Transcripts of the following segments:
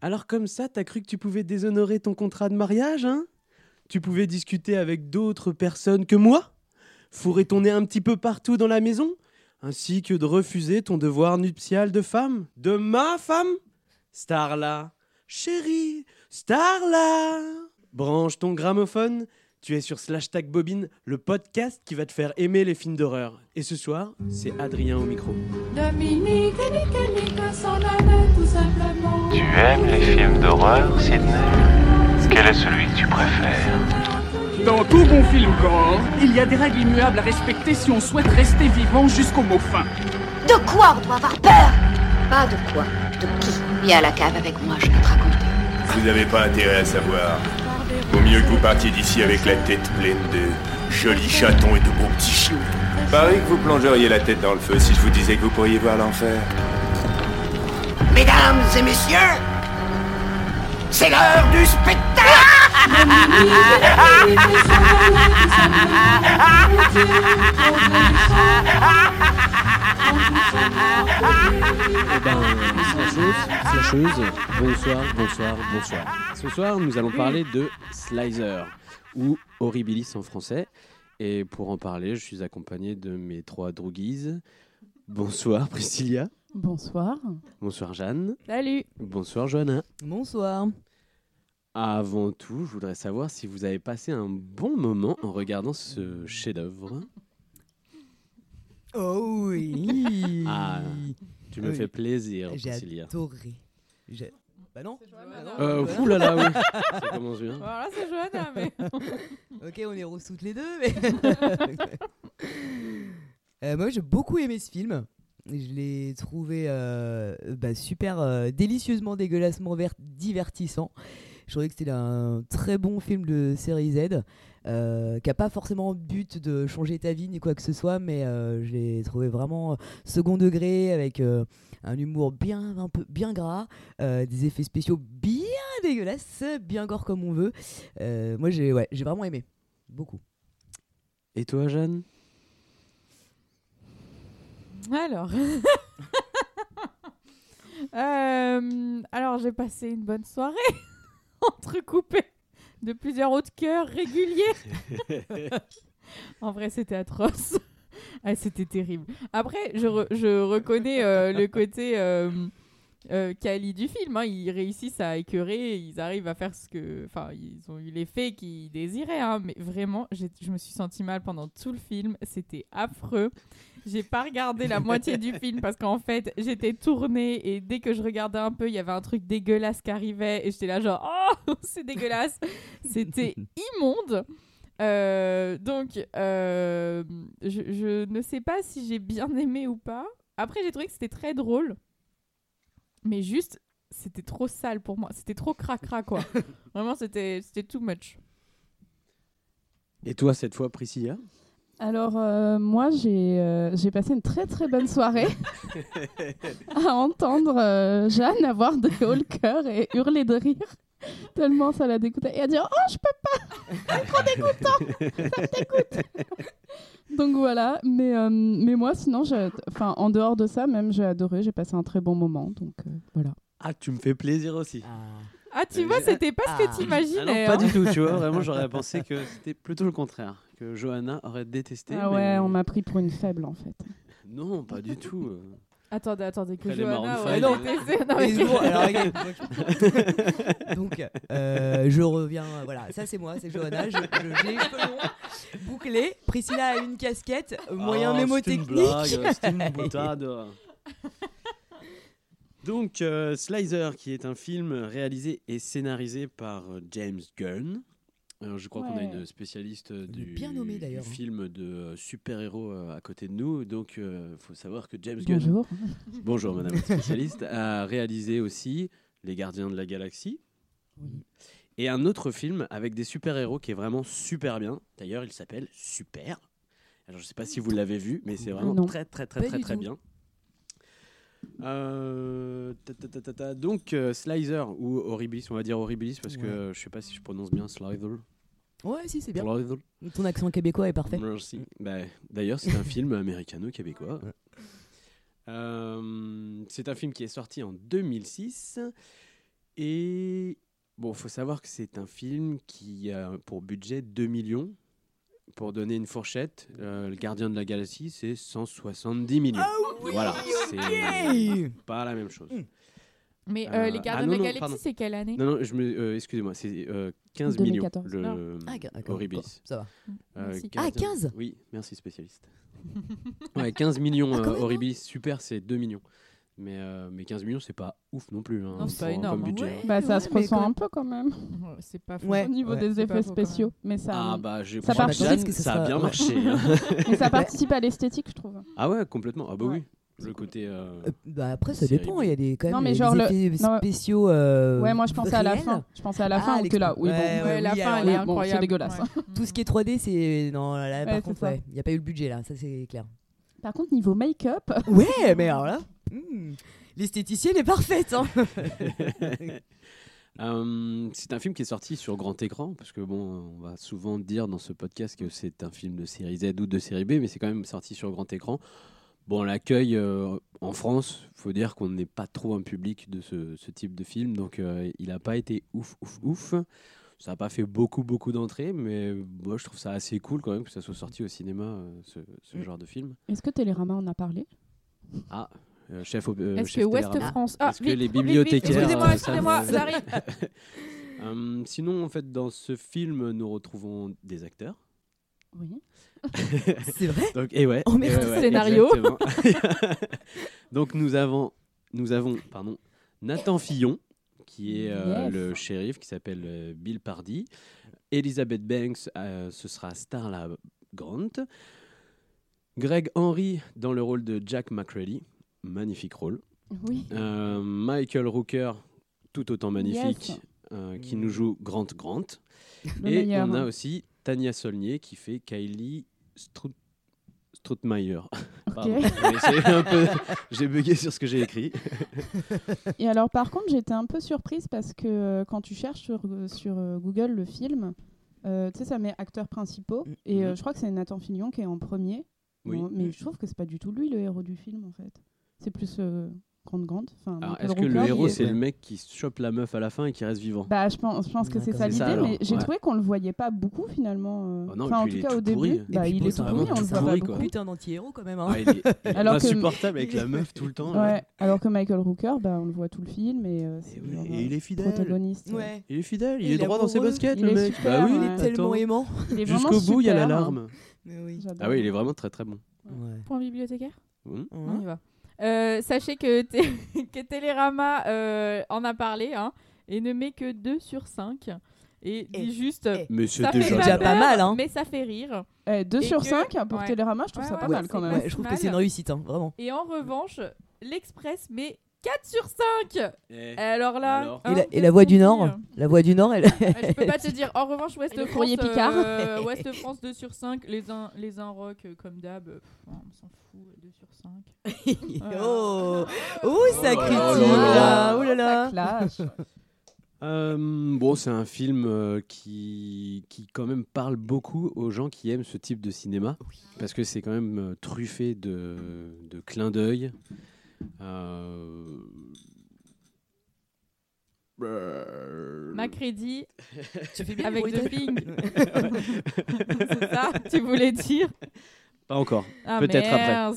Alors comme ça, t'as cru que tu pouvais déshonorer ton contrat de mariage, hein? Tu pouvais discuter avec d'autres personnes que moi? Fourrer ton nez un petit peu partout dans la maison? Ainsi que de refuser ton devoir nuptial de femme De ma femme? Starla Chérie Starla! Branche ton gramophone tu es sur Slash Tag Bobine, le podcast qui va te faire aimer les films d'horreur. Et ce soir, c'est Adrien au micro. Dominique tout simplement. Tu aimes les films d'horreur, Sidney? Quel est celui que tu préfères? Dans tout bon film gore, il y a des règles immuables à respecter si on souhaite rester vivant jusqu'au mot fin. De quoi on doit avoir peur? Pas de quoi, de qui? Viens à la cave avec moi, je vais te raconter. Vous n'avez pas intérêt à savoir. Vaut mieux que vous partiez d'ici avec la tête pleine de jolis chatons et de beaux petits chiots. Pareil que vous plongeriez la tête dans le feu si je vous disais que vous pourriez voir l'enfer. Mesdames et messieurs, c'est l'heure du spectacle Eh ben, slashos, slasheuses, bonsoir, bonsoir, bonsoir. Ce soir, nous allons parler de Slicer, ou Horribilis en français. Et pour en parler, je suis accompagné de mes trois droguises. Bonsoir Priscilla. Bonsoir. Bonsoir Jeanne. Salut. Bonsoir Johanna. Bonsoir. Avant tout, je voudrais savoir si vous avez passé un bon moment en regardant ce chef-d'œuvre. Oh oui. Ah, tu me Oui. fais plaisir, J'ai Priscilla. adoré. J'ai- Bah non. Euh, bah fou là là, oui. Ça commence bien. Voilà, c'est Johanna, mais. Ok, on est roses toutes les deux, mais. Euh, moi, j'ai beaucoup aimé ce film. Je l'ai trouvé euh, bah, super euh, délicieusement, dégueulassement ver- divertissant. Je trouvais que c'était un très bon film de série Z, euh, qui a pas forcément but de changer ta vie ni quoi que ce soit, mais euh, je l'ai trouvé vraiment second degré avec euh, un humour bien un peu bien gras, euh, des effets spéciaux bien dégueulasses, bien gore comme on veut. Euh, moi, j'ai ouais, j'ai vraiment aimé, beaucoup. Et toi, Jeanne? Alors. Euh, alors, j'ai passé une bonne soirée, entrecoupée de plusieurs hauts de cœur réguliers. en vrai, c'était atroce. Ah, c'était terrible. Après, je, re- je reconnais euh, le côté euh, euh, quali du film. hein. Ils réussissent à écœurer, ils arrivent à faire ce que. Enfin, ils ont eu l'effet qu'ils désiraient. hein. Mais vraiment, je me suis sentie mal pendant tout le film. C'était affreux. J'ai pas regardé la moitié du film parce qu'en fait, j'étais tournée et dès que je regardais un peu, il y avait un truc dégueulasse qui arrivait et j'étais là genre oh c'est dégueulasse. C'était immonde. Euh, donc, euh, je, je ne sais pas si j'ai bien aimé ou pas. Après, j'ai trouvé que c'était très drôle, mais juste c'était trop sale pour moi. C'était trop cracra quoi. Vraiment, c'était c'était too much. Et toi, cette fois, Priscilla? Alors, euh, moi, j'ai euh, j'ai passé une très très bonne soirée à entendre euh, Jeanne avoir des hauts le cœur et hurler de rire. Tellement ça l'a dégoûté. Et à dire Oh, je peux pas C'est trop dégoûtant Ça me dégoûte Donc voilà. Mais, euh, mais moi, sinon, enfin, en dehors de ça, même, j'ai adoré. J'ai passé un très bon moment. Donc euh, voilà. Ah, tu me fais plaisir aussi. Ah, tu Euh, vois, c'était pas ce Ah. que Ah t'imaginais. non, pas hein. du tout, tu vois. Vraiment, j'aurais pensé que c'était plutôt le contraire. Que Johanna aurait détesté. Ah mais- ouais, on m'a pris pour une faible en fait. Non, pas du tout. Attendez, attendez, que Après Johanna aurait five. détesté. Non, Mais bon, alors, Donc, euh, je reviens. euh, Voilà, ça c'est moi, c'est Johanna. je- je- J'ai les cheveux longs, bouclés. Priscilla a une casquette, moyen Oh, c'était une mémotechnique. blague, c'était une boutade. Donc, euh, Slicer, qui est un film réalisé et scénarisé par euh, James Gunn. Alors, je crois qu'on a une spécialiste euh, du, bien nommé, du d'ailleurs, hein. film de euh, super-héros euh, à côté de nous. Donc, il faut savoir que James Gunn, Bonjour. bonjour madame la spécialiste, a réalisé aussi Les Gardiens de la Galaxie. Et un autre film avec des super-héros qui est vraiment super bien. D'ailleurs, il s'appelle Super. Alors, je ne sais pas si vous l'avez vu, mais c'est vraiment Non. très, très, très, Pas très, très tout. bien. Euh, ta, ta, ta, ta, ta. Donc, euh, Slicer ou Horribilis, on va dire Horribilis parce que je sais pas si je prononce bien Slicer. Ouais, si, c'est bien. Ton accent québécois est parfait. Merci. Bah, D'ailleurs, c'est un film américano-québécois. Euh, c'est un film qui est sorti en 2006 Et bon, faut savoir que c'est un film qui a pour budget 2 millions. Pour donner une fourchette, euh, le Gardien de la Galaxie, c'est 170 millions. voilà, c'est pas la même chose. Mais Euh, euh, les ah, Gardiens non, de non, la Galaxie, c'est quelle année Non, non, je me, euh, excusez-moi, c'est euh, 15 2014. millions. Non. Le Ah. Ça va. Euh, Merci. Ah, Gardien- 15 Oui, merci spécialiste. ouais, 15 millions Ah, euh, même, Horribilis, super, c'est 2 millions. Mais, euh, mais 15 millions, c'est pas ouf non plus. hein, Non, c'est pas énorme, Comme hein. budget. Ouais. hein. Bah, ça se ressent un peu quand même C'est pas fou. Ouais. au niveau des effets faux, spéciaux. Mais ça, Ah bah, j'ai Ça que Jeanne, que ça a bien marché. hein. mais ça participe à l'esthétique, je trouve. ah ouais, complètement. Ah bah Ouais. oui. Le côté. euh, Euh, bah après, ça dépend. Il y a des, quand même Non, mais des genre effets spéciaux. euh, ouais, moi je pensais à la fin. Je pensais à la Ah, fin t'es là. Oui, bon. Ouais, Ouais, la oui, fin, elle est bon, c'est incroyable. dégueulasse. Ouais. Tout ce qui est 3D, c'est. Non, là, là, Ouais, par contre. Il n'y a pas eu le budget, là. Ça, c'est clair. Par contre, niveau make-up, Ouais, mais alors là. hmm, L'esthéticienne est parfaite. Hein. euh, c'est un film qui est sorti sur grand écran, parce que bon, on va souvent dire dans ce podcast que c'est un film de série Z ou de série B, mais c'est quand même sorti sur grand écran. Bon, l'accueil euh, en France, faut dire qu'on n'est pas trop un public de ce, ce type de film, donc euh, il n'a pas été ouf, ouf, ouf. Ça n'a pas fait beaucoup, beaucoup d'entrées, mais moi je trouve ça assez cool quand même que ça soit sorti au cinéma, euh, ce, ce genre de film. est-ce que Télérama en a parlé? Ah, euh, chef, au- euh, Est-ce que Ouest Télérama. France. Ah, Est-ce que les vite, vite, bibliothécaires, Excusez-moi, excusez-moi, j'arrive. Sinon, en fait, dans ce film, nous retrouvons des acteurs. Oui. C'est vrai? Donc, et ouais. Oh, et merde, ouais, ouais, scénario. Donc nous avons, nous avont, pardon, Nathan Fillon, qui est euh, Yes. le shérif, qui s'appelle euh, Bill Pardy. Elizabeth Banks, euh, ce sera Starla Grant. Greg Henry dans le rôle de Jack McCready, magnifique rôle. Oui. Euh, Michael Rooker, tout autant magnifique, Yes. euh, qui nous joue Grant Grant. Le Et meilleur. on a aussi Tania Solnier qui fait Kylie Strout- J'ai un peu- J'ai bugué sur ce que j'ai écrit. Et alors, par contre, j'étais un peu surprise parce que euh, quand tu cherches sur, euh, sur euh, Google le film, euh, tu sais, ça met acteurs principaux. Mm. Et euh, Mhm. je crois que c'est Nathan Fillion qui est en premier. Oui. Bon, mais je trouve que c'est pas du tout lui le héros du film, en fait. C'est plus euh, Grande Grande. Enfin, est-ce que le Rooker, il héros, est- c'est le mec qui chope la meuf à la fin et qui reste vivant Bah, je pense, je pense que c'est ça l'idée, mais j'ai Ouais. trouvé qu'on le voyait pas beaucoup finalement. euh. Non, et enfin, en tout il cas, est au tout début, bah, il est tout pourri, on le tout voit pas beaucoup. Putain d'anti-héros quand même. Hein. Ah, il est, il est Alors que- insupportable avec la meuf tout le temps. alors que Michael Rooker, bah, on le voit tout le film et il est fidèle. protagoniste. Il est fidèle, il Il est est droit dans ses baskets, Il le est mec. super, bah oui, ouais. attends. Tellement aimant. Il est vraiment Jusqu'au bout, il y a la super, hein. Ah oui, il est vraiment très très bon. Ouais. Point bibliothécaire? Hum. On y va. Euh, sachez que, que Télérama euh, en a parlé hein, et ne met que 2 sur 5. Et dit Eh, juste. eh. Mais c'est déjà, déjà peur, pas mal, hein. Mais ça fait rire. Eh, 2 Et sur que- 5 pour ouais. Télérama, je trouve Ouais, ça ouais, pas ouais, mal quand pas même. Ouais, je trouve mal. que c'est une réussite, hein, vraiment. Et en revanche, l'Express met 4 sur 5. Eh, Et alors là. Alors hein, Et la, et la voix du Nord, la voix du Nord, elle. Euh, Je peux pas te dire. En revanche, Ouest le France, Picard. euh, Ouest France 2 sur 5. Les uns, les uns rock euh, comme d'hab. euh, pff, on s'en fout. 2 sur 5. oh, oh, ça Oh critique là là. là. Oh là là. Ça clash. Euh, bon, c'est un film euh, qui, qui quand même parle beaucoup aux gens qui aiment ce type de cinéma, parce que c'est quand même euh, truffé de, de clins d'œil. Euh... euh, Macready Tu fais bien avec le The Thing. C'est ça, tu voulais dire Pas encore. ah, Peut-être après.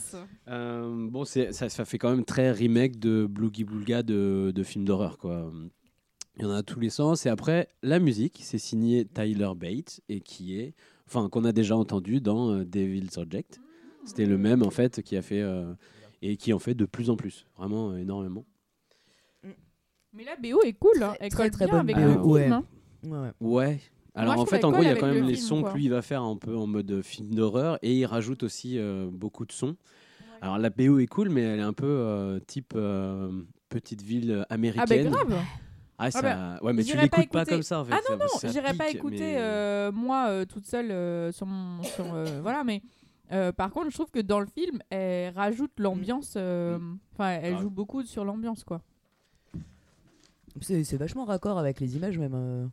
Euh, bon, ça, ça fait quand même très remake de Bloogie Boulga de, de films d'horreur, quoi. Il y en a à tous les sens. Et après, la musique, c'est signé Tyler Bates et qui est, enfin, qu'on a déjà entendu dans euh, Devil's Reject. C'était le même en fait qui a fait euh, et qui en fait de plus en plus, vraiment euh, énormément. Mais la BO est cool, hein. Elle très, colle très bien avec BO, le film. ouais. hein. Ouais, ouais. Alors en fait, en gros, il y a quand même le les film, sons quoi. que lui il va faire un peu en mode film d'horreur et il rajoute aussi euh, beaucoup de sons. Alors la BO est cool, mais elle est un peu euh, type euh, petite ville Ah bah américaine. grave Ah, ça... bah, ouais, mais tu pas l'écoutes pas, comme ça en fait. Ah non, ça- non, j'irai pas écouter mais- euh, moi euh, toute seule euh, sur mon. Sur, euh, voilà, mais euh, par contre, je trouve que dans le film, elle rajoute l'ambiance. euh, Enfin, elle joue beaucoup sur l'ambiance, quoi. C'est c'est vachement raccord avec les images même. euh,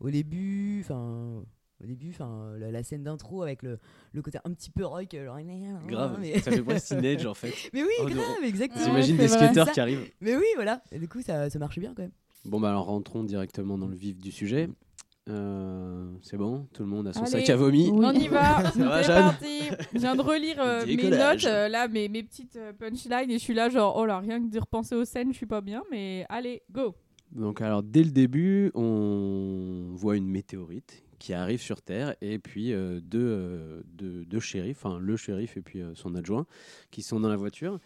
au début, enfin. Au début, enfin, la, la scène d'intro avec le, le côté un petit peu rock. genre, Grave, Mais, ça fait presque teenage en fait. mais oui, Oh, non. grave, exactement. T'imagines c'est des vrai. skateurs Ça- qui arrivent. Mais oui, voilà. Et du coup, ça, ça marche bien quand même. Bon, bah alors rentrons directement dans le vif du sujet. Euh, c'est bon Tout le monde a son Allez, sac à vomi On y va, c'est parti. Je viens de relire euh, mes notes, euh, là, mes, mes petites punchlines, et je suis là, genre, oh là, rien que de repenser aux scènes, je suis pas bien, mais allez, go. Donc alors dès le début, on voit une météorite qui arrive sur Terre et puis euh, deux, euh, deux, deux shérifs, enfin le shérif et puis euh, son adjoint, qui sont dans la voiture.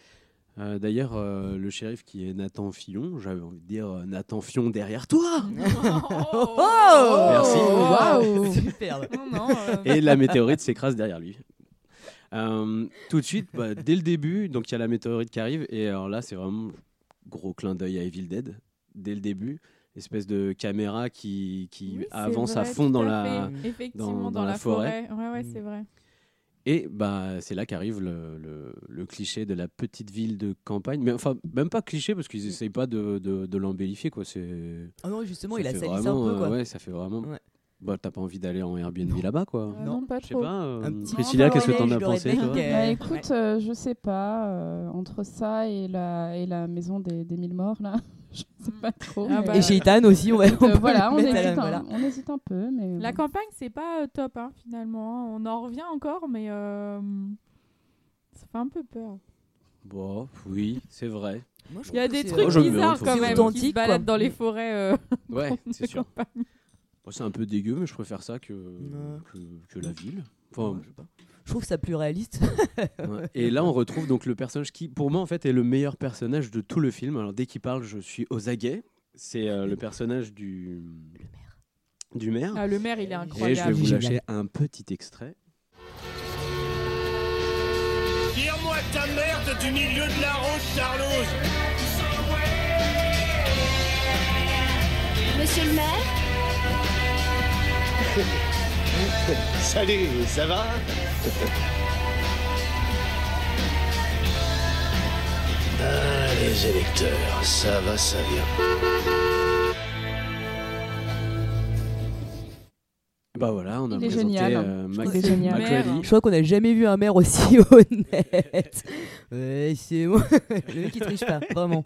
Euh, D'ailleurs, euh, le shérif qui est Nathan Fillon, j'avais envie de dire euh, Nathan Fion derrière toi Oh Merci. Waouh Super Non, non, euh, Et la météorite s'écrase derrière lui. Euh, tout de suite, bah, dès le début, donc il y a la météorite qui arrive, et alors là, c'est vraiment gros clin d'œil à Evil Dead. Dès le début, espèce de caméra qui, qui oui, avance à fond dans à la. dans- dans, dans la la forêt. forêt. Ouais, ouais, c'est vrai. Et bah, c'est là qu'arrive le, le- le cliché de la petite ville de campagne. Mais enfin, même pas cliché parce qu'ils essayent pas de, de, de l'embellifier. quoi. C'est. Ah non, justement, ça il a sali ça un vraiment, peu, quoi. ouais, ça fait vraiment. Ouais. Bah, t'as pas envie d'aller en Airbnb là-bas, quoi. Euh, Non, non, pas trop. pas. euh, Un petit Priscilla, qu'est-ce que t'en as pensé, toi Bah Ouais. écoute, euh, je sais pas, euh, entre ça et la, et la maison des, des mille morts, là, je sais pas trop. Ah mais- bah, Et aussi, ouais. Euh, voilà, on hésite, un, voilà. on hésite un peu, mais La campagne, c'est pas euh, top, hein, finalement. hein. On en revient encore, mais euh, ça fait un peu peur. Bon, oui, c'est vrai. Moi, Il y a des trucs Oh, bizarres quand même qui se baladent quoi. dans les forêts. euh, Ouais, c'est sûr. Bon, c'est un peu dégueu, mais je préfère ça que, Ouais. que, que la ville. Enfin, Ouais, je sais pas. Je trouve ça plus réaliste. ouais. Et là, on retrouve donc le personnage qui, pour moi, en fait, est le meilleur personnage de tout le film. Alors, dès qu'il parle, je suis aux aguets. C'est euh, le personnage du, du maire. Ah, le maire, il est Et je vais incroyable. vous lâcher un petit extrait. Tire-moi ta merde du milieu de la route, Carlos Monsieur le maire? Salut, ça va? Ah, les électeurs, ça va, ça vient. Bah voilà, on a Il présenté génial. euh, Je Mac- est génial. Maire. Je crois qu'on n'a jamais vu un maire aussi honnête. Ouais, c'est moi. Le mec qui triche pas, vraiment.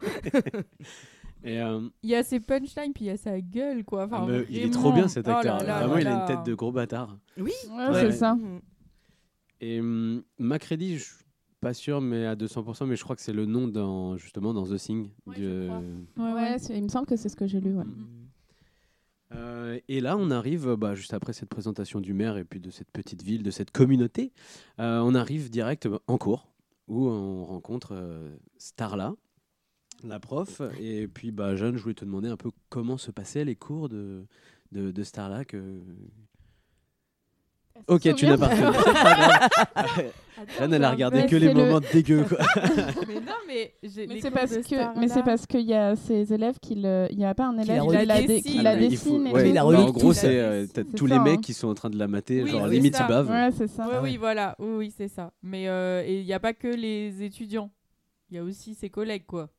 Et, euh, Il y a ses punchlines, puis il y a sa gueule, quoi. Enfin, ah, mais il est trop bien cet Oh là acteur. là Vraiment, là il a une tête de gros bâtard. Oui. Ouais, Ouais. c'est ça. Et hum, Macready, je suis pas sûr, mais à 200%, mais je crois que c'est le nom dans, justement dans The Thing. Ouais, du- je crois. Ouais, Ouais, ouais. c'est- il me semble que c'est ce que j'ai lu. Ouais. Euh, et là, on arrive, bah, juste après cette présentation du maire et puis de cette petite ville, de cette communauté, euh, on arrive direct en cours où on rencontre euh, Starla, la prof. Et puis, bah, Jeanne, je voulais te demander un peu comment se passaient les cours de, de, de Starla. Que... Ok, tu n'as pas. Attends, Jeanne, elle a un regardé Mais que les le- moments dégueux. Quoi. mais non, mais Mais c'est parce de que, Starla. mais c'est parce qu'il y a ces élèves qui le, il y a pas un élève la qui la, dé- dessine. qui la faut- ouais, il la bah, en gros, c'est euh, C'est tous ça, les hein. mecs qui sont en train de la mater, Oui, genre limite ils bavent. Ouais, c'est ça. Oui, Ah voilà. Oui, oui, c'est ça. Mais euh, il n'y a pas que les étudiants. Il y a aussi ses collègues, quoi.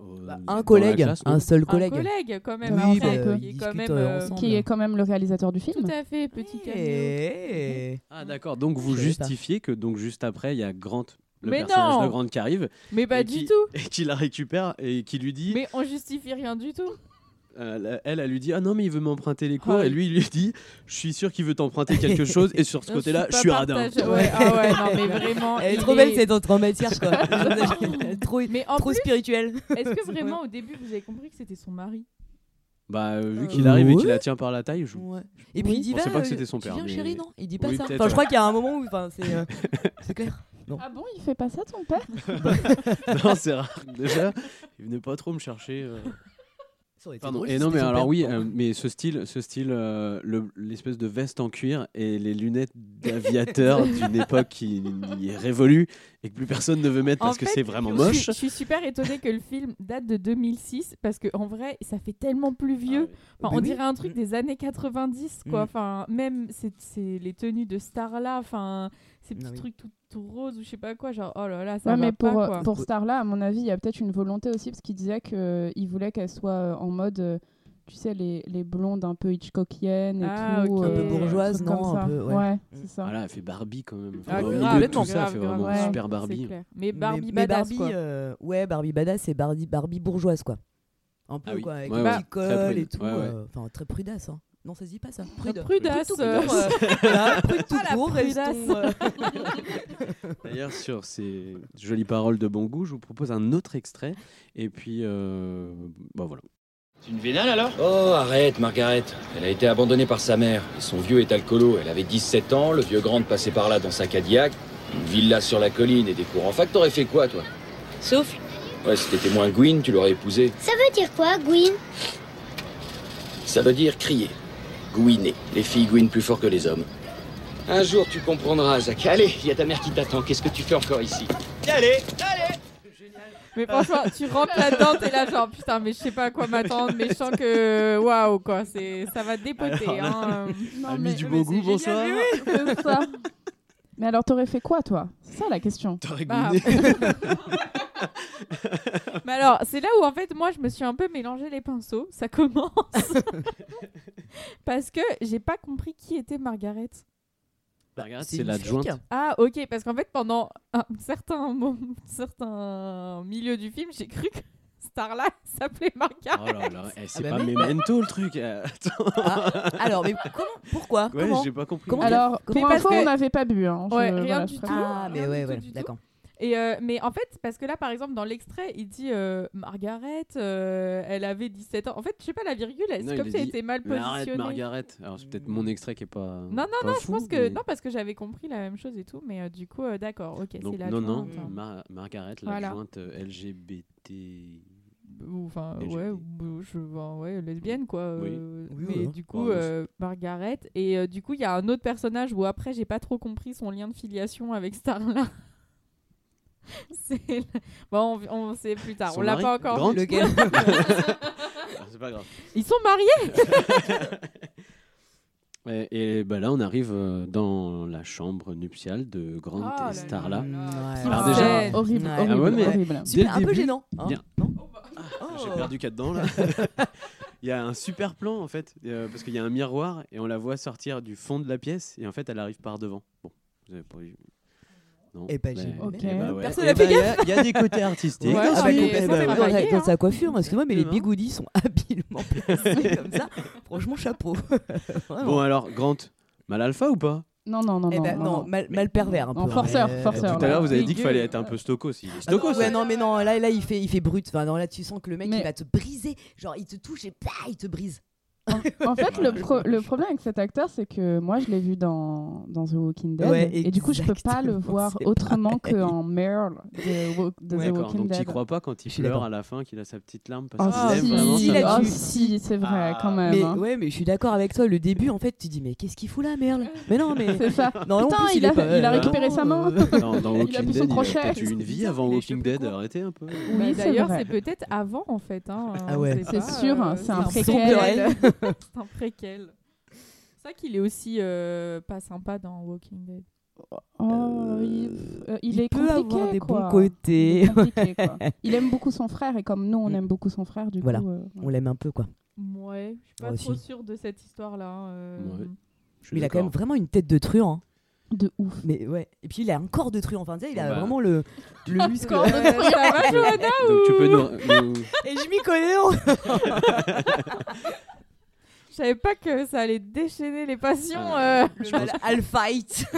Euh, Bah, un collègue, classe, un seul collègue. Un collègue, quand même. Oui, bah, qui est ils quand même. discutent, euh, ensemble. Qui est quand même le réalisateur du film. Tout à fait, petit. Eh. Ah d'accord, donc vous justifiez que donc juste après il y a Grant, le Mais personnage non de Grant qui arrive Mais pas Et du qui- tout. et qui la récupère et qui lui dit, Mais on justifie rien du tout. Euh, elle, elle lui dit ah non mais il veut m'emprunter les cours Ah, et lui il lui dit je suis sûr qu'il veut t'emprunter quelque chose et sur ce côté-là je pas suis radin. Ouais, ah ouais, non, mais vraiment. Elle est trop belle cette entrée en matière, quoi. trop Mais en trop plus, spirituelle. est-ce que vraiment au début vous avez compris que c'était son mari? Bah euh, vu Euh, qu'il arrive et qu'il la tient par la taille, je... Ouais. Et puis Oui. il dit va, pas que euh, c'était son père, viens, mais- chérie, non? Il dit pas Oui, ça. Enfin, je crois qu'il y a un moment où, enfin, c'est, euh, clair. Non. Ah bon, il fait pas ça ton père? Non c'est rare. Déjà il venait pas trop me chercher. Ça aurait été Pardon. drôle Et non mais alors oui, euh, mais ce style, ce style, euh, le- l'espèce de veste en cuir et les lunettes d'aviateur d'une époque qui, qui est révolue et que plus personne ne veut mettre En parce que fait, c'est vraiment je suis- moche. Je suis super étonnée que le film date de 2006 parce que en vrai, ça fait tellement plus vieux. Enfin, Mais on oui. dirait un truc des années 90 quoi. Mm. Enfin, même c'est c'est les tenues de Starla, enfin ces petits Ah oui. trucs tout, tout roses ou je sais pas quoi, genre oh là là, ça Ouais, va mais pas pour, euh, quoi. pour Starla, à mon avis, il y a peut-être une volonté aussi, parce qu'il disait qu'il voulait qu'elle soit euh, en mode, euh, tu sais, les, les blondes un peu Hitchcockiennes et Ah, tout. Un peu euh, bourgeoise, non, un peu, ouais. c'est ça. Voilà, elle fait Barbie quand même. Ah, Enfin, grave, ça, elle fait vraiment grave. super Barbie. clair. Mais Barbie mais, mais badass Barbie, quoi. euh, ouais, Barbie badass et Barbie, Barbie bourgeoise, quoi. Un peu Ah oui. quoi, avec Ouais, le ouais. petit col et tout. Ouais, ouais. euh, Enfin, très prudasse. Hein. Non, ça se dit pas ça. Prude. Prudasse. Tout court, euh, voilà, prude tout la court, prudasse. euh, D'ailleurs, sur ces jolies paroles de bon goût, je vous propose un autre extrait. Et puis, euh, bah voilà. C'est une vénale alors? Oh, arrête, Margaret. Elle a été abandonnée par sa mère. Et son vieux est alcoolo. Elle avait 17 ans, le vieux grand passait par là dans sa Cadillac. Une villa sur la colline et des cours en fac. T'aurais fait quoi, toi? Souffle. Ouais, si t'étais moins Gwyn, tu l'aurais épousée. Ça veut dire quoi, Gwyn? Ça veut dire crier. Gwynner. Les filles Gwyn plus fort que les hommes. Un jour, tu comprendras, Zach. Allez, il y a ta mère qui t'attend. Qu'est-ce que tu fais encore ici? Allez, allez Mais franchement, tu rentres là-dedans, t'es là genre putain, mais je sais pas à quoi m'attendre, mais je sens que waouh quoi, c'est ça va dépoter. Alors hein. Non, Ami mais- du mais c'est goût, bonsoir. mais oui, c'est ça. Mais alors, t'aurais fait quoi, toi? C'est ça la question. T'aurais Bah. Mais alors, c'est là où en fait moi je me suis un peu mélangé les pinceaux. Ça commence parce que j'ai pas compris qui était Margaret. Margaret, c'est l'adjointe. Ah ok, parce qu'en fait pendant un certain moment, certain milieu du film, j'ai cru que Starla s'appelait Margaret. Oh là là, eh, c'est Ah bah pas mais- Memento le truc. euh, Attends. Ah, alors, mais comment Pourquoi Ouais, Comment j'ai pas compris. Comment Alors, Mais pour parce info, que- on n'avait pas bu. Hein. Je- Ouais, rien voilà, du je tout. préfère. Ah, mais ouais, ouais, d'accord. Et euh, mais en fait, parce que là, par exemple, dans l'extrait, il dit euh, Margaret, euh, elle avait 17 ans. En fait, je sais pas, la virgule, elle- Non, c'est il comme a si elle dit, était mal Mais arrête, positionnée. Margaret. Alors, c'est peut-être mon extrait qui est pas. Non, non, pas non, je pense que. Non, parce que j'avais compris la même chose et tout, mais euh, du coup, euh, d'accord, ok, Donc, c'est la non, non, jointe, hein. Mar- Margaret, Voilà. l'adjointe euh, LGBT. Ou, Enfin, ouais, je, ouais, lesbienne, quoi. Oui. euh, Oui, mais ouais. du coup, Ouais, mais euh, Margaret. Et euh, du coup, il y a un autre personnage où après, j'ai pas trop compris son lien de filiation avec Starla. c'est. le- Bon, on, on sait plus tard. Son on l'a pas encore. Lequel Ah, c'est pas grave. Ils sont mariés Et, et bah là, on arrive euh, dans la chambre nuptiale de Grant Oh là et Starla. Ouais. Alors déjà- Scène. Horrible, Ouais. horrible, Ah ouais, mais- horrible. Dès Super, le un peu gênant. hein, bien- non J'ai Oh. perdu quatre dents là. Il y a un super plan en fait, euh, parce qu'il y a un miroir et on la voit sortir du fond de la pièce et en fait elle arrive par devant. Bon, vous avez pas eu. Non. Eh ben, mais- j'ai- Ok. eh ben ouais. Personne Eh n'a fait ben, Il y a- il y, a des côtés artistiques. Ouais, Ah bah, eh bah, dans, dans sa coiffure, excuse-moi, mais les bigoudis sont habilement placés comme ça. Franchement, chapeau. Bon alors, Grant, mal alpha ou pas? Non, non, non, Eh non, ben, non, non, non. mal, mal pervers un peu. forceur, forceur. Tout à l'heure vous avez dit qu'il fallait être un peu stocos. Il est Ah ouais, non, mais non, là, là il, fait, il fait brut. Enfin, non, là, tu sens que le mec, Mais- il va te briser. Genre, il te touche et pah, il te brise. En fait, le, pro- le problème avec cet acteur, c'est que moi, je l'ai vu dans, dans The Walking Dead. Ouais, et du coup, je peux pas le voir autrement qu'en Merle de, Wa- de Ouais, The Walking donc tu Dead. crois pas quand il pleure à la fin qu'il a sa petite larme Oh, parce Ah, qu'il aime si, vraiment si, oh, si, c'est vrai, Ah. quand même. Mais hein. ouais, mais je suis d'accord avec toi. Le début, en fait, tu dis, mais qu'est-ce qu'il fout là, merde Mais non, mais. C'est ça. Non, en Putain, plus, il, a, pas- il a euh, récupéré sa main. Dans, dans Il a Walking plus son Dead, il a crochet. peut-être eu une vie avant est Walking Dead. Arrêtez un peu. Oui, Bah, D'ailleurs, c'est peut-être avant en fait. hein, Ah ouais. C'est pas, sûr, euh, c'est un préquel. c'est un préquel. C'est ça qu'il est aussi euh, pas sympa dans Walking Dead. Oh, il, euh, il est peut compliqué, avoir des quoi. bons côtés. Il, est compliqué, quoi. Il aime beaucoup son frère et comme nous, on aime beaucoup son frère, du Voilà. coup. euh, On l'aime un peu, quoi. Ouais, je suis pas Moi trop aussi. sûre de cette histoire-là. euh. Ouais. Je suis Mais il a quand même vraiment une tête de truand. hein. de ouf. Mais ouais. Et puis il a un corps de truand. Enfin, tu sais, il a Bah. vraiment le, le muscle. Euh, Donc tu peux nous- nous, Et je m'y connais, Je savais pas que ça allait déchaîner les passions. Ah. euh. Le mal I'll fight.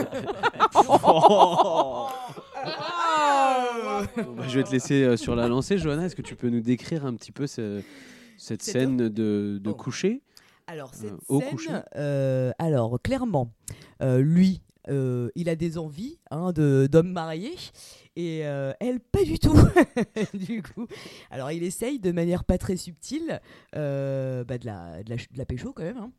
Bon, bah, je vais te laisser euh, sur la lancée, Johanna. Est-ce que tu peux nous décrire un petit peu ce- cette Cette scène de, de Oh. coucher Alors, cette Euh, au coucher. scène, euh, alors clairement, euh, lui, euh, il a des envies hein, de d'hommes mariés et euh, elle pas du tout. du coup, alors il essaye de manière pas très subtile euh, bah, de la de la, pécho quand même. hein.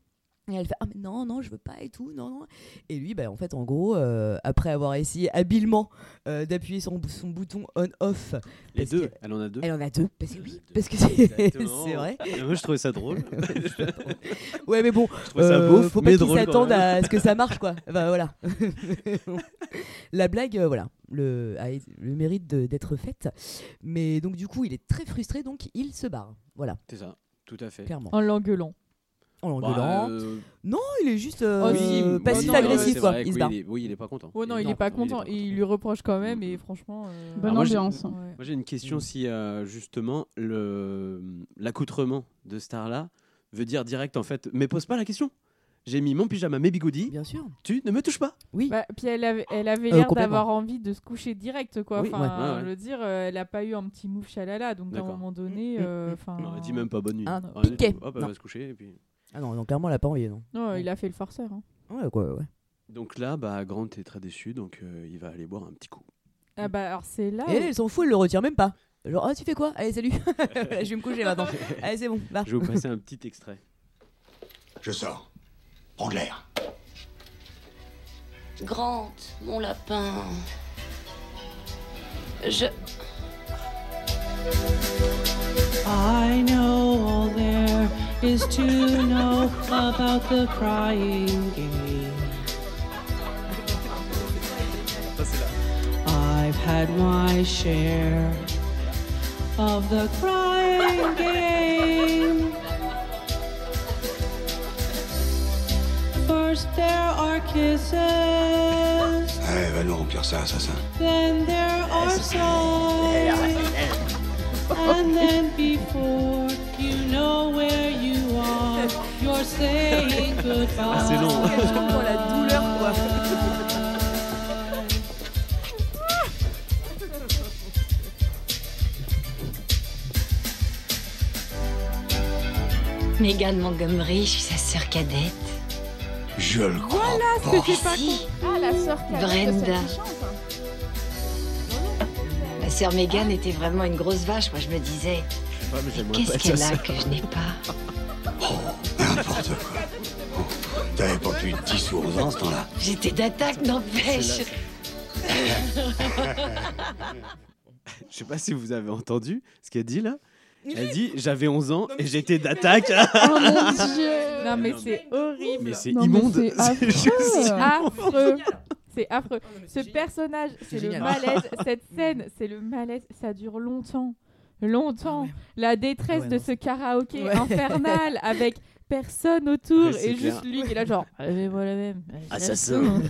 Et elle fait ah mais non non je veux pas et tout non non et lui bah en fait en gros euh, après avoir essayé habilement euh, d'appuyer son, bou- son bouton on off Les deux. que- Elle en a deux. elle en a deux parce que oui parce que c'est vrai Et Moi, je trouvais ça drôle. ouais mais bon Je trouvais ça euh, beau, faut pas qu'ils s'attendent à ce que ça marche quoi. Enfin, voilà. La blague, euh, voilà, le, a le mérite d'être faite. Mais donc du coup, il est très frustré, donc il se barre. Voilà, C'est ça, tout à fait. clairement. En l'engueulant. En l'engueulant. Bah, euh, Non, il est juste euh, si, oui, passif-agressif, se oui, barre. il est- oui, il est pas content. Oh non, il Non, est pas il est content. pas content. Il lui reproche quand même, et franchement. euh, Bonne Ah, moi, j'ai- ambiance. ouais. Moi j'ai une Mm. question si euh, justement le l'accoutrement de Starla veut dire direct en fait, mais pose pas la question. J'ai mis mon pyjama, mes bigoudis. Bien sûr. Tu ne me touches pas. Oui. Bah, puis elle avait, elle avait Euh, l'air d'avoir envie de se coucher direct, quoi. Oui, enfin, ouais, ouais, ouais. je veux dire, euh, elle a pas eu un petit move chalala, donc à un moment donné, Mm, mm, euh, mm. enfin. Non, elle dit même pas bonne nuit. Rien du piquet. Hop, elle Non. va se coucher et puis. Ah non, non, clairement, elle a pas envie, non. Non, il a fait le forceur. hein. Ouais, quoi, ouais. Donc là, bah Grant est très déçu, donc euh, il va aller boire un petit coup. Ah bah alors c'est là. Et elle, elle s'en fout, elle le retire même pas. Genre, ah, tu fais quoi? Allez, salut. je vais me coucher maintenant. Allez, c'est bon, va. Je vais vous passer un petit extrait. Je sors. Prends de l'air. Grant, mon lapin. Je. I know all there is to know about the crying game. I've had my share of the crying game. First there are kisses, va nous remplir ça, assassin. then there are songs. And then before know where you are, you're saying goodbye. Ah, c'est long. Dans la douleur, quoi. Megan Montgomery, je suis sa sœur cadette. Je le crois Voilà ce pas. que j'ai pas Si, Ah, la sœur cadette de Brenda. chante. ma sœur Megan était vraiment une grosse vache. Moi, je me disais, Ah, mais j'aimerais pas qu'est-ce qu'elle a que je n'ai pas N'importe quoi. Oh, T'avais pas plus de 10 ou 11 ans ce temps-là. J'étais d'attaque, n'empêche. Je sais pas si vous avez entendu ce qu'elle dit là. Elle dit j'avais 11 ans et j'étais d'attaque. Oh mon dieu Non mais c'est horrible. mais c'est immonde. c'est affreux. juste affreux. C'est affreux. Ce personnage, c'est le malaise. Cette scène, c'est le malaise. Ça dure longtemps. Longtemps. Ah ouais. La détresse Ah ouais, de ce karaoké Ouais. infernal avec personne autour et clair. juste lui qui est là genre Ah, mais moi la même Assassin.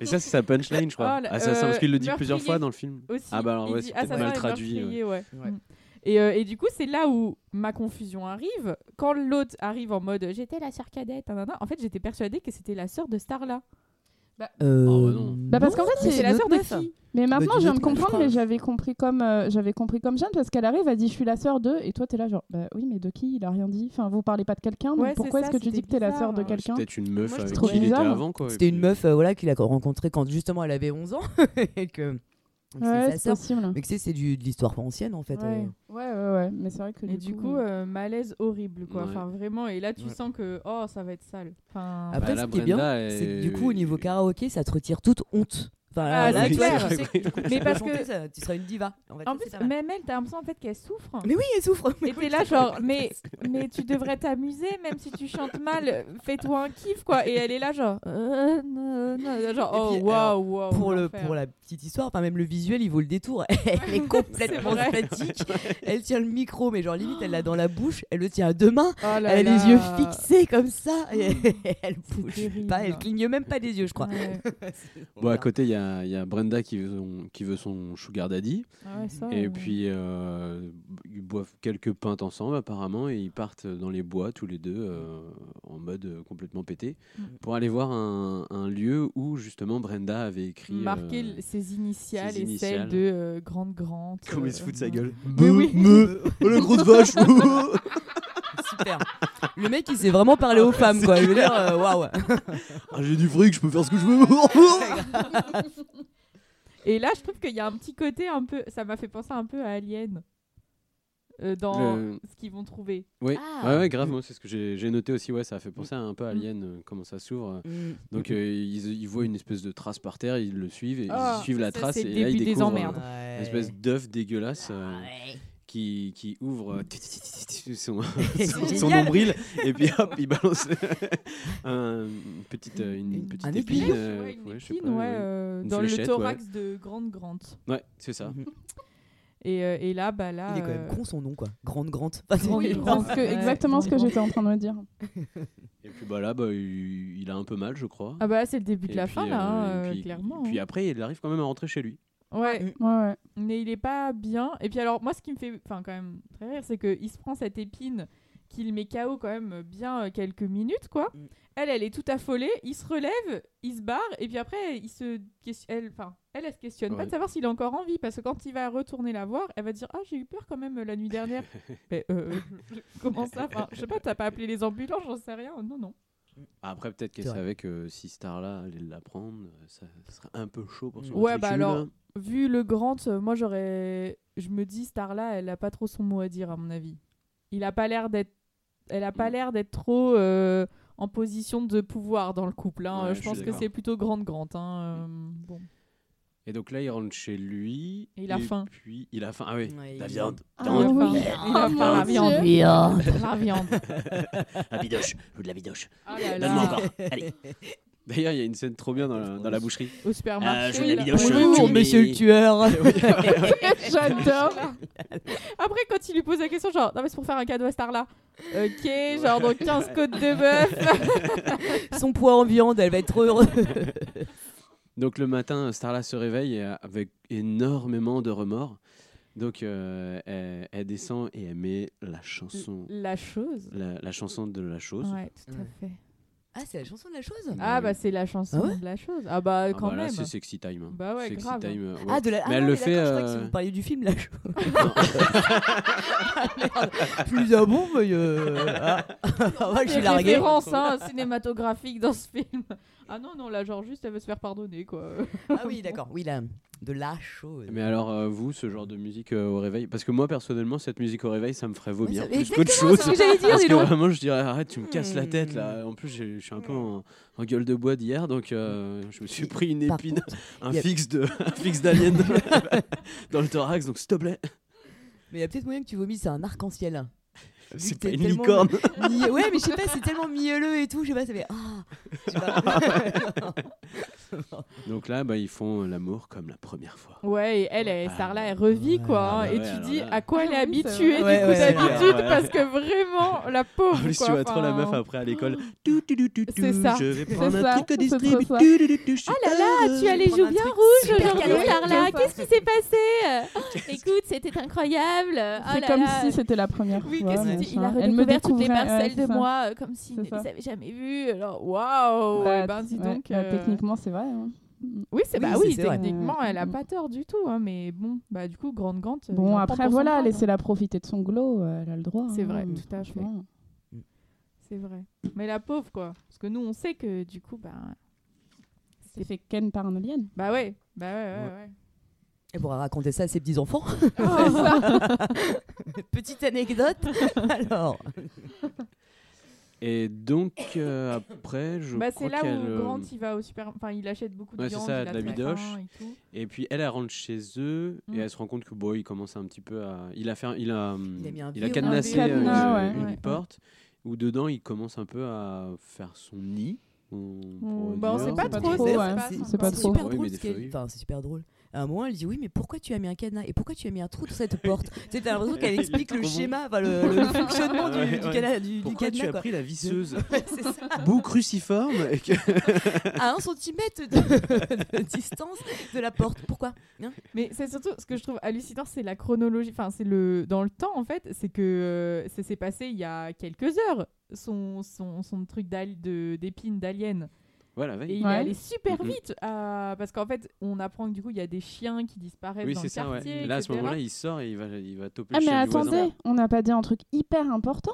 Et ça, c'est sa punchline, je crois. Oh là, Assassin, euh, parce qu'il le dit plusieurs fois dans le film. aussi. Ah bah alors, ouais, c'est mal et traduit, meurtrier, ouais. Ouais. Mm. Et, euh, et du coup, c'est là où ma confusion arrive. Quand l'autre arrive en mode j'étais la sœur cadette, en fait, j'étais persuadée que c'était la sœur de Starla. Euh, Oh, bah non. Bah parce qu'en fait, c'est la sœur de qui Mais maintenant, dis je viens de comprendre, mais j'avais compris comme euh, j'avais compris comme Jeanne parce qu'elle arrive, elle dit je suis la sœur de, et toi t'es là genre bah oui mais de qui Il a rien dit? Enfin vous parlez pas de quelqu'un, donc Ouais, pourquoi est-ce que tu c'était dis que t'es la sœur de quelqu'un? C'est peut-être une meuf Moi, je avec trouve qui il était bizarre. avant. quoi. C'était une meuf euh, voilà, qu'il a rencontrée quand justement elle avait 11 ans. et que donc Ouais, c'est possible. Mais que c'est c'est du- de l'histoire ancienne en fait. Ouais. euh. Ouais ouais ouais, mais c'est vrai que Et du coup, euh, malaise horrible, quoi. Ouais. Enfin, vraiment. Et là, tu Ouais. sens que, oh, ça va être sale. Enfin, Après, Bah, là, ce qui est bien, c'est que du coup, au niveau karaoké, ça te retire toute honte. Enfin, Ah, c'est clair. Mais parce que- ça- tu seras une diva. En, fait, en ça, plus, même elle, t'as l'impression en fait qu'elle souffre. Mais oui, elle souffre. Et t'es là, genre, mais, mais tu devrais t'amuser, même si tu chantes mal, fais-toi un kiff, quoi. Et elle est là, genre, euh, non, non, genre, Et oh, waouh, pour, le, pour la petite histoire, enfin même le visuel, il vaut le détour. Elle est complètement statique. Elle tient le micro, mais genre limite, elle l'a dans la bouche. Elle le tient à deux mains. Oh là elle a là. les yeux fixés comme ça. Et elle bouge pas. Elle cligne même pas des yeux, je crois. Ouais. Bon, à côté, il y a, il y a Brenda qui veut son, qui veut son sugar daddy. Ah ouais, ça, Et puis, euh, ils boivent quelques pintes ensemble, apparemment, et ils partent dans les bois, tous les deux, euh, en mode euh, complètement pété, Mm. pour aller voir un, un lieu où, justement, Brenda avait écrit. marquer euh, ses initiales ses et initiales. celles de euh, Grande Grande. Comme il se fout de sa gueule. Mais oui. Me, oh, la grosse vache Super. Le mec, il sait vraiment parler aux femmes, quoi. Je veux dire, euh, waouh. Ah, J'ai du fric, je peux faire ce que je veux. Et là, je trouve qu'il y a un petit côté un peu. Ça m'a fait penser un peu à Alien. euh, dans Le- ce qu'ils vont trouver. Oui, Ah. ouais, ouais, grave, moi c'est ce que j'ai j'ai noté aussi, ouais, ça a fait penser un peu à Alien, euh, comment ça s'ouvre. Mm. Donc euh, ils, ils voient une espèce de trace par terre, ils le suivent, et Ah, ils suivent la ça, trace c'est et le là ils début des découvrent emmerdes. euh, une espèce d'œuf dégueulasse euh, Ouais. Qui, qui ouvre euh, son, son, nombril et puis hop, il balance un- une petite, euh, une Une- petite un épine. épine. euh, Ouais, une ouais, je sais épine, pas, ouais, ouais. euh, Une dans le thorax de Grande Grande. Ouais, c'est ça. Et, euh, et là, bah là. Il est quand même con son nom, quoi. Grande, grande. Oui, exactement ce que j'étais en train de me dire. Et puis bah là, bah, il, il a un peu mal, je crois. Ah bah c'est le début de Et la puis, fin là, hein, et euh, puis- clairement. Puis hein. après, il arrive quand même à rentrer chez lui. Ouais. Ouais, ouais. Mais il est pas bien. Et puis alors, moi, ce qui me fait, enfin, quand même très rire, c'est qu'il se prend cette épine qu'il met KO quand même bien euh, quelques minutes, quoi. Mm. Elle, elle est tout affolée. Il se relève, il se barre, et puis après, il se, elle, enfin, elle, elle se questionne pas de savoir s'il est encore en vie, parce que quand il va retourner la voir, elle va dire, ah, j'ai eu peur quand même euh, la nuit dernière. Mais euh, comment ça Enfin, je sais pas, t'as pas appelé les ambulances, j'en sais rien. Non, non. Après, peut-être qu'elle savait que si Starla allait l'apprendre, ça, ça serait un peu chaud pour son Ouais, bah alors, là. vu le grand, euh, moi j'aurais. Je me dis, Starla, elle a pas trop son mot à dire, à mon avis. Il a pas l'air d'être. Elle a pas Mm. l'air d'être trop euh, en position de pouvoir dans le couple. hein. Ouais, je pense que c'est plutôt grande, grande. Hein. euh, bon. Et donc là, il rentre chez lui. Et il a faim. Puis il a faim. Ah oui, Ouais, la il- viande. Ah Il a faim. oui. Il a Oh, faim, la mon viande. Dieu. Viande. La viande. la bidoche. Je veux de la bidoche. Ah là Donne-moi là. encore. Allez. D'ailleurs, il y a une scène trop bien dans la, dans la boucherie. Au supermarché. Ah, je veux de la là. bidoche. Bonjour, tu monsieur le tueur. J'adore. Après, quand il lui pose la question, genre, non, mais c'est pour faire un cadeau à Starla. Ok, genre, donc 15 côtes de bœuf. Son poids en viande, elle va être trop heureuse. Donc le matin, Starla se réveille euh, avec énormément de remords. Donc euh, elle, elle descend et elle met la chanson, La chose. la, la chanson de la chose. Ouais, tout à fait. Ah, c'est la chanson de la chose Ah, oui. bah, c'est la chanson Ah ouais de la chose. Ah, bah, Ah quand bah là, même. c'est sexy time. hein. Bah ouais, Sexy grave. time, euh, ouais. Ah, de la... Mais ah elle non, le mais fait. d'accord, Je crois que euh, si vous parliez du film, la chose. Ah. Plus à bon, mais. Euh... Ah, Ah, ouais, je suis Des largué. références hein, cinématographiques dans ce film. Ah non, non, là, genre, juste, elle veut se faire pardonner, quoi. Ah oui, d'accord. Oui, là, de la chose. Mais alors, euh, vous, ce genre de musique euh, au réveil Parce que moi, personnellement, cette musique au réveil, ça me ferait vomir plus qu'autre chose. c'est ce que j'allais dire, Parce que vraiment, je dirais, arrête, tu me casses la tête là. En plus, je suis un peu en, en gueule de bois d'hier, donc euh, je me suis pris une épine, contre, un fixe de, un fixe d'alien dans, dans le thorax, donc s'il te plaît. Mais il y a peut-être moyen que tu vomisses un arc-en-ciel. C'est pas une licorne. Mi- Ouais, mais je sais pas, c'est tellement mielleux et tout, je sais pas, ça fait. Ah tu vois. Donc là, bah, ils font l'amour comme la première fois. Ouais, et elle, elle Ah. Starla, elle revit, Ouais, quoi. ah bah et ouais, tu dis là. à quoi elle est Ah oui, c'est habituée, du coup, d'habitude, ouais. parce que vraiment, la pauvre. En plus, quoi, tu vois trop la meuf après à l'école. C'est ça. Je vais prendre un truc au Ah là là, tu as les joues bien rouges aujourd'hui, ça, Qu'est-ce qui s'est passé? Écoute, c'était incroyable. Oh C'est comme si c'était la première Oui, fois. qu'est-ce que machin. tu- il a Elle me toutes les ouais, parcelles de ça. moi euh, comme s'il ne les avait jamais vues. Alors, waouh Bah, Eh ben, dis ouais, donc. bah, euh, Techniquement, c'est vrai. hein. Oui, c'est Oui, bah c'est- oui, vrai. techniquement, elle a Mm. pas tort du tout. hein, mais bon, bah du coup, grande gante. euh, Bon, après, voilà, laissez-la profiter de son glow. euh, Elle a le droit. C'est hein, vrai, tout à fait. franchement. C'est vrai. Mais la pauvre, quoi. Parce que nous, on sait que du coup, bah. C'est fait Ken par un alien. Bah ouais, bah ouais, ouais, ouais. Elle pourra raconter ça à ses petits-enfants. Oh, Petite anecdote. Alors. Et donc, euh, après, je bah crois c'est là qu'elle, où euh, Grant il va au super enfin il achète beaucoup de Ouais, c'est viande ça, il de la bidoche. et tout. Et puis elle, elle rentre chez eux Mm. et elle se rend compte que bon, il commence un petit peu à. Il a fait, il a, Il a mis un il a verrou. cadenassé Un euh, cadenas, une, ouais. une Ouais. porte où dedans il commence un peu à faire son nid. on pourrait bah, on dire. sait pas trop, trop, c'est ouais. pas C'est- sympa. c'est pas C'est trop. super Oui, drôle mais ce des qu'elle- fois, oui. Enfin, c'est super drôle. À un moment, elle dit oui, mais pourquoi tu as mis un cadenas et pourquoi tu as mis un trou dans cette porte? Tu sais, t'as l'impression qu'elle explique le schéma, enfin, le, le fonctionnement du, Ouais, du, ouais. cana- du, du Pourquoi tu as quoi. pris la visseuse? Ouais, c'est ça. bout cruciforme et que- À un centimètre de, de distance de la porte. Pourquoi Hein? Mais c'est surtout ce que je trouve hallucinant, c'est la chronologie. Enfin, c'est le dans le temps en fait, c'est que euh, ça s'est passé il y a quelques heures. Son son, son truc d'épine d'alien. Voilà, Et il est allé super vite euh, parce qu'en fait, on apprend que du coup il y a des chiens qui disparaissent Oui, dans c'est le ça, ouais. quartier. Là, à ce moment-là, il sort et il va, il va toper Ah, le mais chien du voisin. attendez, on n'a pas dit un truc hyper important.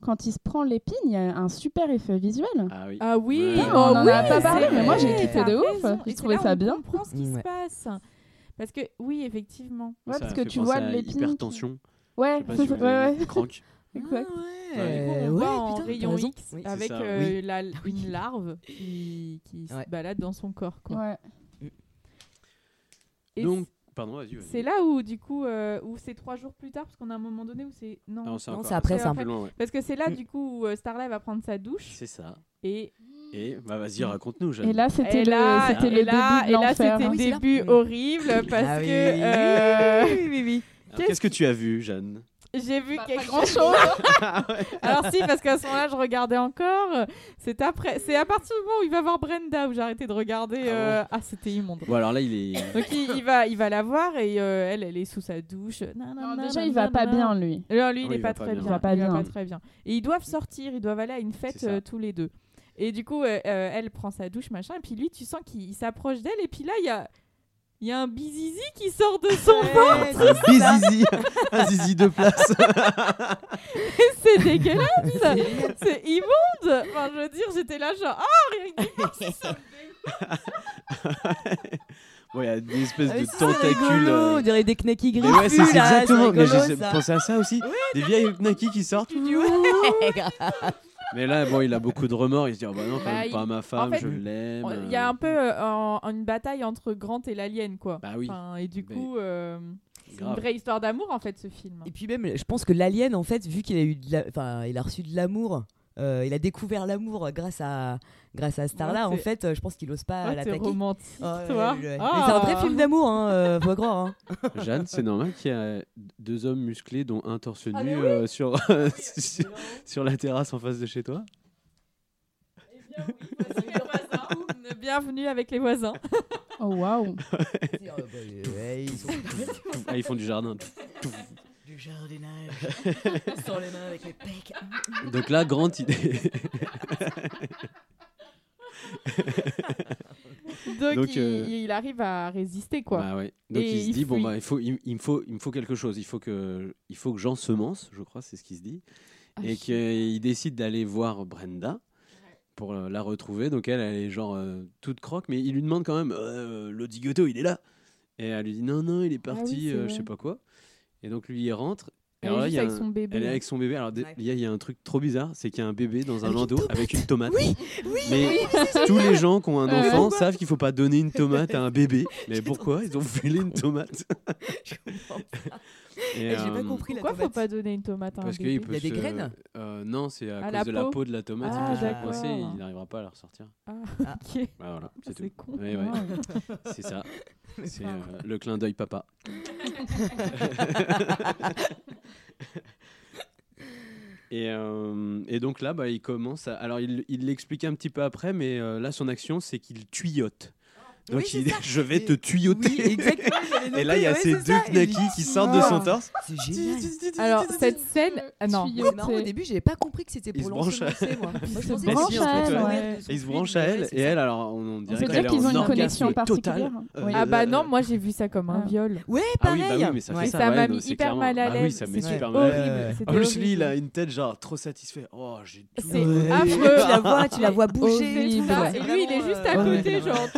Quand il se prend l'épine, il y a un super effet visuel. Ah oui. Ah oui, Ouais. On en oui, a pas parlé, mais moi, j'ai kiffé de ouf. J'ai trouvé ça bien. On comprend ce qui Ouais. se passe. Parce que oui, effectivement. Ouais, Ça parce que tu vois l'épine. qui- Hypertension. Ouais, si ouais, ouais. Exact. Ah Du coup, ouais. on ouais, voit en putain, rayon. X Oui, avec ça, euh, oui. la- une larve qui, qui Ouais. se balade dans son corps. Quoi. Ouais. Et Donc, pardon, c'est là où du coup, euh, où c'est trois jours plus tard, parce qu'on a un moment donné où c'est non, Non, c'est Non, c'est après, c'est un peu loin, ouais. parce que c'est là Mm. du coup où euh, Starlight va prendre sa douche C'est ça. et Et bah vas-y, raconte-nous, Jeanne. Et là, c'était là, c'était le là, début et de là, l'enfer. c'était début horrible parce Ah oui. que euh, oui, oui, oui. Qu'est-ce que tu as vu, Jeanne? J'ai vu quelque pas chose. Ah ouais. Alors si, parce qu'à ce moment-là, je regardais encore. C'est après, c'est à partir du moment où il va voir Brenda où j'ai arrêté de regarder. euh, Ah, c'était immonde. Bon, alors là, il est. Donc il, il va, il va la voir et euh, elle, elle est sous sa douche. Non, déjà, il va pas bien, lui. Non, lui, il Oui, est il pas va pas très bien. bien. Il va pas bien. très bien. Et ils doivent sortir, ils doivent aller à une fête euh, tous les deux. Et du coup, elle prend sa douche, machin. Et puis lui, tu sens qu'il il s'approche d'elle. Et puis là, il y a, il y a un bizizi qui sort de son ventre. Un zizi, un zizi de place. c'est dégueulasse. c'est immonde. Enfin, je veux dire, j'étais là genre, ah, rien que il y a des espèces Ah, de tentacules. euh, On dirait des knackis Mais griffus. ouais, c'est exactement. Mais j'ai pensé à ça aussi. des vieilles knackis qui sortent. Mais là, bon, il a beaucoup de remords. Il se dit, oh, bah non, quand Bah, même il- pas ma femme, fait, je l'aime. On- Il y a un peu euh, en- en une bataille entre Grant et l'alien, quoi. Bah oui. Enfin, et du Mais- coup, euh, c'est une Grave. vraie histoire d'amour, en fait, ce film. Et puis même, je pense que l'alien, en fait, vu qu'il a eu, de la- enfin, il a reçu de l'amour, euh, il a découvert l'amour grâce à, grâce à Starla. Ouais, en fait, euh, je pense qu'il ose pas Ouais, t'es l'attaquer. romantique, toi. ouais, ouais. Ah. C'est un vrai film d'amour, hein, euh, faut croire. Hein. Jeanne, c'est normal qu'il y a deux hommes musclés, dont un torse nu, Ah, oui. euh, sur, sur, sur la terrasse en face de chez toi. Bienvenue avec les voisins. Oh waouh. Ouais, ils sont- Ah, ils font du jardin. Jardinage. Sans les mains avec les pecs. Donc là, il est. Donc, Donc, il, euh, il arrive à résister, quoi. Bah ouais. Donc Et il se il dit bon fuit. bah il faut il, il me faut il me faut quelque chose. Il faut que il faut que j'ensemence, je crois, c'est ce qu'il se dit, Ah, et je- qu'il décide d'aller voir Brenda pour euh, la retrouver. Donc elle elle est genre euh, toute croque, mais il lui demande quand même euh, le il est là. Et elle lui dit non non il est Ah oui, parti, c'est euh, vrai. je sais pas quoi. Et donc lui il rentre. Et Elle alors là, juste il y a avec un- son bébé. Elle est avec son bébé. Alors Ouais. il y, a- il y a un truc trop bizarre, c'est qu'il y a un bébé dans un Avec une landau avec une tomate. Oui, oui, Mais oui, tous les gens qui ont un Euh, enfant savent qu'il faut pas donner une tomate à un bébé. Mais pourquoi? Ils ont filé une tomate Je comprends pas. Et, J'ai pas euh, compris la Pourquoi faut tomate. pas donner une tomate à un Parce bébé qu'il peut Il y a des se- graines euh, Non, c'est à, À cause la de la peau peau de la tomate. Ah, il peut se d'accord. coincer et il n'arrivera pas à la ressortir. Ah, Ah. ok. Bah, voilà, c'est C'est tout. con. Ouais, ouais. Wow. C'est ça. C'est euh, le clin d'œil papa. Et, euh, et donc là, bah, il commence. à- Alors, il il l'explique un petit peu après, mais euh, là, son action, c'est qu'il tuyote. Donc, Oui, il je vais Et- te tuyoter. Oui, exactement. j'avais et là, il y a ces ouais, deux knackis qui sortent de son Ah. torse. C'est génial. Alors, cette scène. Ah, non. Au début, j'avais pas compris que c'était pour l'ensemencer, moi. Moi, je se pensais Mais branche que si, c'était en fait, pour ouais. permettre de Et il se souffler, branche mais à ouais, elle, et elle, alors, on, dirait qu'ils en ont une connexion particulière. Euh. Ah bah euh, non, moi j'ai vu ça comme un Ah. viol. Ouais, Ah oui, pareil. bah mais ça Ouais. Ouais, m'a mis c'est hyper mal à Ah oui, l'aise. ça super mal à l'aise. Ouais. lui, il a une tête genre trop satisfait. Oh, j'ai tout. C'est Ouais. affreux. Tu la vois, tu la vois bouger. Et lui, il est juste à côté, ouais. genre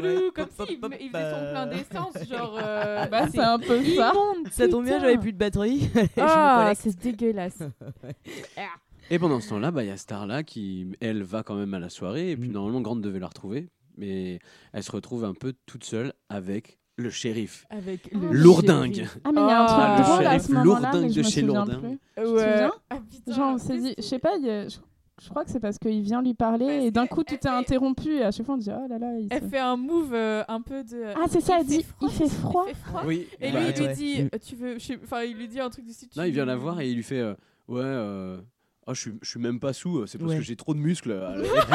touloulou, comme s'il il faisait son plein d'essence, genre. euh, Bah, c'est un peu ça. immonde, Ça tombe bien, j'avais plus de batterie. Ah, c'est dégueulasse. Et pendant ce temps-là, bah, il y a Starla qui, elle, va quand même à la soirée. Et puis Mm. normalement, Grant devait la retrouver. Mais elle se retrouve un peu toute seule avec le shérif. Avec le Lourdingue. shérif. Ah mais il y a un Ah, truc le drôle à shérif ce moment-là, Lourdingue mais je de me chez souviens Lourdin. plus. Ouais. souviens Ah, putain, Genre on s'est dit, je sais pas, il y a- je, je crois que c'est parce qu'il vient lui parler Parce et d'un coup tout est fait- interrompu et à chaque fois on dit oh là là. Il Elle fait un move euh, un peu de. Ah c'est ça, elle dit il fait froid. Il fait froid. Oui. Et bah, lui, il lui ouais. dit, euh, tu veux, enfin, il lui dit un truc du style. Non, il vient la voir et il lui fait euh, Ouais, euh, oh, je, suis, je suis même pas sous, c'est parce Ouais. que j'ai trop de muscles. Elle,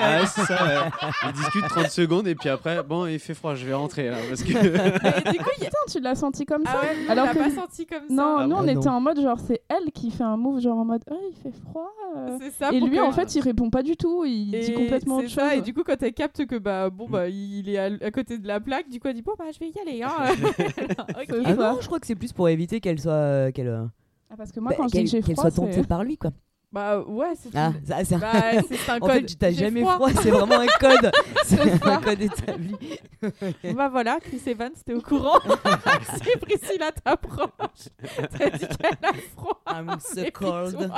Ah, c'est ça, ouais. Il discute 30 secondes et puis après, bon, il fait froid, je vais rentrer là. Parce que... Et du coup, y Putain, tu l'as senti comme ça Ah ouais, Alors que- pas senti comme ça. Non, Ah nous bon on Ah était en mode genre c'est elle qui fait un move genre en mode oh il fait froid. euh. C'est ça. Et lui que- en fait il répond pas du tout, il Et dit complètement autre ça, chose. Et du coup, quand elle capte que bah bon bah il est à, à côté de la plaque, du coup elle dit bon bah je vais y aller. Hein. Ah non, je crois que c'est plus pour éviter qu'elle soit, euh, qu'elle, euh, Ah, parce que moi bah, quand je dis qu'elle que j'ai qu'elle froid, soit tentée c'est par lui, quoi. Bah ouais, c'est Ah, ça, ça- bah, c'est c'est un en code. fait, tu t'as jamais froid, c'est vraiment un code. C'est un code établi. Bah voilà, Chris Evans, t'es au courant. si Priscilla t'approche, t'as dit qu'elle a froid. I'm so cold.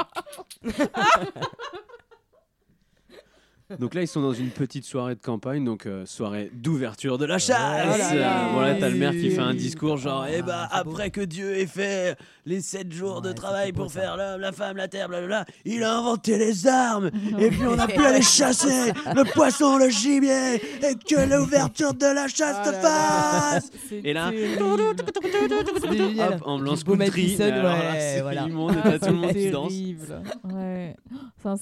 Donc là, ils sont dans une petite soirée de campagne, donc euh, soirée d'ouverture de la chasse. Oh là. Euh, bon, là, t'as le maire qui fait un discours genre, eh bah, Ah, après que Dieu ait fait les sept jours de travail pour faire l'homme, la femme, la terre, blablabla, il a inventé les armes, et puis on a pu aller chasser le poisson, le gibier, et que l'ouverture de la chasse se fasse. Et là, hop, ambiance Beau country, c'est voilà. immonde, t'as tout le monde qui C'est danse.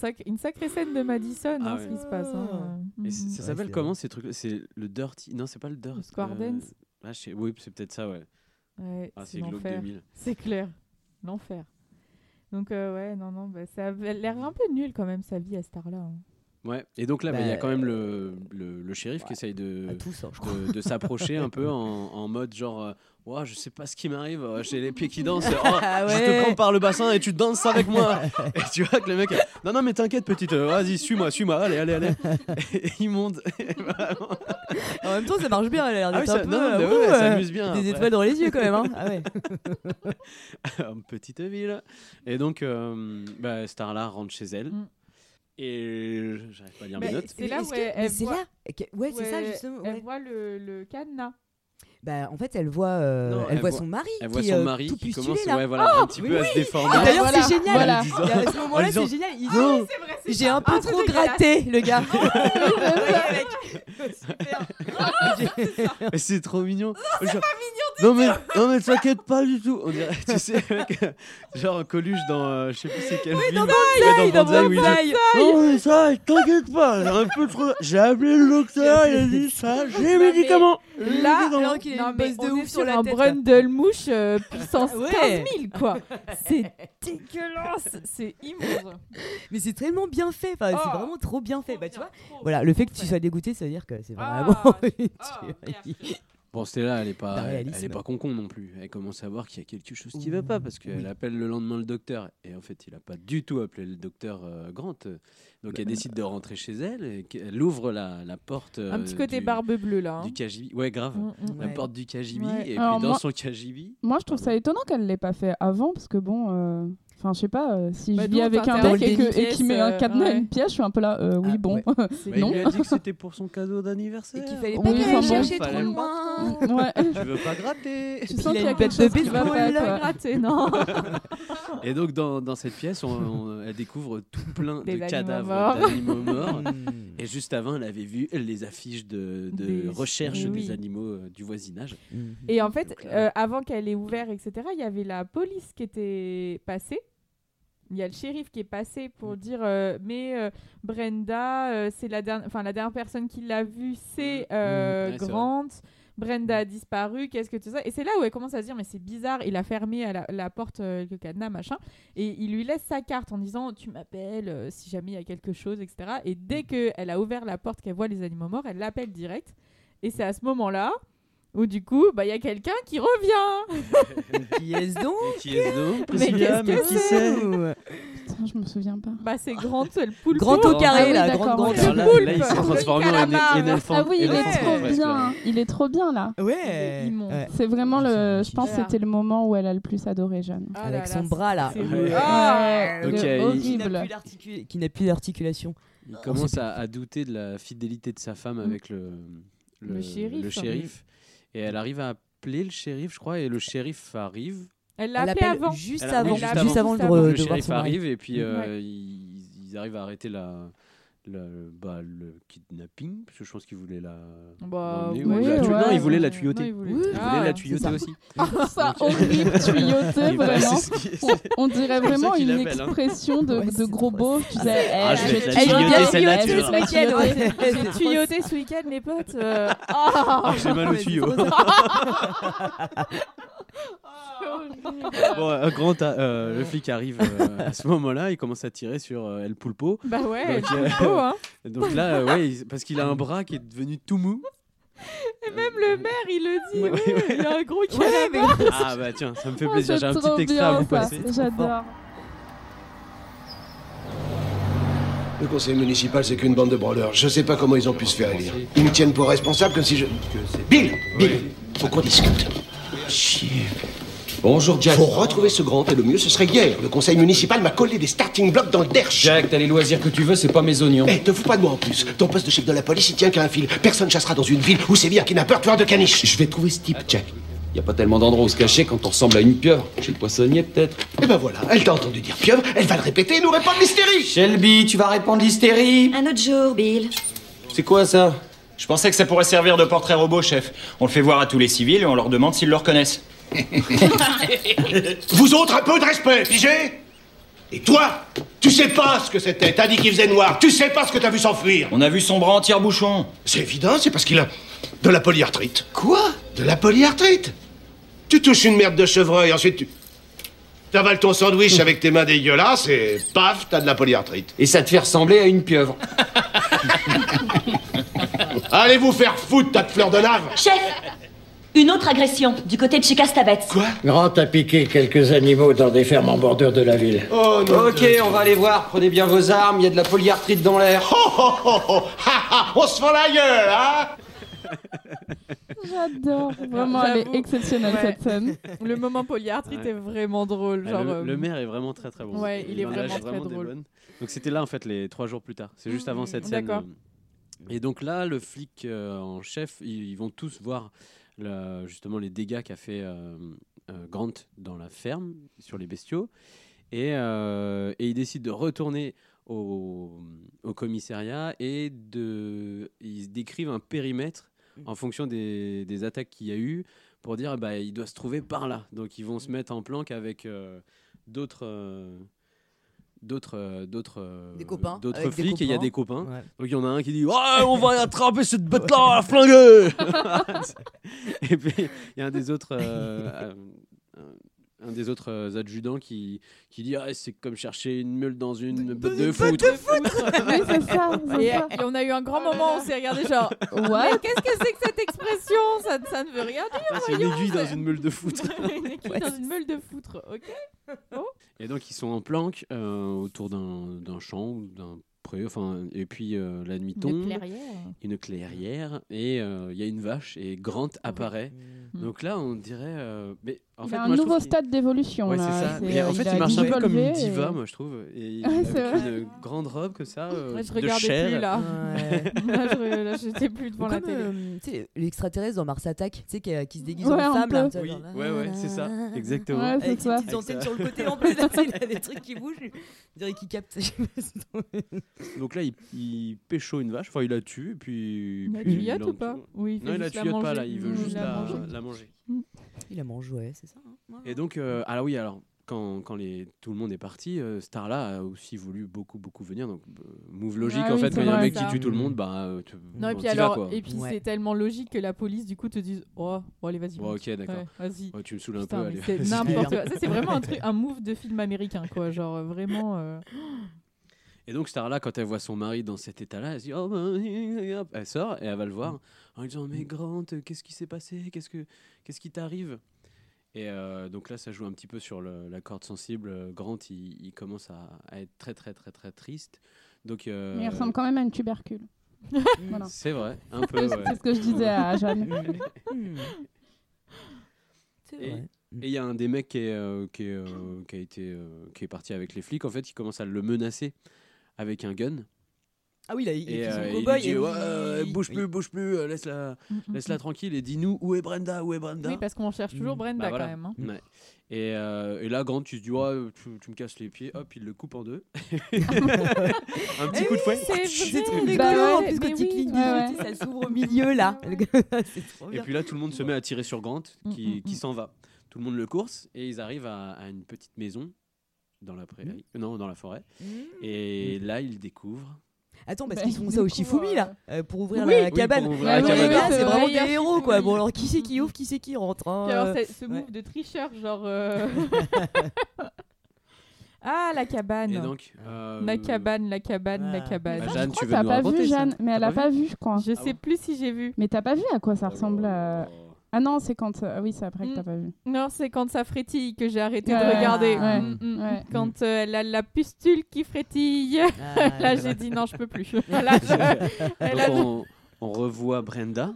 C'est une sacrée scène de Madison, Ah se passe. hein. Et Mhm. c'est- ça Ouais, s'appelle c'est comment ces trucs C'est le dirty Non, c'est pas le dirty. Square dance ah, je sais- Oui, c'est peut-être ça, ouais. Ouais, Ah, c'est c'est Globe l'enfer. 2000. C'est clair. L'enfer. Donc, euh, ouais, non, non, bah, ça avait l'air un peu nul quand même, sa vie à cette heure-là. hein. Ouais, et donc là, bah, il y a Bah, quand même le, le, le shérif qui essaye de, À tous, hein, je crois. de, de s'approcher un peu en, en mode genre, euh, Ouah, je sais pas ce qui m'arrive, j'ai les pieds qui dansent, oh, Ah je te ouais. prends par le bassin et tu danses avec moi. et tu vois que le mec, non, non, mais t'inquiète, petite, euh, vas-y, suis-moi, suis-moi, allez, allez, allez. Et il monte. En même temps, ça marche bien. Elle a l'air Ah oui, d'être ça- un peu. non, non, mais ouais, ouh, elle euh, s'amuse bien, Des après. étoiles dans les yeux quand même. Hein. Ah ouais. petite ville. Et donc, euh, bah, Starla rentre chez elle. Mm. Et j'arrive pas à lire Mais mes notes. C'est là où elle, voit... là. Ouais, c'est ça ouais, justement. Elle ouais. voit le, le cadenas. Bah, en fait, elle voit, euh, Non, elle, elle voit voit- son mari. Elle voit qui son euh, mari tout qui commence là. ouais, voilà, un petit peu à se déformer. Et D'ailleurs, Voilà, c'est génial. voilà. Et à ce moment-là, disant, c'est génial. Il J'ai un peu trop gratté, le gars. C'est trop mignon. Genre- non mais non mais t'inquiète pas du tout. On dirait, tu sais, euh, genre Coluche dans, euh, je sais plus c'est quel Oui, film. dans Banzai, dans. Non mais ça, t'inquiète pas, j'ai un peu trop. J'ai appelé le docteur, il a dit ça, j'ai médicaments. Là, Alors qu'il a non, une mais bosse de ouf sur sur la un tête, brundle-mouche euh, puissance Ouais. 15 000, quoi. C'est dégueulasse. C'est immonde. Mais c'est tellement bien fait. Enfin, c'est Oh, vraiment trop bien fait. trop Bah, tu bien, vois. Voilà, le fait que tu sois dégoûté, ça veut dire que c'est vraiment. ah. Bon, Stella, elle est pas, elle, elle est pas con con non plus. Elle commence à voir qu'il y a quelque chose qui va pas parce qu'elle appelle le lendemain le docteur et en fait, il a pas du tout appelé le docteur euh, Grant. Donc elle décide de rentrer chez elle et qu'elle ouvre la, la porte. Un euh, petit côté du- barbe bleue, là. hein. Du KGB. Ouais, grave. Mm, mm. La Ouais. porte du KGB Ouais. et puis dans moi- son KGB. Moi, je trouve ça étonnant qu'elle l'ait pas fait avant, parce que bon, euh, enfin, je sais pas, euh, si Bah, je vis avec un mec et, une qui met un cadenas euh, à une ouais. pièce, je suis un peu là, euh, oui, Ah, bon, ouais. Non. il a dit que c'était pour son cadeau d'anniversaire. Et qu'il fallait Oui, pas aille bon, chercher trop loin. ouais. Tu veux pas gratter Tu sens qu'il y a une quelque chose qui va pas. Gratter, non. Et donc dans, dans cette pièce, on, on- elle découvre tout plein Des de cadavres d'animaux morts. Mm. Et juste avant, elle avait vu les affiches de, de Des- recherche des oui. animaux euh, du voisinage. Mm. Et en fait, Donc euh, avant qu'elle ait ouvert, etc., il y avait la police qui était passée. Il y a le shérif qui est passé pour Mm. dire euh, mais euh, Brenda, euh, c'est la dernière, enfin la dernière personne qui l'a vue, c'est Mm. c'est Grant. Brenda a disparu, qu'est-ce que tu sais Et c'est là où elle commence à se dire mais c'est bizarre. Il a fermé à la, la porte le cadenas machin, et il lui laisse sa carte en disant tu m'appelles si jamais il y a quelque chose, etc. Et dès que elle a ouvert la porte, qu'elle voit les animaux morts, elle l'appelle direct. Et c'est à ce moment-là où du coup, bah il y a quelqu'un qui revient. Qui est-ce donc Et qui est donc Mais Priscilla, qu'est-ce mais que qui c'est Putain, je me souviens pas. Bah c'est Grant, c'est le poulpe. Grand au carré, Ah là, ok. Alors là, il s'est transformé en éléphant. Ah oui, il est trop bien. Il est trop bien là. Ouais. C'est vraiment le. Je pense que c'était le moment où elle a le plus adoré Jeanne. Ah Avec son bras, là. horrible. Ah, Qui n'a plus d'articulation. Il commence à, douter de la fidélité de sa femme avec le, Le shérif. le shérif. Et elle arrive à appeler le shérif, je crois, et le shérif arrive. Elle l'a appelé avant. juste avant, juste avant. avant de, Juste avant. le shérif arrive et puis euh, Ouais. ils, ils arrivent à arrêter la, le, bah, le kidnapping, parce que je pense qu'ils voulaient la. Bah, oui, ou la tu- ouais. non, ils voulaient la Non, tuyauter. voulaient- Oui, Ils Ah, la tuyauter ça. aussi. Ah, ça, Donc, horrible, Et bah, vraiment. ce On, on dirait vraiment qu'il une l'appelle, hein. expression de, Ouais, de gros beauf. Tu sais, Ah, eh, je vais te la elle tuyauter, tuyauter, tuyauter. Ouais. J'ai tuyauté ce week-end, mes potes. euh, Ah, Ah, j'ai mal au c'est tuyau. Bon, un grand, euh, le flic arrive euh, à ce moment-là, il commence à tirer sur euh, El Pulpo. Bah ouais, Donc, euh, beau, hein. Donc là, euh, ouais, il- parce qu'il a un bras qui est devenu tout mou. Et même le maire, il le dit. Ouais, ouais, ouais. Il y a un gros Ouais, mais calamar. Ah bah tiens, ça me fait Oh, plaisir. J'ai un petit extrait à vous passer. J'adore. Le conseil municipal, c'est qu'une bande de branleurs. Je sais pas comment ils ont pu se faire élire. Ils me tiennent pour responsable comme si je. Bill Bill Faut qu'on discute. Chier. Bonjour, Jack. Faut retrouver ce grand et le mieux ce serait hier. Le conseil municipal m'a collé des starting blocks dans le derche. Jack, t'as les loisirs que tu veux, c'est pas mes oignons. Eh, te fous pas de moi en plus. Ton poste de chef de la police, il tient qu'à un fil. Personne chassera dans une ville où c'est bien qui n'a peur, tueur de caniche. Je vais trouver ce type, Jack. Y a pas tellement d'endroits où se cacher quand on ressemble à une pieuvre. Chez le poissonnier, peut-être. Eh ben voilà, elle t'a entendu dire pieuvre, elle va le répéter et nous répandre l'hystérie. Shelby, tu vas répandre l'hystérie Un autre jour, Bill. C'est quoi ça? Je pensais que ça pourrait servir de portrait robot, chef. On le fait voir à tous les civils et on leur demande s'ils le reconnaissent. Vous autres, un peu de respect, pigé Et toi Tu sais pas ce que c'était, t'as dit qu'il faisait noir, tu sais pas ce que t'as vu s'enfuir On a vu son bras en tire-bouchon. C'est évident, c'est parce qu'il a de la polyarthrite. Quoi? De la polyarthrite Tu touches une merde de chevreuil, ensuite tu... T'avales ton sandwich avec tes mains dégueulasses et paf, t'as de la polyarthrite. Et ça te fait ressembler à une pieuvre. Allez vous faire foutre, tas de fleurs de lave Chef Une autre agression du côté de chez Castavets. Quoi Grand a piqué quelques animaux dans des fermes en bordure de la ville. Oh non Ok, on va aller voir. Prenez bien vos armes, il y a de la polyarthrite dans l'air. Oh, oh, oh, oh. Ha, ha, On se fend la gueule, hein J'adore. Vraiment, elle est exceptionnelle Ouais. cette scène. Le moment polyarthrite Ouais. est vraiment drôle. Ah, Genre, le, euh, le maire est vraiment très très bon. Ouais, il est en vraiment très drôle. Donc c'était là en fait les trois jours plus tard. C'est juste avant Mhm, cette scène. d'accord. euh, Et donc là, le flic euh, en chef, ils, ils vont tous voir justement les dégâts qu'a fait euh, euh, Grant dans la ferme sur les bestiaux, et, euh, et ils décident de retourner au, au commissariat et de, ils décrivent un périmètre en fonction des, des attaques qu'il y a eu pour dire bah, il doit se trouver par là. Donc ils vont se mettre en planque avec euh, d'autres. euh, d'autres euh, d'autres euh, Des copains, d'autres flics et il y a des copains. Ouais. donc il y en a un qui dit ouais on va attraper cette bête là la flinguer et puis il y a un des autres euh, euh, un des autres euh, adjudants qui, qui dit ah, c'est comme chercher une meule dans une botte de foot. Oui, c'est ça. Et, ça. et on a eu un grand moment où on s'est regardé genre Mais qu'est-ce que c'est que cette expression? Ça, ça ne veut rien dire. Ah, c'est une aiguille dans une meule de foot. une aiguille dans une meule de foutre, ok. Et donc ils sont en planque euh, autour d'un champ ou d'un pré, enfin et puis euh, la nuit Une tombe, clairière. une clairière et euh, il y a une vache et Grant apparaît. Mhm. Donc là on dirait, euh, mais en Il fait a un moi, nouveau stade d'évolution. Ouais, ça. En euh, fait, a il marche un peu comme une évolué et- diva, moi, je trouve. Et Ouais, c'est avec une grande robe comme ça, euh, Ouais, je de regardais chair. plus là. Ouais. Là, j'étais plus devant la comme, télé. euh, tu sais, l'extraterrestre dans Mars Attack, tu sais, qui, euh, qui se déguise Ouais, en femme. là, Oui, genre là, ouais, ouais, c'est ça, exactement. Avec ses ça. petites antennes sur le côté en plus, il a des trucs qui bougent. Je dirais qu'il capte. Donc là, il, il pécho une vache, enfin, il la tue, et puis. Il la ou pas il Non, il la la tuillote pas, là, il veut juste la la, manger. la manger. Il la mange, ouais, c'est ça. hein. Ouais. Et donc, euh, alors oui, alors. Quand, quand les, tout le monde est parti, euh, Starla a aussi voulu beaucoup beaucoup venir. Donc, euh, move logique Ah en oui, fait, quand il y a un mec ça. qui tue tout le monde, bah. euh, tu- Non, et puis alors, et puis Ouais. c'est tellement logique que la police du coup te dise Oh, bon, allez, vas-y. Monte. ok, d'accord. Ouais, vas-y. Tu me saoules un Putain, peu. c'est n'importe quoi. Ça, c'est vraiment un, truc, un move de film américain, quoi. Genre, vraiment. euh, Et donc Starla, quand elle voit son mari dans cet état-là, elle se dit oh ben, hop. elle sort et elle va le voir en lui disant mais Grant, qu'est-ce qui s'est passé? Qu'est-ce que qu'est-ce qui t'arrive? Et euh, donc là, ça joue un petit peu sur le- la corde sensible. Euh, Grant, il, il commence à, à être très très très très triste. Donc euh, Mais il ressemble quand même à une tubercule. voilà. c'est vrai, un peu. C'est ouais. c'est ce que je disais à Jeanne. C'est Et- vrai. Et il y a un des mecs qui est, euh, qui est, euh, qui a été euh, qui est parti avec les flics. En fait, il commence à le menacer avec un gun. Ah oui, là, il Et, est euh, il lui dit, et ouais, il- bouge plus, bouge plus, euh, laisse-la laisse -la tranquille et dis-nous où est Brenda, où est Brenda? Oui, parce qu'on cherche toujours Brenda Bah, voilà. quand même. hein. Ouais. Et, euh, et là, Grant, tu te dis, ouais, tu, tu me casses les pieds, hop, il le coupe en deux. un petit coup de fouet. C'est trop vrai. rigolo Bah en plus quand oui. Ouais, ouais. ça s'ouvre au milieu là. Et puis là, tout le monde se met à tirer sur Grant, qui, Mm, mm, qui mm. s'en va. Tout le monde le course et ils arrivent à, à une petite maison dans la prairie, non, dans la forêt. Mmh. Et là, ils découvrent. Attends, parce Bah, qu'ils font ça au Shifumi là, euh, pour ouvrir Oui. la Oui, cabane. pour ouvrir la cabane. les gars, Oui, c'est c'est vraiment vrai. des héros quoi. Bon, alors qui c'est qui ouvre, qui c'est qui rentre hein, alors, euh, ce ouais. move de tricheur, genre. euh, ah, la cabane. Et donc, euh, La cabane, la cabane, la Ah. cabane. Bah, Ça, Jeanne, je crois tu que t'as pas vu Jeanne, mais elle a pas vu, je crois. Je sais plus si j'ai vu. Mais t'as pas vu à quoi ça ressemble Oh. à... Ah non, c'est quand... Ah oui, c'est après que Mm. t'as pas vu. Non, c'est quand ça frétille que j'ai arrêté Ouais, de regarder. ouais, Mm, mm, ouais. Quand euh, elle a la pustule qui frétille. Ah, Là, j'ai dit non, je peux plus. Là, je- on, on revoit Brenda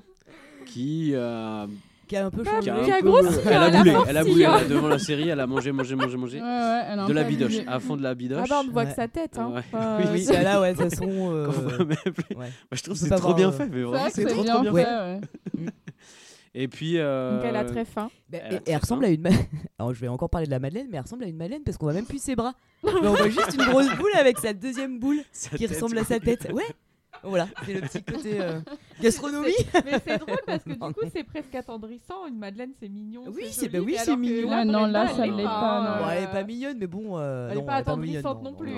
qui, euh, qui a un peu changé. Qui a Qui un a peu- grossi, Elle a boulé, elle a boulé hein. devant la série, elle a mangé, mangé, mangé, mangé. Ouais, ouais, elle a un De la bidoche, à fond de la bidoche. Ah bah on ne voit Ouais. que sa tête. Hein. Ouais. Enfin, Oui, euh, Oui, c'est- là, ouais, euh, ouais. Moi, je trouve que c'est trop bien euh, fait, mais C'est vraiment c'est trop bien trop bien fait. Et puis. euh, Donc elle a très faim. Bah, Elle a et, très elle ressemble faim. à une. ma- Alors, je vais encore parler de la Madeleine, mais elle ressemble à une Madeleine parce qu'on voit même plus ses bras. Mais on voit juste une grosse boule avec sa deuxième boule Sa qui ressemble à sa tête. Ouais. Voilà, c'est le petit côté euh, gastronomie. C'est- Mais c'est drôle parce que du coup c'est presque attendrissant. Une madeleine c'est mignon. Oui, c'est bah oui, c'est mignon. là, non, là, elle ça est l'est pas, non. euh, Bon, elle est pas mignonne, mais bon. euh, Elle est non, pas attendrissante non plus.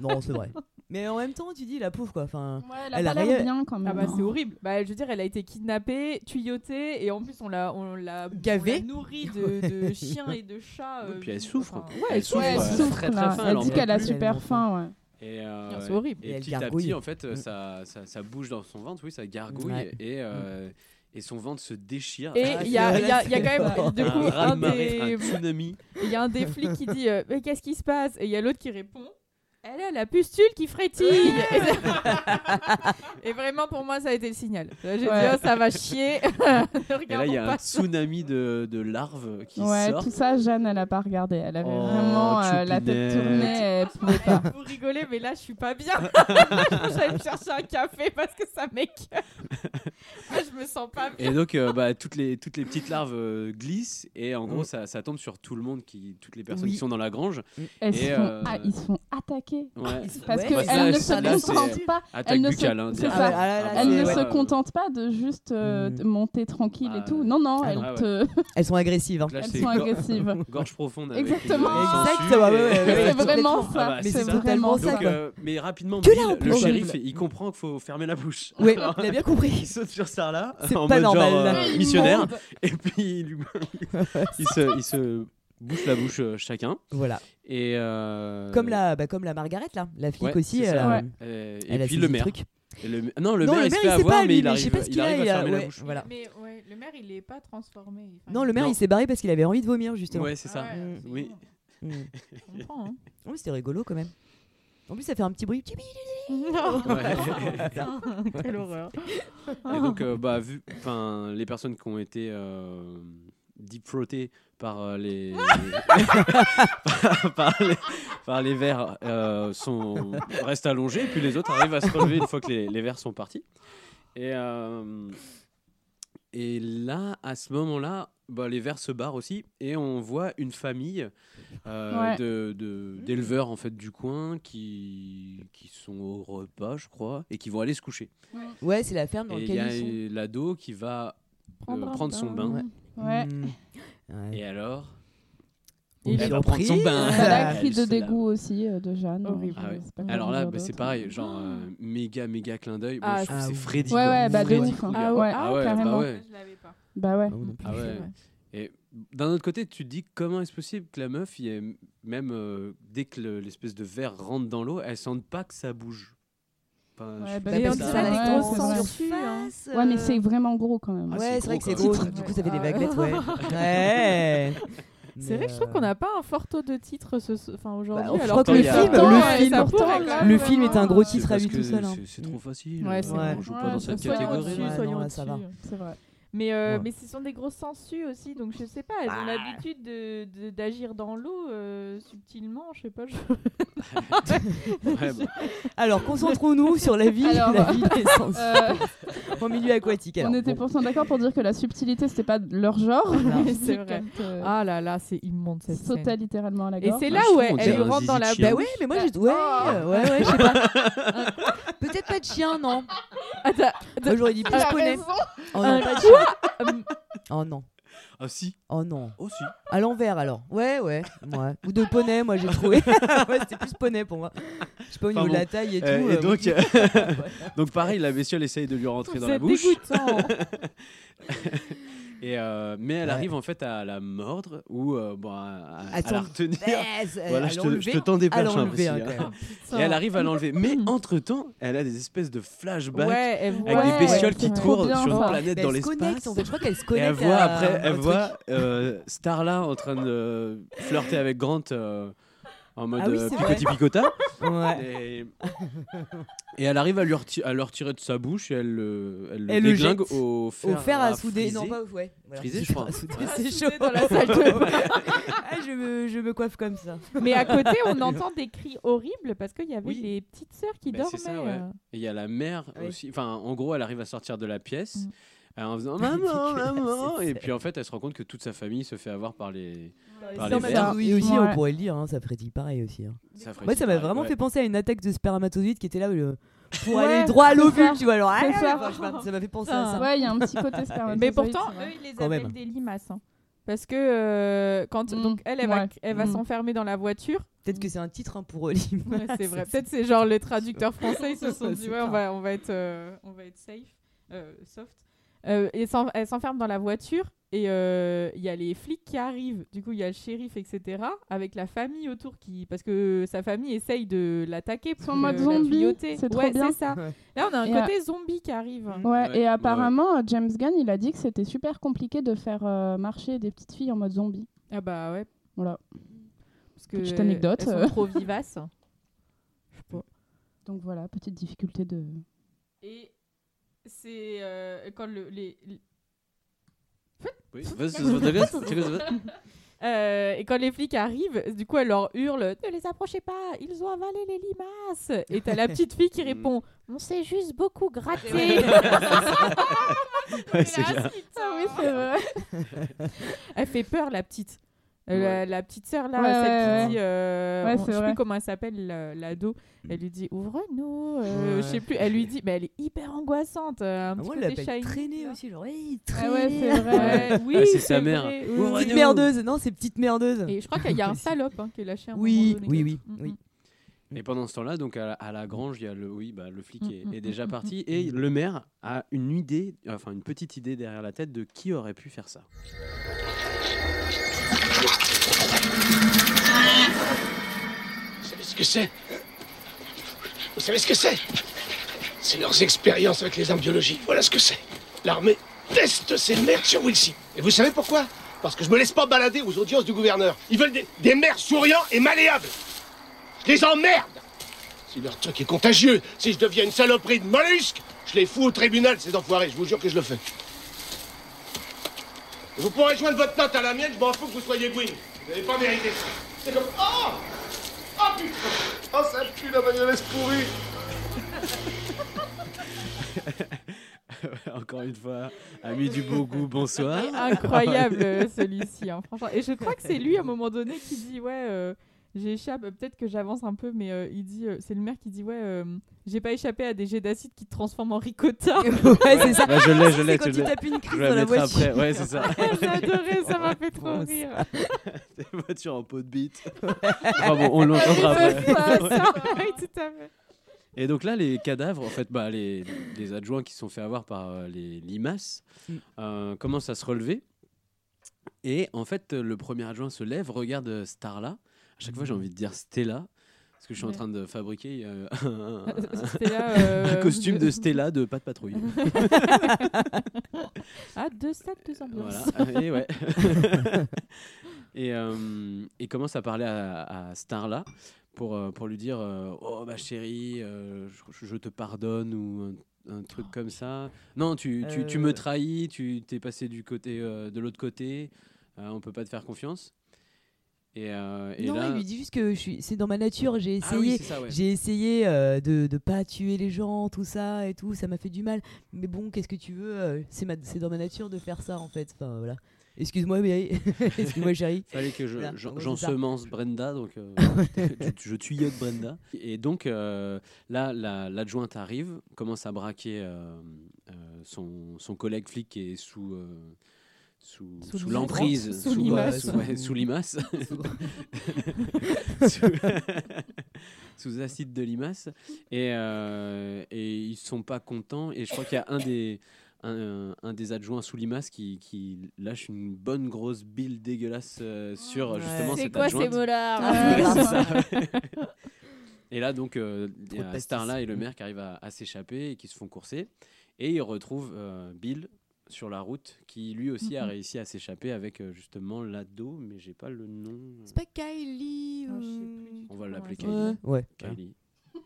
Non, c'est vrai. Mais en même temps, tu dis la pauvre quoi. Enfin, Ouais, elle a Elle a l'air rien- bien quand même. Ah bah c'est hein. horrible. Bah je veux dire, elle a été kidnappée, tuyautée et en plus on l'a on l'a Gavée. nourrie de, de chiens et de chats. Euh, puis elle souffre, enfin. Ouais, Elle elle souffre, elle souffre très, très là. faim, Elle dit qu'elle a super faim, ouais. Et, euh, Ah, c'est horrible. Et, petit à gargouille. petit, en fait, Mm. ça, ça, ça bouge dans son ventre, oui, ça gargouille Ouais. et, euh, et son ventre se déchire. Et Ah, il y, a- y a- y a quand même du un coup un des tsunami. il y a un des flics qui dit euh, mais qu'est-ce qui se passe? Et il y a l'autre qui répond elle a la pustule qui frétille et, vraiment pour moi ça a été le signal j'ai dit oh, ça va chier Ne Et là, il y a un tsunami de, de larves qui Ouais, sortent. tout ça, Jeanne, elle a pas regardé. Elle avait Oh, vraiment euh, la tête tournée. Elle pouvait pas. vous rigolez mais là je suis pas bien j'allais me chercher un café parce que ça m'écoeure je me sens pas bien Et donc, euh, bah, toutes, les, toutes les petites larves euh, glissent et en gros, ça, ça tombe sur tout le monde, qui, toutes les personnes Oui. qui sont dans la grange. Elles Et, se font- euh, ah, ils se font attaquer. Ouais. Parce Ouais, ça, ne se là, contentent pas. Elles ne se, hein, ça. Ah, là, ne se contentent pas de juste euh, Mm. monter tranquille Ah, et tout. Non, non, Ah, elles non. te. elles sont agressives. Hein. Là, Elles sont agressives. Gorge profonde. avec Exactement. C'est vraiment Ah ça. c'est vraiment ça. Mais rapidement, le shérif, il comprend qu'il faut fermer la bouche. Oui, il a bien compris. il saute sur Sarla C'est en pas mode euh, missionnaire et puis il se bouche la bouche euh, chacun Voilà. Et euh, Comme la, bah, comme la Margaret là, la flic ouais, aussi. c'est Elle, ça. a- Ouais. Euh, et elle a puis saisi le maire truc. Et le- non le Non, maire le il se maire, fait il sait avoir pas, mais lui, il mais je arrive, sais pas ce il qu'il a, arrive il à a- fermer la ouais, bouche voilà. mais ouais, le maire il est pas transformé Enfin, Non, le maire Non. il s'est barré parce qu'il avait envie de vomir justement. ouais c'est ça Ah ouais, oui Mm. je comprends, hein. Oh, c'était rigolo quand même. En plus, ça fait un petit bruit. Ouais. Quelle horreur. Et donc, euh, bah, vu, enfin, les personnes qui ont été euh, deep throatées par euh, les, par, les, par les vers euh, sont restent allongés, puis les autres arrivent à se relever une fois que les, les vers sont partis. Et euh, et là, à ce moment-là, bah, les vers se barrent aussi, et on voit une famille euh, Ouais. de- de- d'éleveurs en fait du coin qui qui sont au repas, je crois, et qui vont aller se coucher. Ouais, c'est la ferme dans Et il y laquelle a l'ado qui va euh, Prendre son bain. bain. Ouais. Mm. Ouais. Et alors? Il Elle est va prendre son bain. Elle a Elle cri de dégoût aussi euh, de Jeanne. Horrible. Ah ouais. Alors là, bah, c'est pareil, genre euh, méga méga clin d'œil. Ah, je trouve que ah c'est oui. Freddy. Ouais, ouais, bah de Freddy ouf, hein. Ah ouais, ah ouais, carrément. bah ouais. Je l'avais pas. Bah ouais. Ah. Ah. Et d'un autre côté, tu te dis comment est-ce possible que la meuf, y ait- même euh, dès que le- l'espèce de verre rentre dans l'eau, elle sente pas que ça bouge. Je Ouais, bah, pas dit ça- ça ouais, c'est hein. Ouais, mais c'est vraiment gros quand même. Ah, Ouais, c'est c'est vrai que c'est gros. Du coup, ça fait des Ah ouais. vaguelettes, ouais. Ouais. C'est vrai que je trouve euh, qu'on n'a pas un fort taux de titres ce, enfin, aujourd'hui. Bah, je alors crois que le film- le ouais, le film est un gros euh, C'est titre à lui tout seul. hein. c'est- C'est trop facile. Ouais, euh, c'est on vrai. joue Ouais, pas dans c'est- cette catégorie. Ouais, ça va. C'est vrai. Mais, euh, Ouais. mais ce sont des grosses sangsues aussi, donc je sais pas, elles ont l'habitude de- de- d'agir dans l'eau euh, subtilement, je sais pas. je- Ouais, bah, Alors, concentrons-nous sur la vie, Alors, la vie des Euh, en milieu aquatique. Alors, on était bon. pourtant d'accord pour dire que la subtilité, c'était pas leur genre. Non. C'est vrai. Quand, euh, Ah là là, c'est immonde cette scène. sauta littéralement à la Et gorge. c'est Moi, là où elle, elle rentre dans la Bah ouais, mais moi j'ai. Ouais, Oh. ouais, ouais, je sais pas. Peut-être pas de chien, non. Attends, j'aurais dit plus Elle a poney. Oh non, Un pas de chien. Oh non. Ah si, Oh non. aussi. À l'envers alors. Ouais, ouais. ouais. Ou de poney, moi j'ai trouvé. ouais, c'était plus poney pour moi. Je sais pas au niveau de la taille et tout. Euh, et euh, donc, pareil, la bestiole essaye de lui rentrer dans la C'est bouche. dégoûtant. Et euh, mais elle Ouais. arrive en fait à la mordre ou euh, bon, à, à- à Attends, la retenir. baisse, Voilà, à je te, je te tends des perches, hein, quand même. Et elle arrive à l'enlever. Mais entre-temps, elle a des espèces de flashbacks Ouais, elle avec voit- des bestioles ouais, qui bien, sur une planète dans elle se connecte, l'espace. en fait. Je crois qu'elle se Et connecte. elle voit après, un elle voit euh, Starla en train de flirter avec Grant euh, en mode Ah oui, euh, picoti picota. Ouais. Et, et elle arrive à lui, reti- à le retirer de sa bouche et elle, le- elle le Elle le déglingue jette au fer, au fer à souder. friser. Non, pas au ouais. voilà. Friser, je crois. C'est souder chaud. dans la salle de bain. Ah, je, me, je me coiffe comme ça. Mais à côté, on entend des cris horribles parce qu'il y avait Oui. les petites sœurs qui Ben, dormaient. ouais. euh. Et il y a la mère aussi. Enfin, en gros, elle arrive à sortir de la pièce Mm. Euh, en faisant maman, maman. Et puis en fait, elle se rend compte que toute sa famille se fait avoir par les. Par les vers. Oui, aussi, Ouais. on pourrait le dire, hein, ça frétille pareil aussi. hein. Ça ferait Moi, ça m'a vraiment ouais. fait penser à une attaque de spermatozoïdes qui était là le- pour Ouais, aller droit à l'ovule, ça. tu vois. Alors, ah, ça. m'a fait penser à ça. Ouais, il y a un petit côté spermatozoïde. Mais pourtant, eux, ils les Quand appellent même. des limaces. hein. Parce que euh, quand Mm, donc elle, elle va, elle va Mm. s'enfermer dans la voiture. Peut-être que c'est un titre hein, pour Olim. Ouais, c'est vrai. Peut-être c'est genre les traducteurs français ils se sont dit ouais on va on va être euh, on va être safe, euh, soft. Euh, et elle s'enferme dans la voiture et euh, il y a les flics qui arrivent. Du coup il y a le shérif etc. Avec la famille autour qui parce que sa famille essaye de l'attaquer pour en mode le- la zombie, c'est trop ouais, bien. c'est ça. Là on a un Et, côté zombie qui arrive. Ouais, Ouais, et apparemment, euh, James Gunn, il a dit que c'était super compliqué de faire euh, marcher des petites filles en mode zombie. Ah bah ouais. Voilà. Parce que Petite anecdote. Elles sont trop vivaces. Je sais pas. Donc voilà, petite difficulté de. Et c'est euh, quand le, les, Oui. Euh, et quand les flics arrivent, du coup, elle leur hurle Ne les approchez pas, ils ont avalé les limaces. Et t'as la petite fille qui répond On s'est juste beaucoup gratté. Ouais, c'est clair. Ah oui, c'est vrai. elle fait peur, la petite. Euh, Ouais. la, la petite sœur là, Ouais, celle ouais, qui dit, euh, Ouais, on- c'est je sais plus comment elle s'appelle, la- l'ado. Elle lui dit ouvre-nous. euh, Ouais. Je sais plus. Elle lui dit, mais elle est hyper angoissante. euh, un Ah, petit elle l'appelle traîner aussi. Genre, hey, Ah traîner. ouais, c'est vrai. Ouais, oui, Ah, c'est sa mère. vrai. Oui, Petite merdeuse. Non, c'est petite merdeuse. Et je crois qu'il y a un salope hein, qui est lâché un Oui, moment oui, donné. oui, Mm, oui. mm. Et pendant ce temps-là, donc à, à la grange, il y a le, oui, bah, le flic Mm, est, mm, est déjà mm, parti et le maire a une idée, enfin une petite idée derrière la tête de qui aurait pu faire ça. Vous savez ce que c'est Vous savez ce que c'est C'est leurs expériences avec les armes biologiques. Voilà ce que c'est. L'armée teste ces merdes sur Wilson. Et vous savez pourquoi Parce que je me laisse pas balader aux audiences du gouverneur. Ils veulent des, des maires souriants et malléables. Je les emmerde Si leur truc est contagieux, si je deviens une saloperie de mollusques, je les fous au tribunal, ces enfoirés. Je vous jure que je le fais. Vous pourrez joindre votre note à la mienne, je m'en fous que vous soyez Gwyn. Vous n'avez pas mérité ça. C'est comme... Oh Oh putain Oh ça pue la mayonnaise pourrie Encore une fois, ami du beau goût, bonsoir. Incroyable euh, celui-ci, hein, franchement. Et je crois que c'est lui à un moment donné qui dit ouais, euh, j'échappe. euh, Peut-être que j'avance un peu, mais euh, il dit, euh, c'est le maire qui dit ouais, euh, j'ai pas échappé à des jets d'acide qui te transforment en ricotta. ouais, c'est ça. Bah, je l'ai, je l'ai, quand je tu tapes une Je crise la dans la voiture. après. Ouais, c'est ça. J'ai adoré, ça m'a fait trop rire. Des voitures en pot de bite. Enfin bon, on l'entendra C'est après. ça, ça. Oui, tout à fait. Et donc là, les cadavres, en fait, bah, les, les adjoints qui se sont fait avoir par euh, les limaces Mm. euh, commencent à se relever. Et en fait, le premier adjoint se lève, regarde euh, Starla. À chaque fois, j'ai envie de dire Stella. Parce que je suis en train de fabriquer euh, un, un- Stella, euh, un costume de Stella de pas de patrouille. Ah, deux stades, deux ambiances. Voilà, et ouais. et euh, commence à parler à, à Starla pour, pour lui dire Oh, ma chérie, je, je te pardonne ou un, un truc comme ça. Non, tu, tu, tu me trahis, tu t'es passé du côté, de l'autre côté, on peut pas te faire confiance. Et, euh, et non, là. il lui dit juste que je suis... c'est dans ma nature, j'ai Ah oui, essayé, c'est ça, ouais. j'ai essayé euh, de ne pas tuer les gens, tout ça et tout, ça m'a fait du mal. Mais bon, qu'est-ce que tu veux euh, C'est ma... c'est dans ma nature de faire ça en fait. Enfin voilà. Excuse-moi, mais excuse-moi, chérie. Fallait que je, Voilà, j'en- en gros, j'en c'est ça. semence Brenda, donc euh, je, je Brenda. Et donc euh, là, la- l'adjointe arrive, commence à braquer euh, euh, son, son collègue flic qui est sous, euh, sous, Sous sous limace. l'emprise, Sous sous, limace. sous- ouais, sous limace, sous, acide de limace. Et, euh, et ils sont pas contents. Et je crois qu'il y a un des un, un des adjoints sous limace qui, qui lâche une bonne grosse bile dégueulasse euh, sur Ouais. justement C'est cette quoi adjointe. ces molards Ouais, c'est ça. Et là, donc, euh, il y a. Starla et le maire qui arrivent à, à s'échapper et qui se font courser. Et ils retrouvent euh, Bill sur la route qui lui aussi a Mhm. réussi à s'échapper avec euh, justement l'ado, mais j'ai pas le nom. C'est pas Kylie Ah, ou... On va l'appeler Ouais. Kylie. Ouais. Kylie.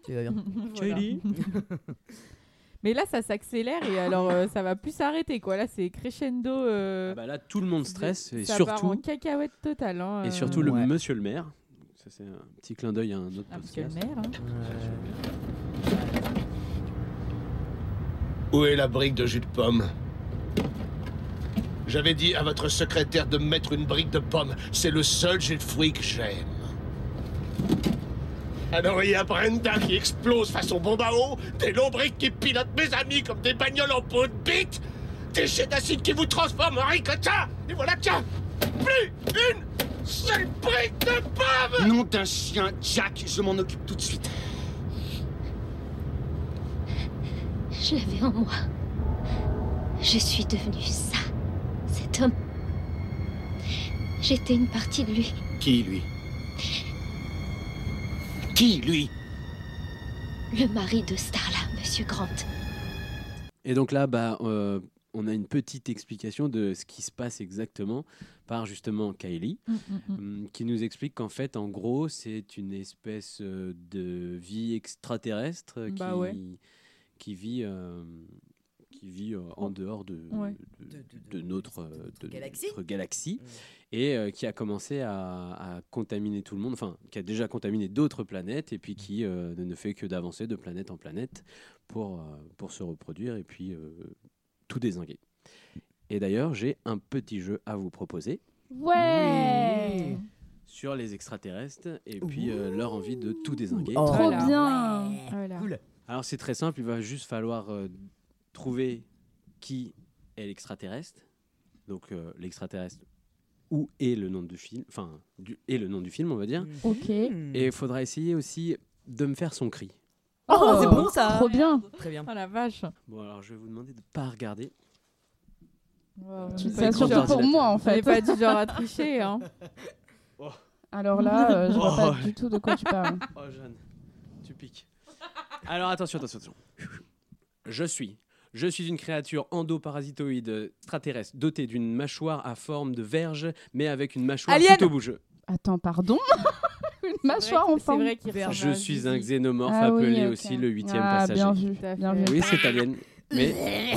Tu vas bien. Kylie. Mais là, ça s'accélère et alors euh, ça va plus s'arrêter quoi. Là, c'est crescendo. euh, Ah bah là, tout le monde stresse et ça part en surtout cacahuète totale. hein, et euh. surtout le Ouais. monsieur le maire. Ça c'est un petit clin d'œil à un autre Ah, monsieur le maire. hein. Où est la brique de jus de pomme? J'avais dit à votre secrétaire de me mettre une brique de pomme. C'est le seul jus de fruits que j'aime. Alors il y a Brenda qui explose façon bombe à eau, des lombriques qui pilotent mes amis comme des bagnoles en peau de bite, des jets d'acide qui vous transforment en ricotta, et voilà qu'il y a plus une seule brique de pomme Nom d'un chien, Jack, je m'en occupe tout de suite. Je l'avais en moi. Je suis devenue ça. Cet homme. J'étais une partie de lui. Qui, lui? Qui, lui? Le mari de Starla, Monsieur Grant. Et donc là, bah, euh, on a une petite explication de ce qui se passe exactement par justement Kylie, mm, mm. hum, qui nous explique qu'en fait, en gros, c'est une espèce euh, de vie extraterrestre Bah qui, ouais. qui vit, euh, qui vit euh, en dehors de, Ouais. de, de notre, de galaxie. notre galaxie et euh, qui a commencé à, à contaminer tout le monde, enfin, qui a déjà contaminé d'autres planètes et puis qui euh, ne fait que d'avancer de planète en planète pour, euh, pour se reproduire et puis euh, tout désinguer. Et d'ailleurs, j'ai un petit jeu à vous proposer Ouais sur les extraterrestres et puis euh, leur envie de tout désinguer. Oh. Trop Voilà. bien Voilà. Cool. Alors c'est très simple, il va juste falloir euh, trouver qui est l'extraterrestre. Donc euh, l'extraterrestre où est le nom du film, enfin du, est le nom du film, on va dire. Ok. Et il faudra essayer aussi de me faire son cri. Oh, c'est bon ça Trop bien Très bien. Oh la vache. Bon alors je vais vous demander de pas regarder. Tu Pas sais être surtout pour moi en fait. pas du genre à tricher. Hein. Alors là, euh, je vois pas Oh. du tout de quoi tu parles. Oh Jeanne, tu piques. Alors attention, attention, attention. Je suis. Je suis une créature endoparasitoïde extraterrestre dotée d'une mâchoire à forme de verge, mais avec une mâchoire Alien bout. Je, Attends, pardon Une mâchoire en C'est forme. vrai je suis un xénomorphe Ah oui, appelé ok. aussi le huitième ah, passager. Bien vu, bien vu. Oui, c'est alien. Mais Il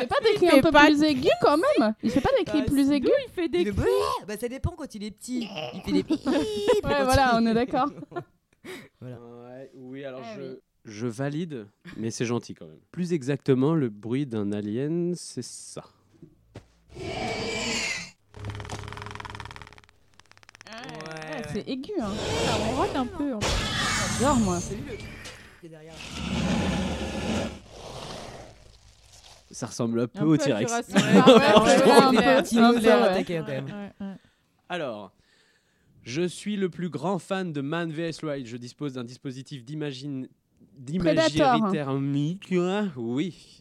fait pas des cris fait un peu pas plus aigus quand même Il fait pas des cris Bah, plus aigus Il fait des est cris. bah ça dépend quand il est petit. Il fait des Ouais, voilà, on est d'accord. Ouais, oui, alors Ah je, oui. Je valide, mais c'est gentil quand même. Plus exactement, le bruit d'un alien, c'est ça. Ouais, c'est aigu, hein. Ça ronronne un peu. en fait. J'adore, moi. Ça ressemble un peu Un au peu à T-Rex. Jurassic Ouais, Park. ouais, Alors, ouais, je ouais, pense un qu'il peu, fait un un dinosaure peu, ouais. attaqué quand même. Ouais, ouais. Alors, je suis le plus grand fan de Man vs Wild. Je dispose d'un dispositif d'imagine d'imagerie Predator. thermique. Oui.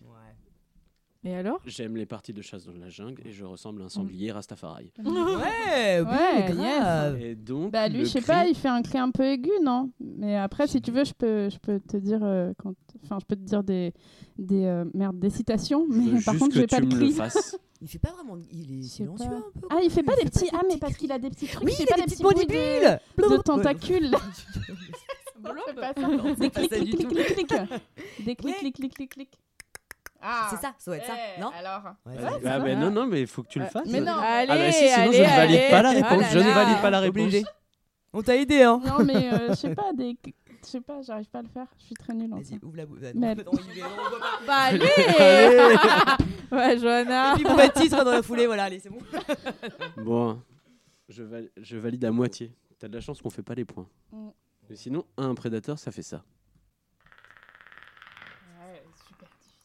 Et alors? J'aime les parties de chasse dans la jungle et je ressemble à un sanglier Rastafari. Ouais, Ouais, ouais, grave. Et donc, Bah lui, le je sais cri- pas, il fait un cri un peu aigu, non? Mais après, si tu veux, je peux, je peux te dire, euh, quand, enfin, je peux te dire des, des euh, merde, des citations, je veux mais par juste contre, que j'ai pas le le cri. fasses. Il fait pas vraiment. Il est Je silencieux pas. un peu. Ah, il fait pas Il des fait petits. pas Ah, mais parce qu'il a des petits trucs. Oui, il fait il pas a des des petits petites bruits de, mandibules. de tentacules. C'est pas ça. Des pas clics, clics, clics, clics, clics. Des clics, clics, clics, clics, clics. Ah. C'est ça, ça doit être ça, Eh, non Alors. Ouais, Ouais, Ah ben non, non, mais il faut que tu le Ouais. fasses. Mais non. Allez, Ah bah si, sinon allez, je ne valide allez. pas la Oh réponse. là je ne là. valide pas la réponse. Obligé. On t'a aidé, hein Non, mais euh, je sais pas, des. Je sais pas, j'arrive pas à le faire. Je suis très nulle. Vas-y, ouvre la bouche. Mais- Non. Bah allez Allez. Ouais, Johanna. Et puis Bourbati sera dans la foulée, voilà, allez, c'est bon. Bon, je, val- je valide à moitié. T'as de la chance qu'on fait pas les points. Mais sinon, un prédateur, ça fait ça. Ouais, super difficile.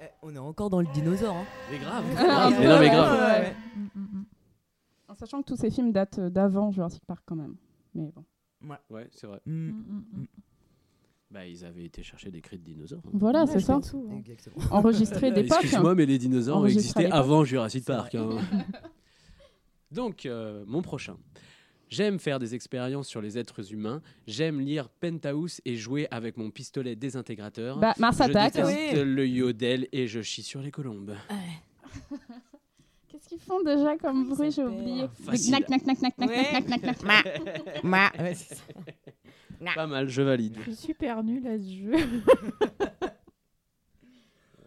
Eh, On est encore dans le dinosaure, hein. Mais grave, Ah, grave. ouais, Mais non, mais ouais, grave. ouais, ouais. Mm, mm, mm. En sachant que tous ces films datent d'avant Jurassic Park quand même. Mais bon. Ouais, c'est vrai. Mm, mm. Bah, ils avaient été chercher des cris de dinosaures. hein. Voilà, Ouais, c'est je ça. hein. Exactement. Enregistré d'époque. Excuse-moi, mais les dinosaures existaient avant Jurassic Park. hein. Donc, euh, mon prochain. J'aime faire des expériences sur les êtres humains. J'aime lire Penthouse et jouer avec mon pistolet désintégrateur. Bah, Mars je Attack. déteste Oui. le yodel et je chie sur les colombes. Qu'est-ce qu'ils font déjà comme bruit? J'ai oublié. Facile. Knack, knack, knack, knack, knack, Ouais. knack, knack, knack, Pas mal, je valide. Je suis super nulle à ce jeu.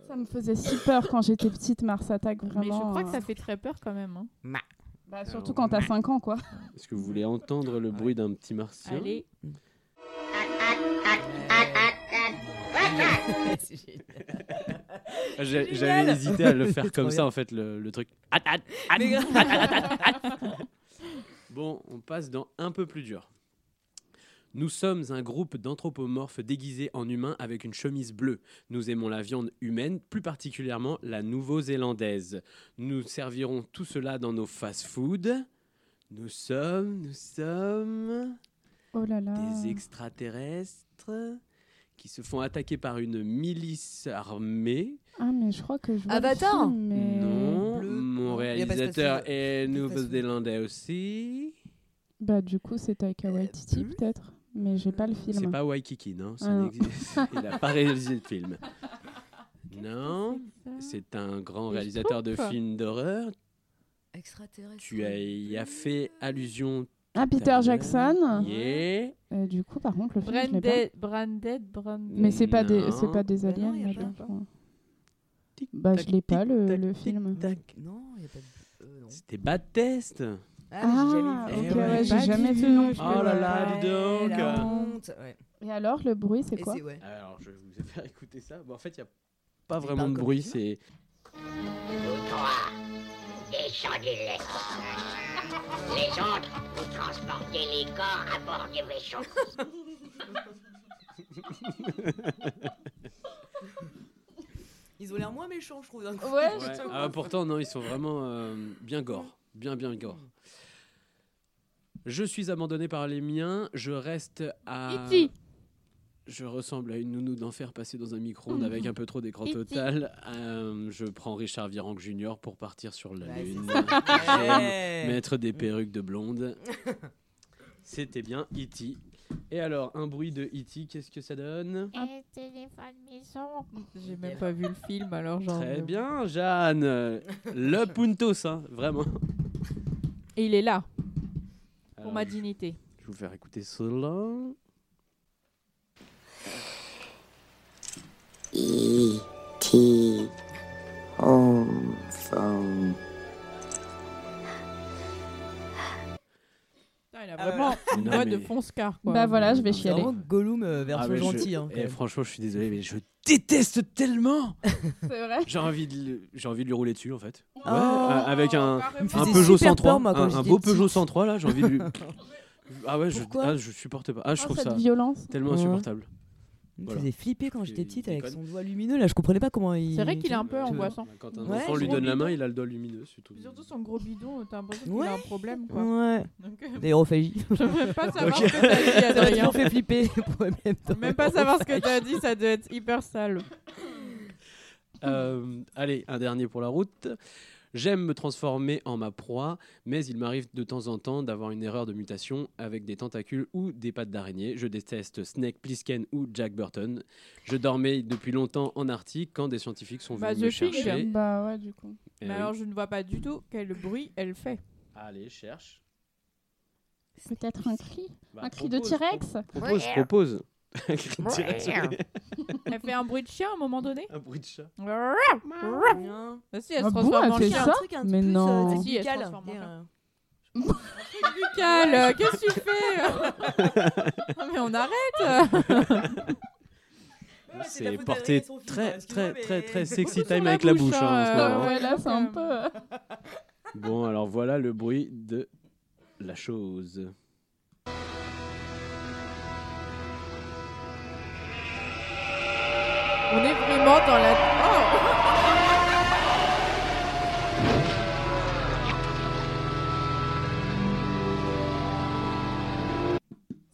Ça me faisait si peur quand j'étais petite, Mars Attack, vraiment. Mais je crois que euh. ça fait très peur quand même. hein. Bah, surtout quand t'as 5 ans, quoi. Est-ce que vous voulez entendre le bruit d'un petit martien Allez. Ah, J'ai- J'avais génial. hésité à le faire comme ça, en fait, le, le truc. At, at, at, Mais grave. at, at, at, at. Bon, on passe dans un peu plus dur. Nous sommes un groupe d'anthropomorphes déguisés en humains avec une chemise bleue. Nous aimons la viande humaine, plus particulièrement la nouveau-zélandaise. Nous servirons tout cela dans nos fast-foods. Nous sommes, nous sommes Oh là là. des extraterrestres qui se font attaquer par une milice armée. Ah, mais je crois que je vois Avatar le film, mais... Non, Bleu. mon réalisateur est néo-zélandais aussi. Bah, du coup, c'est Taika Waititi, peut-être. Mais j'ai pas le film. C'est pas Waikiki, non, ça Ah non. Il n'a pas réalisé de film. Non, c'est un grand réalisateur de films d'horreur. Extraterrestre. Tu as, y as fait allusion. Ah, Peter. Jackson? Yeah. Euh, du coup, par contre, le film, je l'ai pas. Branded, branded, branded. Mais c'est pas des, pas des Bah non, aliens, y a là, pas. Bah, je l'ai pas le, le film. Tac. Non, il n'y a pas de. euh. C'était Bad Test. Ah, mais j'ai jamais Ah, vu. Eh ok, ouais. j'ai jamais vu non plus. Oh là là, dis donc. la honte. Ouais. Et alors, le bruit, c'est quoi ouais. Alors, je vais vous faire écouter ça. Bon, en fait, il n'y a pas vraiment de bruit. C'est Vous trois, descendez-les. Les autres, vous transportez les corps à bord du vaisseau. Ils ont l'air moins méchants, je trouve. Ouais, Ouais. Ah, pourtant, non, ils sont vraiment euh, bien gore. Bien, bien gore. Je suis abandonné par les miens. Je reste à. E.T.. Je ressemble à une nounou d'enfer passée dans un micro-ondes avec un peu trop d'écran total. Euh, je prends Richard Virenque Jr. pour partir sur la Bah, lune. Ouais. mettre des perruques de blonde. C'était bien E.T. Et alors, un bruit de E.T., qu'est-ce que ça donne? Téléphone maison. J'ai même pas vu le film alors genre. Très euh, bien, Jeanne. Le puntos, hein, vraiment. Et il est là pour ma dignité. Je vais vous faire écouter cela. E.T. Home phone. Il a Ah, vraiment une Non, voix mais- de fonce-car quoi. Bah voilà, je vais C'est chialer. vraiment Gollum euh, Ah, version mais je- gentil. hein, quand eh, même. franchement, je suis désolé, mais je déteste tellement. C'est vrai J'ai envie, de, le- j'ai envie de lui rouler dessus, en fait. Ouais, Oh. euh, avec un, Il me un faisait Peugeot super 103, peur, moi, quand un, un j'étais beau Peugeot petite. 103, là, j'ai envie de lui... Ah ouais, je, Pourquoi ah, je supporte pas. Ah, je Oh, trouve ça violence. tellement Ouais. insupportable. Il me Voilà. faisait flipper quand j'étais petite avec son doigt lumineux. Là, je comprenais pas comment il. C'est vrai qu'il est un peu angoissant. Quand un Ouais, enfant lui donne la main, il a le doigt lumineux, c'est tout. Puis Surtout son gros bidon, t'as l'impression qu'il Ouais. a un problème quoi. Ouais. Donc, euh, L'aérophagie. je veux pas savoir Ok. ce que t'as dit, Adrien. fait flipper. Même pas savoir ce que t'as dit, ça doit être hyper sale. Euh, allez, un dernier pour la route. J'aime me transformer en ma proie, mais il m'arrive de temps en temps d'avoir une erreur de mutation avec des tentacules ou des pattes d'araignée. Je déteste Snake Plissken ou Jack Burton. Je dormais depuis longtemps en Arctique quand des scientifiques sont Bah, venus me chercher. Bah ouais, du coup. Eh Mais oui. alors je ne vois pas du tout quel bruit elle fait. Allez, cherche. Peut-être un cri Bah, Un cri de propose, T-Rex Propose, propose. Elle fait un bruit de chien à un moment donné? Un bruit de chat. Bah si, elle Ah se transforme elle en fait chien. Un truc un Mais non. Si, elle se buccal. transforme en chien. Buccal, qu'est-ce que tu fais? Non, Mais on arrête c'est porté très, hein, très, très, très sexy time avec la bouche, hein, hein, Ouais, là, c'est un peu. Bon, alors voilà le bruit de la chose. On est vraiment dans la... Oh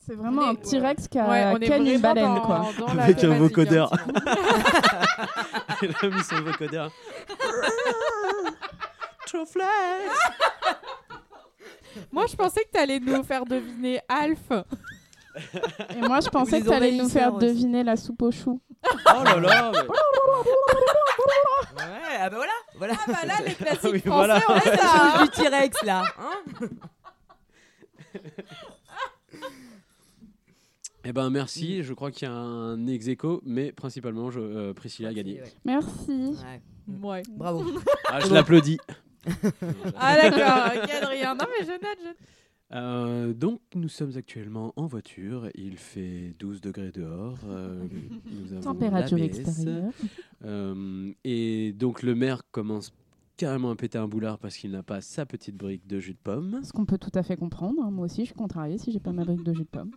C'est vraiment un T-Rex qui a, Ouais, on est qui a une baleine, dans- quoi. dans Avec un vocodeur. peu. Il a mis son vocodeur. True flex. Moi, je pensais que t'allais nous faire deviner Alf. Et moi, je pensais que t'allais nous faire aussi. deviner la soupe aux choux. Oh là là mais- Ouais, ah bah voilà, voilà. Ah bah là, les classiques oui, français, voilà. on Ah, hein. chose du T-Rex là. hein Eh ben merci, je crois qu'il y a un ex aequo, mais principalement je, euh, Priscilla a gagné. Merci. Ouais. Bravo. Ah, je l'applaudis. Ah d'accord, Adrien. Non mais je note, je note. Euh, donc nous sommes actuellement en voiture, il fait 12 degrés dehors. euh, nous avons Température extérieure. Euh, et donc le maire commence carrément à péter un boulard parce qu'il n'a pas sa petite brique de jus de pomme. Ce qu'on peut tout à fait comprendre. Moi aussi, je suis contrariée si j'ai pas ma brique de jus de pomme.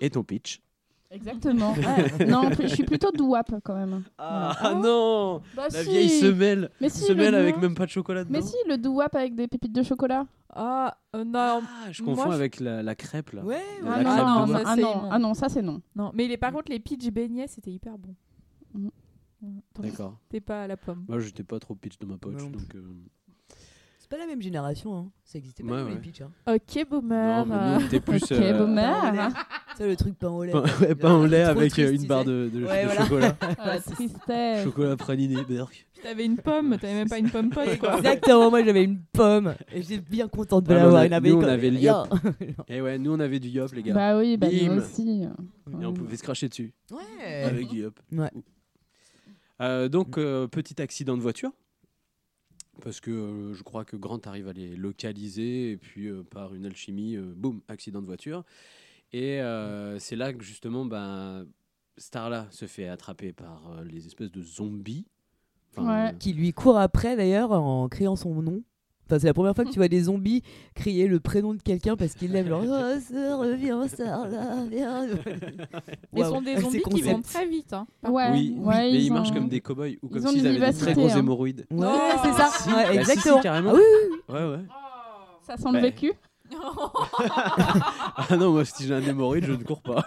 Et ton pitch? Exactement. Ouais. non, je suis plutôt douap quand même. Ah, Voilà. non Bah La si. vieille semelle Mais si, Semelle le avec même pas de chocolat dedans Mais si, le douap avec des pépites de chocolat. Ah euh, non. Ah, je confonds avec la, la crêpe là. Ouais, La Ah non, crêpe non, de ça, noix. ah, c'est non, ah ça c'est non. Non, mais les, par contre, les peach beignets, c'était hyper bon. Ouais, donc, D'accord. T'es pas à la pomme. Moi j'étais pas trop pitch de ma poche Non. donc. euh, C'est pas la même génération, hein. Ça existait pas Ouais, dans les ouais. pitchs. Hein. Ok, boomer. Non, mais nous, on était plus. Ok, euh, boomer. Le truc pain au lait. pain, quoi. ouais, pain au lait avec euh, triste, une barre de, de- Ouais, de voilà. chocolat. Ah, tristesse. chocolat praliné, Berk. T'avais une pomme, t'avais même pas une pomme pote quoi. Exactement, moi j'avais une pomme et j'étais bien contente de mais l'avoir. avait nous, on avait le yop. Et ouais, nous on avait du yop, les gars. Bah oui, bah nous aussi. Et on pouvait se cracher dessus. Ouais. Avec du yop. Ouais. Euh, donc, euh, petit accident de voiture. Parce que euh, je crois que Grant arrive à les localiser et puis euh, par une alchimie, euh, boum, accident de voiture. Et euh, c'est là que justement, ben, Starla se fait attraper par euh, les espèces de zombies. Enfin, Ouais. Qui lui court après d'ailleurs en criant son nom. Enfin, c'est la première fois que tu vois des zombies crier le prénom de quelqu'un parce qu'ils l'aiment. Genre, oh, là, viens. Mais ce sont des C'est zombies qui vont très vite. Hein. Ouais, oui, oui, ouais, mais ils ils marchent ont- comme des cow-boys ou comme s'ils avaient des très gros hein. hémorroïdes. Ouais, Oh, c'est ça. Si, Ouais, bah si, si, exactement. carrément. Ah oui, oui, oui. Ouais, ouais. Ça sent le Bah. vécu. Ah non, moi, si j'ai un hémorroïde, je ne cours pas.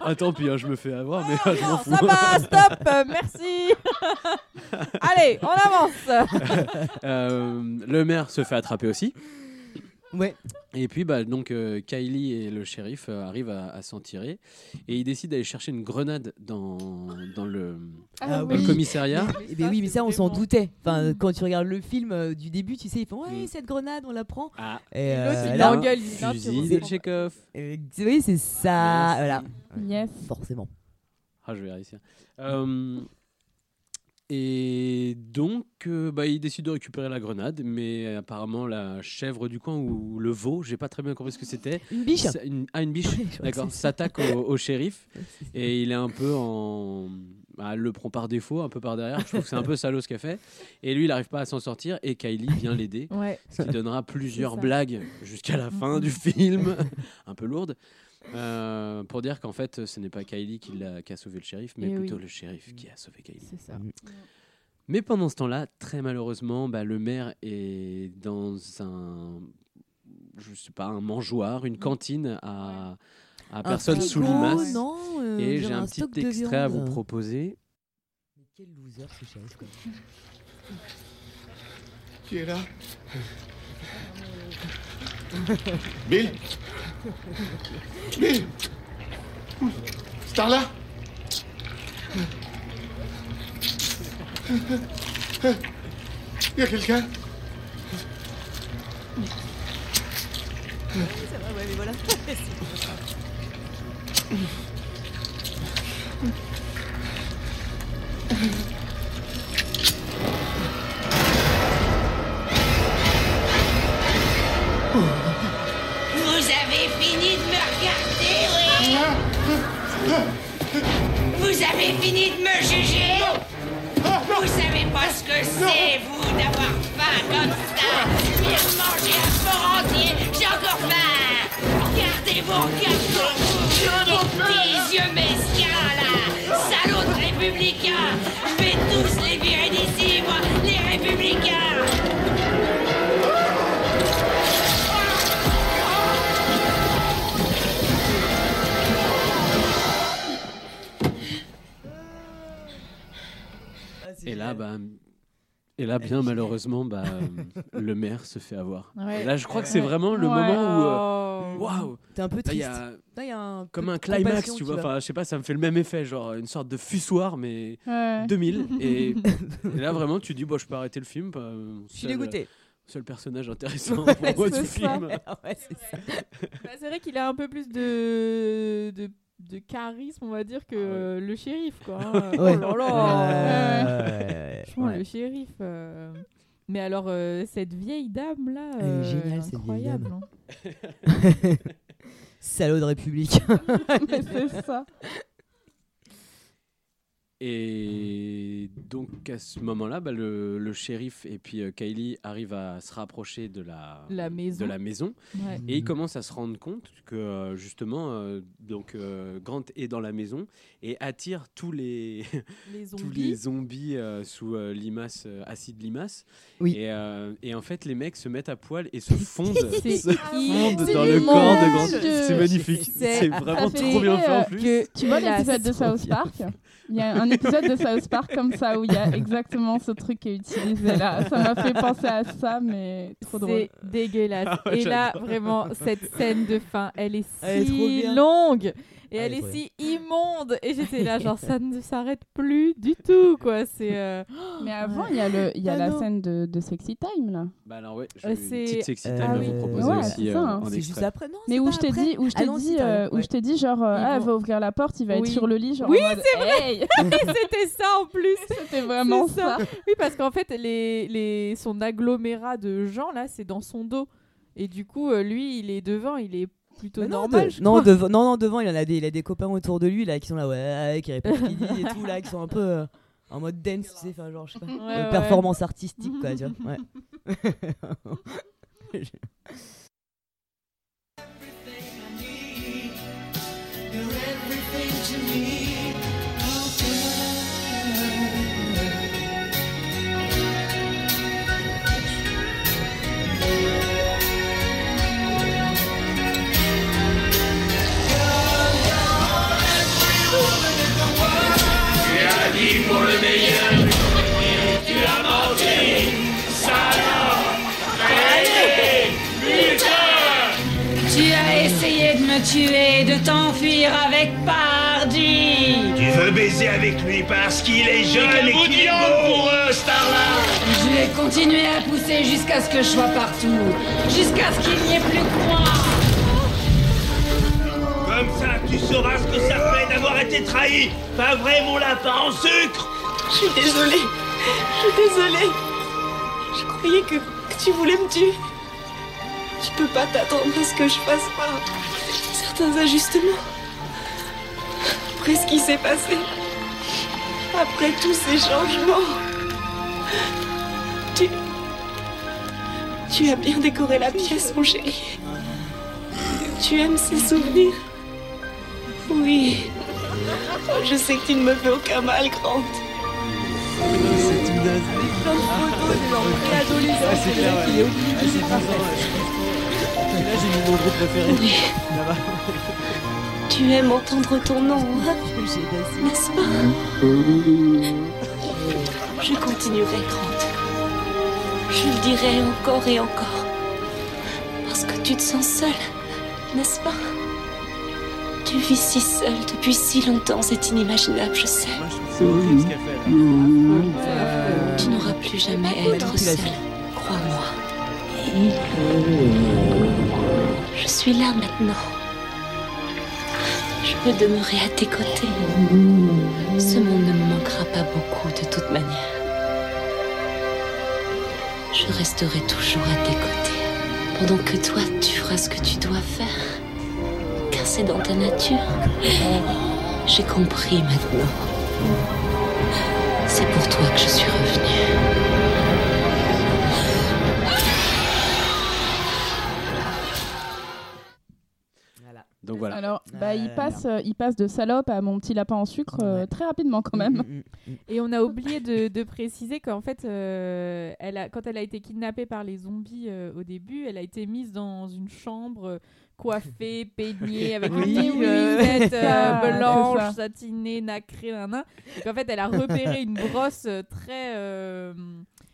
ah, tant pis, hein, je me fais avoir, mais Oh, je m'en fous. ça va, stop, euh, merci. Allez, on avance. Euh, le maire se fait attraper aussi. Ouais. Et puis, bah, donc, euh, Kylie et le shérif euh, arrivent à, à s'en tirer. Et ils décident d'aller chercher une grenade dans, dans, le, Ah dans le oui. commissariat. Eh ben oui, mais ça, on s'en doutait. Enfin, quand tu regardes le film euh, du début, tu sais, ils font Ouais, cette grenade, on la prend. Ah, Et l'autre, euh, il là, l'engueule, il fusil de Chekhov. euh, oui, c'est ça. Voilà. Yes. Forcément. Ah, je vais réussir. Euh, et donc, euh, bah, il décide de récupérer la grenade, mais apparemment la chèvre du coin ou le veau, j'ai pas très bien compris ce que c'était. Une biche une- Ah, une biche, d'accord. S'attaque au, au shérif et il est un peu en. bah, elle le prend par défaut, un peu par derrière. Je trouve que c'est un peu salaud ce qu'elle fait. Et lui, il n'arrive pas à s'en sortir et Kylie vient l'aider. Ouais. Ce qui donnera plusieurs blagues jusqu'à la fin du film, un peu lourdes. Euh, pour dire qu'en fait, ce n'est pas Kylie qui, l'a- qui a sauvé le shérif, mais Eh plutôt oui. le shérif qui a sauvé Kylie. C'est ça. Mais pendant ce temps-là, très malheureusement, bah, le maire est dans un, je sais pas, un mangeoir, une cantine à, personne sous limace. non, euh, Et j'ai un un petit extrait à vous proposer. Mais quel loser ce shérif, quoi. Qui est là Bill? Bill? Starla? Y a quelqu'un? C'est vrai, ouais, mais voilà. Avez fini de me juger? Vous savez pas ce que c'est, vous, d'avoir faim comme ça. Viens manger un porc entier, j'ai encore faim. Regardez vos regards Les petits yeux mesquins, là. Salauds de républicains Je vais tous les virer d'ici, moi, les républicains Et là, bah, Et là, bien malheureusement, bah, euh, le maire se fait avoir. Ouais. Et là, je crois que c'est Ouais. vraiment le Ouais. moment où. euh, Oh. Waouh T'es un peu Là, il y triste. a- Là, y a un Comme un climax, tu vois. Enfin, je sais pas, ça me fait le même effet, genre une sorte de fussoir, mais Ouais. 2000. Et, et là, vraiment, tu dis, bon, je peux arrêter le film. bah, Je suis dégoûté. Seul personnage intéressant Ouais, pour moi du ça. film. Ouais, c'est ça. Bah, c'est vrai qu'il a un peu plus de, de, de charisme, on va dire, que euh, le shérif, quoi. hein. Ouais. Oh là là Ouais, ouais, ouais, Franchement, ouais. le shérif. euh, Mais alors, euh, cette vieille dame là, Elle est géniale, cette vieille incroyable. dame. hein. Salaud de République. c'est ça. Et donc à ce moment-là, bah, le, le shérif et puis euh, Kylie arrivent à se rapprocher de la, La maison. de la maison Ouais. et ils commencent à se rendre compte que euh, justement euh, donc euh, Grant est dans la maison et attire tous les Les tous zombies. les zombies euh, sous euh, limace euh, acide limace Oui. et, euh, et en fait les mecs se mettent à poil et se fondent se fondent dans le corps de Grant c'est magnifique C'est- vraiment trop bien fait en plus que- Tu vois l'épisode de South. Park Il y a un épisode de South Park comme ça où il y a exactement ce truc qui est utilisé là. Ça m'a fait penser à ça, mais trop drôle. C'est dégueulasse. Ah ouais, et là, vraiment, cette scène de fin, elle est si Elle est trop bien. longue. Et Elle elle est si immonde. Et j'étais là, genre, ça ne s'arrête plus du tout, quoi. C'est. euh, Mais avant, il y a, le, il y a Ah la non. scène de, de Sexy Time là. bah alors ouais je Euh, une petite sexy Euh, time à vous ouais, proposer ouais, aussi c'est euh, ça, hein. juste après, non Mais où je t'ai dit, où je Ah t'ai dit, euh, où ouais. je t'ai dit genre, euh, ah, elle va ouvrir la porte, il va Oui. être sur le lit, genre Oui, c'est vrai. Hey C'était ça en plus. C'était vraiment ça. Oui, parce qu'en fait, les, les, son agglomérat de gens, là, c'est dans son dos. Et du coup, lui, il est devant, il est plutôt Mais non, normal. de- je non, crois. devant, non, non, devant, il en a des, il a des copains autour de lui là qui sont là, ouais, qui répètent ce qu'il dit et tout là, qui sont un peu euh, en mode dance, tu sais, enfin genre, je sais pas, Ouais, euh, ouais. performance artistique quoi, tu vois. Ouais. le meilleur, tu as menti, salope, Tu as essayé de me tuer, de t'enfuir avec Pardy. Tu veux baiser avec lui parce qu'il est jeune et qu'il est beau. pour eux, Starla Je vais continuer à pousser jusqu'à ce que je sois partout, jusqu'à ce qu'il n'y ait plus que moi. Comme ça, tu sauras ce que ça fait d'avoir été trahi. Pas vrai, mon lapin en sucre Je suis désolée. Je suis désolée. Je croyais que, tu voulais me tuer. Je peux pas t'attendre à ce que je fasse pas certains ajustements. Après ce qui s'est passé. Après tous ces changements. Tu. Tu as bien décoré la pièce, mon chéri. Tu aimes ces souvenirs? Oui. Je sais que tu ne me fais aucun mal, Grant. C'est une naze Plein de photos, des gens préadolescents. C'est clair, ouais. Il. Là, j'ai mis mon groupe préféré. Oui. Là-bas. Tu aimes entendre ton nom, hein n'est-ce pas Je continuerai, Grant. Je le dirai encore et encore. Parce que tu te sens seul, n'est-ce pas Tu vis si seul depuis si longtemps, c'est inimaginable, je sais. C'est horrible ce qu'elle fait là. Tu n'auras plus jamais à être seul, crois-moi. Je suis là maintenant. Je peux demeurer à tes côtés. Ce monde ne me manquera pas beaucoup de toute manière. Je resterai toujours à tes côtés. Pendant que toi, tu feras ce que tu dois faire. Car c'est dans ta nature. J'ai compris maintenant. C'est pour toi que je suis revenue. Donc voilà. Alors, bah, il, passe, euh, il passe de salope à mon petit lapin en sucre euh, très rapidement quand même. Et on a oublié de, de préciser qu'en fait, euh, elle a, quand elle a été kidnappée par les zombies euh, au début, elle a été mise dans une chambre euh, coiffée, peignée, avec Oui, une ça, c'est blanche, ça. satinée, nacrée, nan, nan. Donc en fait, elle a repéré une brosse euh, très... euh,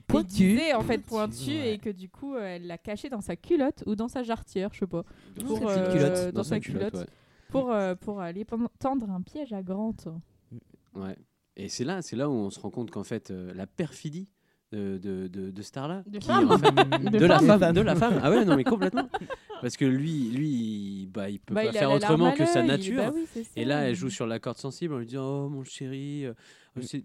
Pointu. aiguisée, en fait pointue et que du coup euh, elle l'a caché dans sa culotte ou dans sa jarretière, je sais pas. Dans Pour, sa euh, culotte. Dans, Dans sa sa culotte, culotte. ouais. Pour, euh, pour aller tendre un piège à Grant. Ouais. Et c'est là, c'est là où on se rend compte qu'en fait, euh, la perfidie de, de, de, de Starla, De la femme. femme, de la femme. Ah ouais, non mais complètement. Parce que lui, lui, il- bah, il peut Bah, pas il faire autrement que sa nature. bah oui, Et là, elle joue sur la corde sensible en lui disant, oh mon chéri, euh,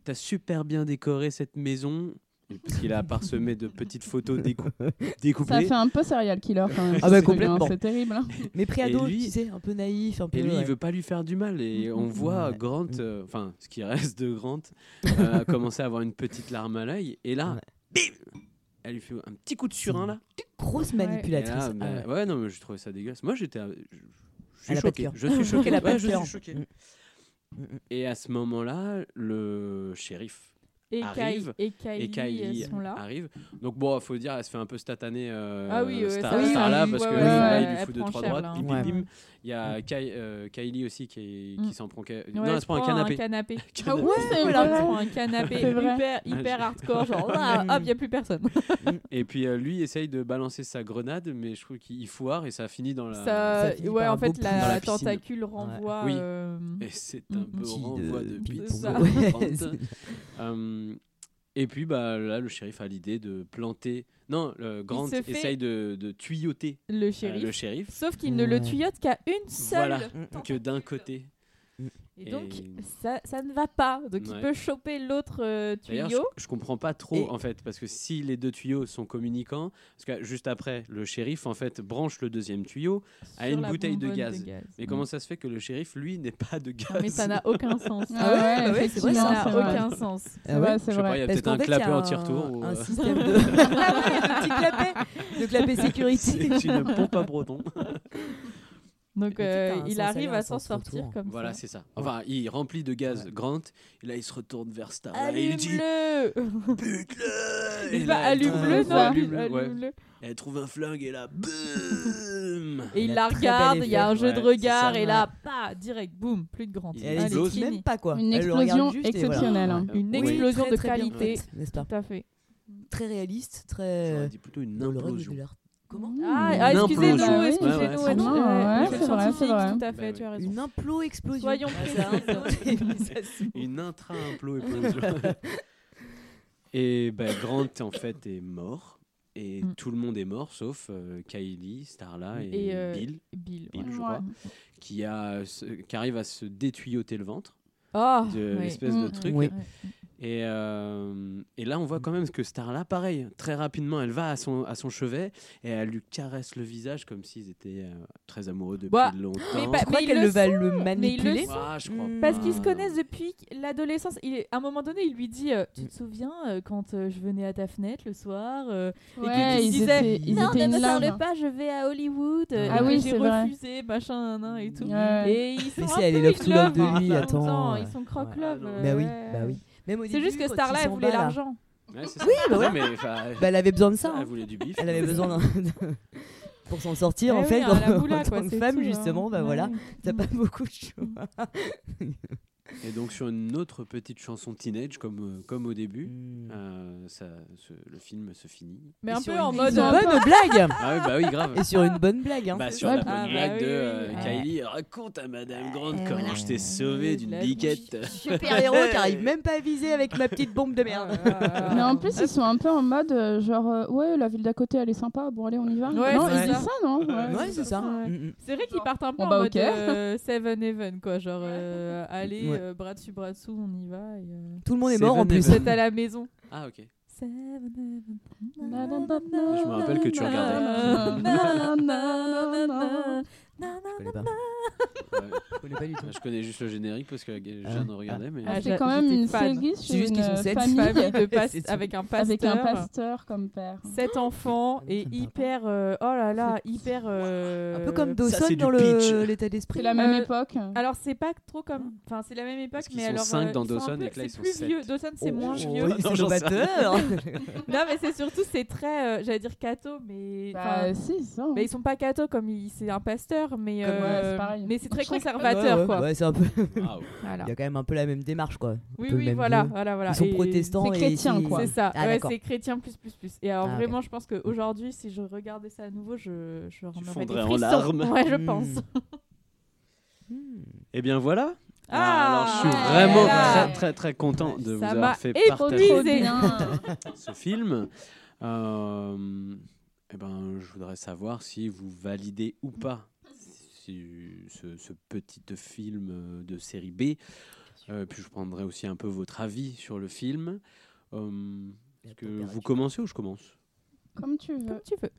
t'as super bien décoré cette maison. Et Parce qu'il a parsemé de petites photos décou- découpées. Ça fait un peu serial killer quand même. Ah bah truc, complètement. hein, C'est terrible. hein. Mais pris à Et dos, lui- tu sais, un peu naïf, un peu. Et lui, ouais. il veut pas lui faire du mal. Et on voit Ouais. Grant, euh, enfin, ce qui reste de Grant, euh, commencer à avoir une petite larme à l'œil. Et là, bim elle lui fait un petit coup de surin là. Grosse manipulatrice. Là, mais- Ah ouais. ouais. non, mais j'ai trouvé ça dégueulasse. Moi, j'étais, euh, je, je suis choqué. Je suis choqué. Je suis choqué. Mm. Mm, mm. Et à ce moment-là, le shérif Et arrive Kai- et Kylie, elles sont là. arrive. Donc bon, faut dire, elle se fait un peu stataner euh, Ah oui, ouais, Star, oui, Star là oui, parce ouais, que ouais, là, il lui elle fout deux trois cher, droites. là, Bim, hein. bim, Ouais. bim. Il y a Kai- euh, Kylie aussi qui, qui Mm. s'en prend. Ouais, non, elle se prend un canapé. canapé. Ah ouais, Elle c'est se vrai. prend un canapé hyper, hyper hardcore, genre là, hop, il a plus personne. Et puis euh, lui essaye de balancer sa grenade, mais je trouve qu'il foire et ça finit dans la. Ça, ouais, un en fait, la, tentacule renvoie. Oui. euh, Et c'est un Mm, peu renvoi de bite. Euh, et puis bah, là, le shérif a l'idée de planter. Non, le Grant essaye de, de tuyauter le euh, shérif. le shérif. Sauf qu'il ne le tuyaute qu'à une seule. Voilà, que d'un côté. Et donc, Et- ça, ça ne va pas. Donc, il Ouais. peut choper l'autre euh, tuyau. je, je comprends pas trop Et- en fait, parce que si les deux tuyaux sont communicants, parce que juste après, le shérif en fait branche le deuxième tuyau à une bouteille de gaz. Mais Mm. comment ça se fait que le shérif, lui, n'ait pas de gaz Non, mais ça n'a aucun sens. Ah ouais, bah ouais, c'est vrai, effectivement, ça n'a vrai. aucun sens. C'est Ah vrai, ouais c'est Je sais pas, il y vrai. a peut-être un il clapet un- anti-retour. ou, Un euh, système de. ah ouais, petit clapet. De clapet sécurité. C'est une pompe à proton. Donc, euh, il arrive à s'en sortir retour. comme Voilà, ça. c'est ça. Enfin, il remplit de gaz Grant, et là, il se retourne vers Star. et il dit Allume-le Bute-le Il va allume-le, non allume-le, ouais. Allume-le. Elle trouve un flingue et là, boum Et il la regarde, il y a un jeu de Ouais, regard, ça. et là, pas direct, boum, plus de Grant. Il Et elle explose même pas quoi. Une explosion voilà. exceptionnelle. hein. Une Oui, explosion très, de très qualité. n'est-ce pas Tout à fait. Très réaliste, J'aurais très. dit plutôt une implosion. Comment Ah, ah, excusez-nous, excusez-nous. Ouais, ouais, c'est vrai, c'est vrai. Tout à fait, Bah tu as raison. Une implo explosion. Soyons Ah, précis. Une intra-implosion. et ben, Grant, en fait, est mort. Et Mm. tout le monde est mort, sauf euh, Kylie, Starla et, Et, euh, Bill, Bill. Bill, ouais. je Ouais. crois, qui, a, ce- qui arrive à se détuyauter le ventre Oh, de oui. l'espèce de Mm. truc. Oui. Ouais. Et, euh, et là, on voit quand même que Starla, pareil, très rapidement, elle va à son, à son chevet et elle lui caresse le visage comme s'ils étaient euh, très amoureux depuis Bah, longtemps. mais pas- Je crois qu'elle le le va le le manipuler. sent. Ah, je crois. Parce qu'ils se connaissent depuis l'adolescence. Il est, à un moment donné, il lui dit euh, Tu te souviens euh, quand euh, je venais à ta fenêtre le soir euh, et Ouais, qu'il disait ils Non, étaient ne me in parle love. pas, je vais à Hollywood. euh, Ah et oui, j'ai c'est vrai. refusé, machin, nan, nan, et tout. Ouais. Et ils sont Mais si, elle est love in to love de lui, attends, ouais. Ils sont croque Ouais. love. Non. euh, Bah oui, ouais. bah oui. Même au C'est début, juste que Starla, elle voulait l'argent. Ouais, c'est ça. Oui, bah Ouais, mais, Bah, elle avait besoin de ça. elle hein. voulait du bif. Elle avait besoin d'un. pour s'en sortir Eh en oui, fait en, en quoi, tant que femme tout, hein. justement bah Ouais. voilà t'as pas beaucoup de choix Et donc sur une autre petite chanson teenage comme, euh, comme au début, Mm. euh, ça, ce- le film se finit. Mais Et un peu une en bonne mode. euh, blague Ah oui, bah oui, grave. et sur une bonne blague hein. Bah, sur la bonne Ah, blague bah de oui, euh, oui. Kylie, raconte à Madame Eh, comment voilà. je t'ai sauvé d'une biquette. super héros qui arrive même pas à viser avec ma petite bombe de merde Ah, Mais en plus, ils sont un peu en mode genre, euh, ouais, la ville d'à côté, elle est sympa, bon, allez, on y va. Ouais, non, c'est ils ça. disent ça, non? Ouais c'est ça. Mm, mm. C'est vrai qu'ils partent un peu Bon, en bah, mode ok. Seven Heaven, quoi. Genre, allez. Euh, bras dessus, bras dessous, on y va. Et, euh, tout le monde est Seven mort en plus. Vous êtes à la maison. Ah ok. Je me rappelle que tu regardais. Je connais pas Ouais. je connais pas du tout je connais juste le générique parce que Jeanne regardait, mais Ah, C'est j'a- quand même une C'est sur juste une sont sept famille Famille de avec un pasteur. avec un pasteur comme père. Sept enfants et hyper. euh, oh là là, hyper. euh, un peu comme Dawson dans le- l'état d'esprit C'est la même Euh, époque. Alors c'est pas trop comme, enfin c'est la même époque, Parce mais sont alors cinq euh, dans ils sont un Dawson peu- et là, ils sont plus sept. vieux. Dawson c'est moins Oh, vieux. oui, Non, c'est sais novateur non mais c'est surtout c'est très, euh, j'allais dire cato, mais Bah, si, ça. mais ils sont pas cato comme c'est un pasteur, mais Comme, euh, c'est pareil. mais c'est très conservateur conservateurs, Ouais, ouais, quoi. ouais, c'est un peu. Voilà. Il y a quand même un peu la même démarche, quoi. Un Oui, oui, voilà, goût. voilà, voilà. Ils sont Et protestants c'est et chrétien, quoi. C'est ça. Ah, ouais, d'accord. c'est chrétien plus plus plus. Et alors Ah, vraiment, je pense qu'aujourd'hui, si je regardais ça à nouveau, je je aurais des fondrais en frissons. larmes. Ouais, je Hmm. pense. Eh bien voilà. Ah, alors je suis ouais, vraiment là. très très très content de vous Ça m'a avoir fait épuisé. partager Bien. ce film. Euh, eh ben, je voudrais savoir si vous validez ou pas ce, ce petit film euh, de série B. Euh, puis je prendrai aussi un peu votre avis sur le film. Euh, Est-ce que vous commencez ou je commence? Comme tu veux. Comme tu veux.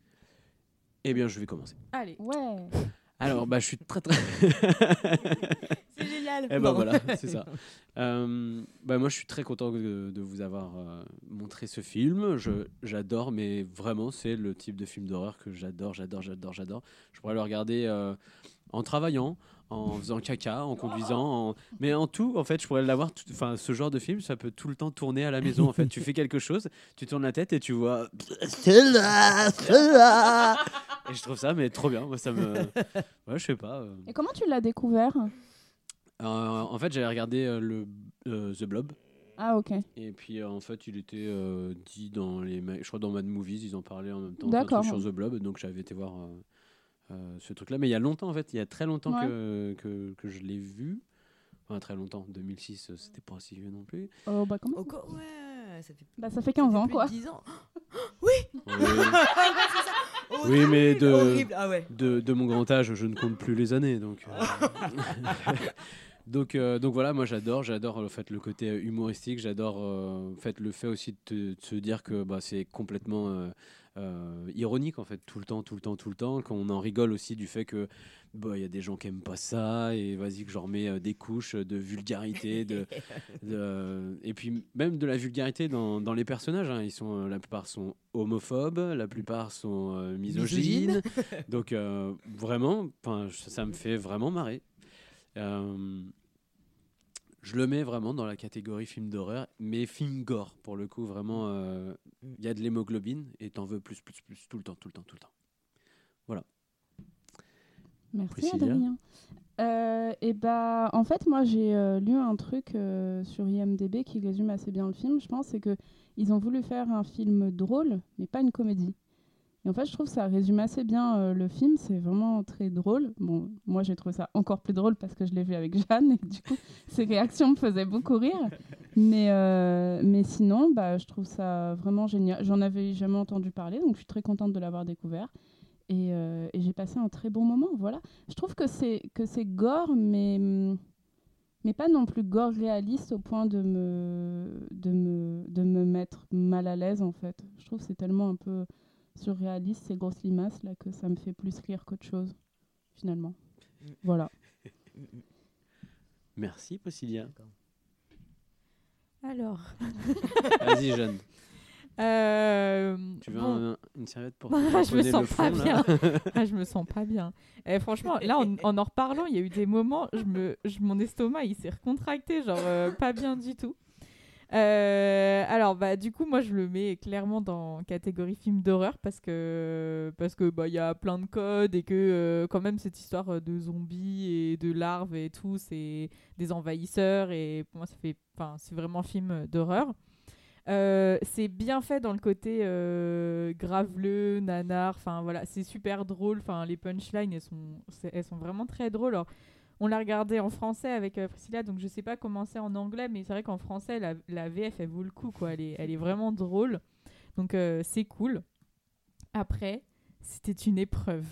Eh bien, je vais commencer. Allez. Ouais. Alors, bah, je suis très très. C'est génial. Eh ben Non. voilà, c'est ça. Euh, bah, moi, je suis très content de, de vous avoir euh, montré ce film. Je, j'adore, mais vraiment, c'est le type de film d'horreur que j'adore, j'adore, j'adore, j'adore. Je pourrais le regarder euh, en travaillant, en faisant caca, en conduisant, en... mais en tout, en fait, je pourrais l'avoir. tout- Enfin, ce genre de film, ça peut tout le temps tourner à la maison. En fait, tu fais quelque chose, tu tournes la tête et tu vois. C'est là. Et je trouve ça, mais trop bien. Moi, ça me. Ouais, je sais pas. euh. Et comment tu l'as découvert? Euh, en fait, j'avais regardé euh, le The Blob. Ah, ok. Et puis en fait, il était dit dans les, je crois dans Mad Movies, ils en parlaient en même temps. D'accord. sur The Blob, donc j'avais été voir ce truc-là. Mais il y a longtemps en fait, il y a très longtemps Ouais. que, que, que je l'ai vu. Enfin très longtemps, 2006, euh, c'était pas si vieux non plus. Oh, bah, comment ouais, ça fait. Bah, ça fait 15 ans, plus quoi. de 10 ans. Oui Oui. Ça. Mais de. Ah ouais. de, de mon grand âge, je ne compte plus les années. Donc, euh, donc, euh, donc voilà, moi j'adore, j'adore en fait, le côté euh, humoristique, j'adore euh, en fait, le fait aussi de, te- de se dire que bah, c'est complètement euh, ironique en fait, tout le temps, tout le temps, tout le temps, qu'on en rigole aussi du fait que bah, il y a des gens qui aiment pas ça et vas-y que j'en remets euh, des couches de vulgarité, de, de- et puis même de la vulgarité dans, dans les personnages. hein. Ils sont, euh, la plupart sont homophobes, la plupart sont misogynes. Donc vraiment, ça, ça me fait vraiment marrer. Je le mets vraiment dans la catégorie film d'horreur, mais film gore pour le coup. Vraiment, euh, il y a de l'hémoglobine et t'en veux plus, plus, plus tout le temps, tout le temps, tout le temps. Voilà. Merci Priscilla Adrien. Euh, et bah, en fait, moi j'ai euh, lu un truc euh, sur IMDb qui résume assez bien le film, je pense, c'est que ils ont voulu faire un film drôle, mais pas une comédie. Et en fait, je trouve que ça résume assez bien euh, le film, c'est vraiment très drôle. Bon, moi j'ai trouvé ça encore plus drôle parce que je l'ai vu avec Jeanne et du coup, ses réactions me faisaient beaucoup rire. Mais, euh, mais sinon, bah, je trouve ça vraiment génial. J'en avais jamais entendu parler, donc je suis très contente de l'avoir découvert. Et, euh, et j'ai passé un très bon moment. Voilà. Je trouve que c'est que c'est gore, mais mais pas non plus gore réaliste au point de me de me de me mettre mal à l'aise en fait. Je trouve que c'est tellement un peu surréaliste ces grosses limaces là que ça me fait plus rire qu'autre chose finalement. Voilà. Merci, Priscilla. Alors. Vas-y, Jeanne. Euh, Tu veux bon. un- une serviette pour Je me sens le pas bien. Ah, je me sens pas bien. Et franchement, là, en, en en reparlant, il y a eu des moments, je me, je- mon estomac, il s'est recontracté, genre euh, pas bien du tout. Euh, alors, bah, du coup, moi, je le mets clairement dans catégorie film d'horreur parce que parce que bah, il y a plein de codes et que euh, quand même cette histoire euh, de zombies et de larves et tout, c'est des envahisseurs et pour moi, ça fait, enfin, c'est vraiment film d'horreur. C'est bien fait dans le côté graveleux, nanar, enfin voilà, c'est super drôle. Enfin, les punchlines, elles sont, elles sont vraiment très drôles. On l'a regardé en français avec euh, Priscilla, donc je sais pas comment c'est en anglais, mais c'est vrai qu'en français, la, VF, elle vaut le coup, quoi. Elle est, vraiment drôle. Donc, euh, c'est cool. Après, c'était une épreuve.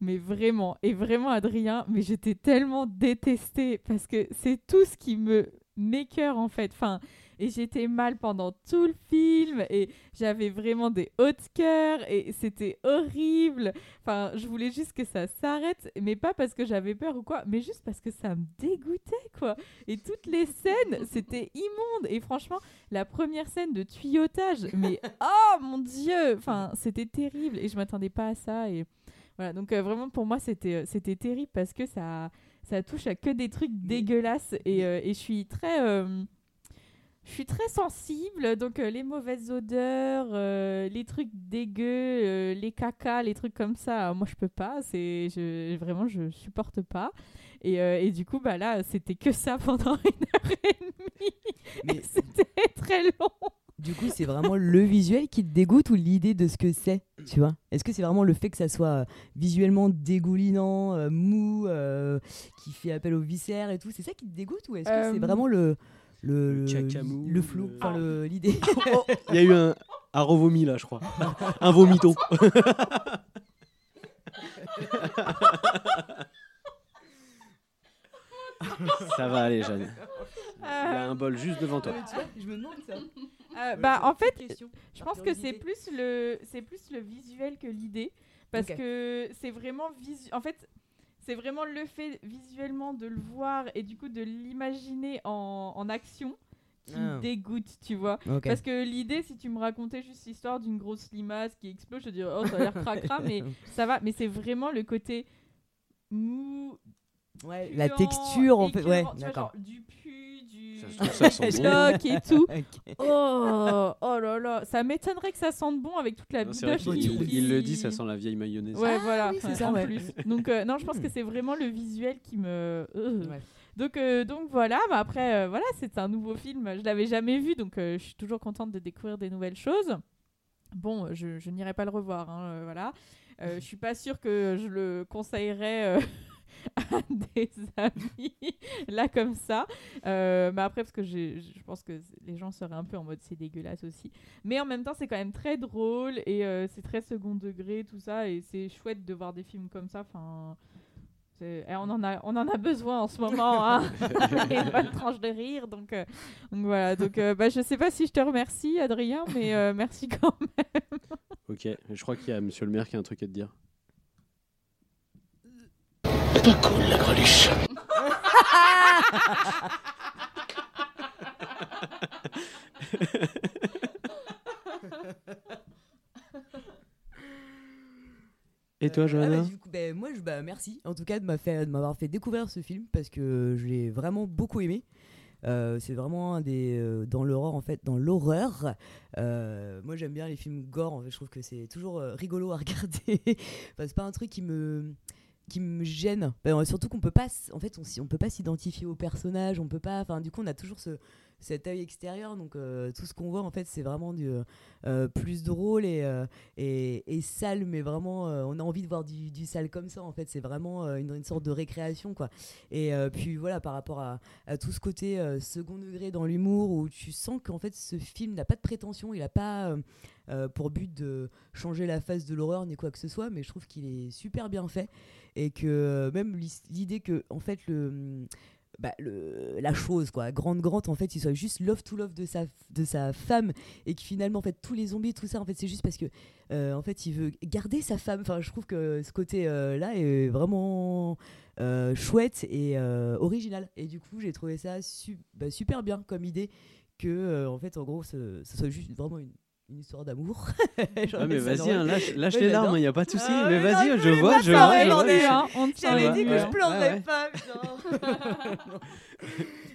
Mais vraiment, et vraiment, Adrien, mais j'étais tellement détestée parce que c'est tout ce qui me m'écœure en fait. Enfin, et j'étais mal pendant tout le film et j'avais vraiment des hauts de cœur et c'était horrible. Enfin, je voulais juste que ça s'arrête, mais pas parce que j'avais peur ou quoi, mais juste parce que ça me dégoûtait quoi. Et toutes les scènes, c'était immonde. Et franchement, la première scène de tuyautage, mais oh mon dieu, enfin, c'était terrible et je m'attendais pas à ça et voilà. Donc euh, vraiment pour moi, c'était euh, c'était terrible parce que ça ça touche à que des trucs dégueulasses et, euh, et je suis très euh, je suis très sensible, donc euh, les mauvaises odeurs, euh, les trucs dégueux, euh, les cacas, les trucs comme ça, moi je peux pas, c'est je, vraiment je supporte pas. Et, et du coup, bah là, c'était que ça pendant une heure et demie. Et C'était très long. Du coup, c'est vraiment le visuel qui te dégoûte ou l'idée de ce que c'est, tu vois? Est-ce que c'est vraiment le fait que ça soit visuellement dégoulinant, mou, qui fait appel aux viscères et tout C'est ça qui te dégoûte ou est-ce que c'est vraiment le le le, cacamou, le flou, enfin le- l'idée Il y a eu un, un revomi là, je crois. un vomito. ça va aller, Jeanne. Il y a un bol juste devant toi. Je me demande ça. Euh, bah, en fait, je pense que c'est plus le, c'est plus le visuel que l'idée, parce que c'est vraiment visu- en fait, c'est vraiment le fait visuellement de le voir et du coup de l'imaginer en, en action qui Ah. me dégoûte, tu vois. Parce que l'idée, si tu me racontais juste l'histoire d'une grosse limace qui explose, je te dirais oh ça a l'air cracra, mais ça va. Mais c'est vraiment le côté mou. Ouais, la texture, en fait, ouais, d'accord. du se trouve, ça sent bon. et tout. Ok. Oh, oh là là, ça m'étonnerait que ça sente bon avec toute la Non, C'est vrai bidoche. qu'il qui- il le dit, ça sent la vieille mayonnaise. Ouais, voilà, Ah oui, c'est ça, en ouais. plus. Donc, euh, non, je pense que c'est vraiment le visuel qui me. euh. Ouais. Donc, euh, donc voilà, bah après, euh, voilà, c'est un nouveau film. Je l'avais jamais vu, donc euh, je suis toujours contente de découvrir des nouvelles choses. Bon, je, je n'irai pas le revoir, hein, euh, voilà. Euh, je suis pas sûre que je le conseillerais euh, à des amis, là comme ça. Euh, mais après, parce que je pense que les gens seraient un peu en mode c'est dégueulasse aussi. Mais en même temps, c'est quand même très drôle et euh, c'est très second degré, tout ça. Et c'est chouette de voir des films comme ça. Enfin. eh, on, en a, on en a besoin en ce moment, hein. une bonne tranche de rire. Donc, euh, donc voilà. Donc, euh, bah, je sais pas si je te remercie, Adrien, mais euh, merci quand même. Ok, je crois qu'il y a monsieur le maire qui a un truc à te dire. Pas cool, la greluche. Et toi, Ah Johanna bah, du coup, bah, moi, je, bah, merci en tout cas de fait- m'avoir fait découvrir ce film parce que je l'ai vraiment beaucoup aimé. Euh, c'est vraiment un des euh, dans l'horreur en fait dans l'horreur euh, moi j'aime bien les films gore en fait je trouve que c'est toujours euh, rigolo à regarder enfin, c'est pas un truc qui me qui me gêne. Enfin, surtout qu'on peut pas en fait on, peut pas s'identifier au personnage on peut pas enfin du coup on a toujours ce cet œil extérieur. Donc euh, tout ce qu'on voit en fait c'est vraiment du euh, plus drôle et, euh, et, sale mais vraiment euh, on a envie de voir du, sale comme ça en fait. C'est vraiment euh, une, sorte de récréation quoi. Et euh, puis voilà par rapport à, tout ce côté euh, second degré dans l'humour où tu sens qu'en fait ce film n'a pas de prétention il n'a pas euh, pour but de changer la face de l'horreur ni quoi que ce soit mais je trouve qu'il est super bien fait et que euh, même l'idée que en fait le bah, le, la chose quoi grande grande en fait il soit juste love to love de sa de sa femme et que finalement en fait tous les zombies tout ça en fait c'est juste parce que euh, en fait il veut garder sa femme. Enfin je trouve que ce côté là est vraiment chouette et original. Et du coup j'ai trouvé ça bah, super bien comme idée que en fait en gros ce, ce soit juste vraiment une, une histoire d'amour J'en Ah, mais vas-y, hein, lâche, lâche Ouais, les larmes, il n'y a pas de souci. Ah, mais mais vas-y, je vois, je vois. te J'avais Ouais, dit que je pleurerais Ouais, ouais. pas.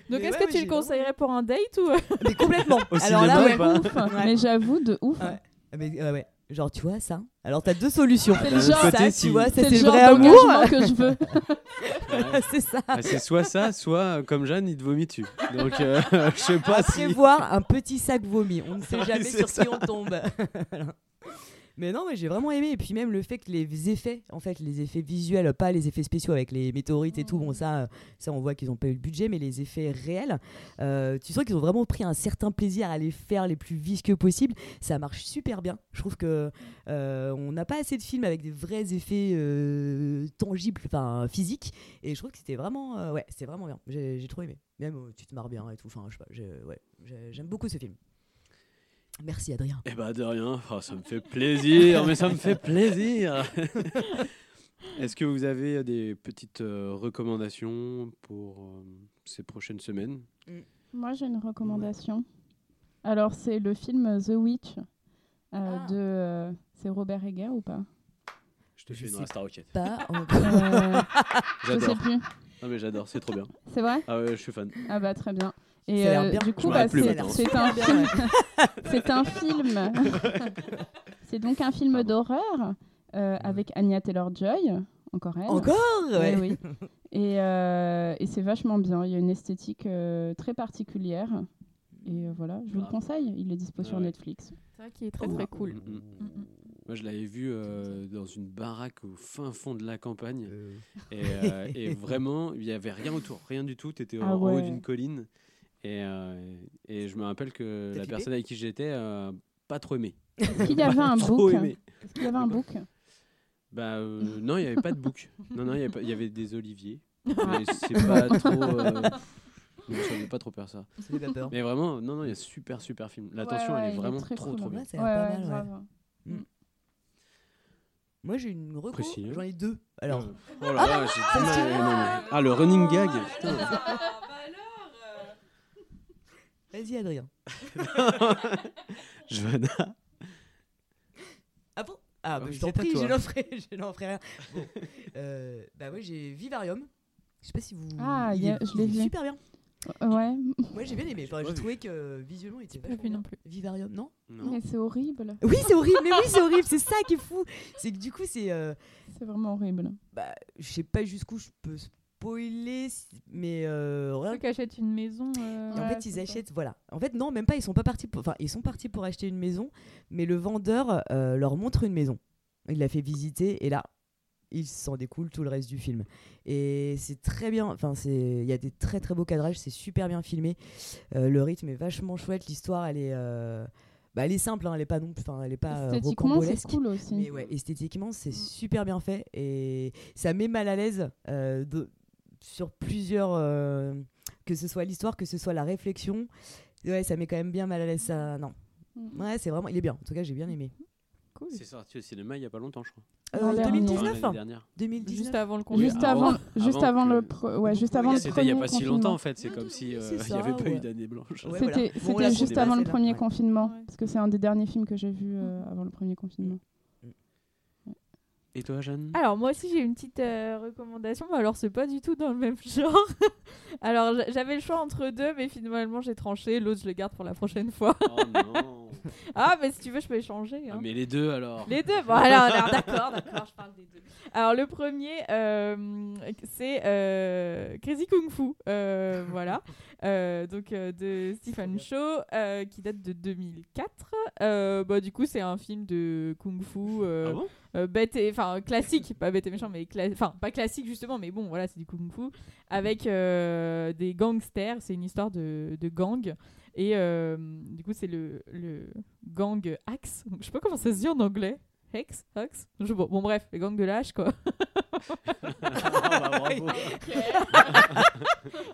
Donc, est-ce ouais, que tu le conseillerais pour un date ou Mais complètement. Alors là, ouais. Ouf, mais j'avoue, de ouf. Ouais. Mais, ouais, ouais. Genre, tu vois, ça. Alors, t'as deux solutions. C'est le genre- ça, côté, tu si- vois, ça, C'est le le genre vrai amour. que je veux. c'est ça. Ah, c'est soit ça, soit euh, comme Jeanne, il te vomit dessus. Donc, euh, je sais pas si. Prévoir un petit sac vomi. On ne sait jamais sur ça. qui on tombe. Mais non, mais j'ai vraiment aimé. Et puis même le fait que les effets, en fait, les effets visuels, pas les effets spéciaux avec les météorites et tout, bon, ça, euh, ça on voit qu'ils n'ont pas eu le budget, mais les effets réels, euh, tu sens qu'ils ont vraiment pris un certain plaisir à les faire les plus visqueux possible. Ça marche super bien. Je trouve que euh, on n'a pas assez de films avec des vrais effets tangibles, enfin physiques. Et je trouve que c'était vraiment, ouais, c'était vraiment bien. J'ai trop aimé. Même tu te marres bien et tout. Enfin, je sais pas. Ouais, j'ai- j'aime beaucoup ce film. Merci Adrien. Eh bah, de rien. Oh, ça me fait plaisir, mais ça me fait plaisir. Est-ce que vous avez des petites euh, recommandations pour euh, ces prochaines semaines? Moi, j'ai une recommandation. Alors, c'est le film The Witch euh, de. euh, c'est Robert Egger ou pas? Je te fais une Rasta Rocket. Pas. Euh, J'adore. Non, mais j'adore, c'est trop bien. C'est vrai? Ah ouais, je suis fan. Ah bah très bien. Et Ça a l'air euh, bien. du coup, bah, c'est un film. un film. c'est donc un film d'horreur euh, avec Anya Taylor-Joy, encore elle. Encore Ouais, Ouais. oui. Et, euh, et c'est vachement bien. Il y a une esthétique euh, très particulière. Et euh, voilà, je vous le conseille. Il est dispo sur Ouais. Netflix. C'est vrai qu'il est très très cool. Mm, mm. Moi, je l'avais vu euh, dans une baraque au fin fond de la campagne. Et, euh, et vraiment, il n'y avait rien autour, rien du tout. Tu étais Ah en haut d'une colline. Et, euh, et je me rappelle que la flippé personne avec qui j'étais, euh, pas trop aimé. Est-ce qu'il y avait un Trop book aimé. Est-ce qu'il y avait un book Bah euh, non, il n'y avait pas de bouc. Non, non, il y avait, y des oliviers. Ah. Mais c'est pas trop. euh, Non, ça fait pas trop peur ça. Mais vraiment, non, non, il y a super, super film. L'attention, Ouais, ouais, elle est est vraiment très trop, cool. trop bien. Ouais, pas mal, grave. Mm. Moi, j'ai une reco. Hein. J'en ai deux. Alors. Oh là là, j'ai Ah, le running gag. putain. Vas-y, Adrien. Johanna. Ah bon? Ah, bah, Oui, je t'en prie, toi. je n'en ferai, je n'en ferai rien. Bon. Euh, bah, ouais, j'ai Vivarium. Je sais pas si vous. Ah, il a- est- je l'ai il est vu. super bien. Ouais. Moi, j'ai bien aimé. Enfin, j'ai trouvé que euh, visuellement, il était pas vu non plus. Vivarium, non? Mais c'est horrible. Oui, c'est horrible. Mais oui, c'est horrible. C'est ça qui est fou. C'est que du coup, c'est. euh, C'est vraiment horrible. bah, je sais pas jusqu'où je peux spoiler, mais euh, Ceux qui achètent une maison. euh, en ouais, fait, ils ça. achètent, voilà. En fait, non, même pas. Ils sont pas partis. Pour... Enfin, ils sont partis pour acheter une maison, mais le vendeur euh, leur montre une maison. Il l'a fait visiter et là, il s'en découle tout le reste du film. Et c'est très bien. Enfin, c'est. Il y a des très très beaux cadrages. C'est super bien filmé. Euh, le rythme est vachement chouette. L'histoire, elle est. Bah, elle est simple, hein, elle est pas non plus, enfin, elle est pas Esthétiquement, c'est cool aussi. Mais ouais, esthétiquement, c'est super bien fait et ça met mal à l'aise euh, de- sur plusieurs, euh, que ce soit l'histoire, que ce soit la réflexion. Ouais, ça met quand même bien mal à l'aise. Ça, non. Mm. Ouais, c'est vraiment, il est bien. En tout cas, j'ai bien aimé. Cool. C'est sorti au cinéma il y a pas longtemps, je crois. Euh, L'an dernier. 2019 L'année dernière. 2019 Juste avant le confinement. Juste avant- avant, juste avant le, pre- ouais, juste avant le C'était il y a pas si longtemps en fait, c'est comme si euh, il n'y ça, avait pas ouais. eu d'année blanche. Ouais, C'était voilà. Bon, juste avant le premier confinement, Ouais. parce que c'est un des derniers films que j'ai vu euh, avant le premier confinement. Et toi, Jeanne? Alors moi aussi j'ai une petite euh, recommandation, mais alors c'est pas du tout dans le même genre. alors j'avais le choix entre deux, mais finalement j'ai tranché. L'autre je le garde pour la prochaine fois. Oh non ah mais si tu veux je peux échanger. Ah, hein. Mais les deux alors Les deux, bon alors, alors, d'accord, d'accord, je parle des deux. Alors le premier, euh, c'est euh, Crazy Kung Fu, euh, voilà, Euh, donc euh, de Stephen Chow, euh, qui date de 2004. Euh, bah, du coup c'est un film de Kung Fu. euh, Ah bon? Euh, bête et enfin classique pas bête et méchant mais enfin pas classique justement mais bon voilà c'est du kung fu avec euh, des gangsters. C'est une histoire de, de gang. Et euh, du coup c'est le, le gang Axe. Donc, je sais pas comment ça se dit en anglais. Hex? Axe? Je, bon, bon, bref les gangs de l'âge quoi. Ah, bah,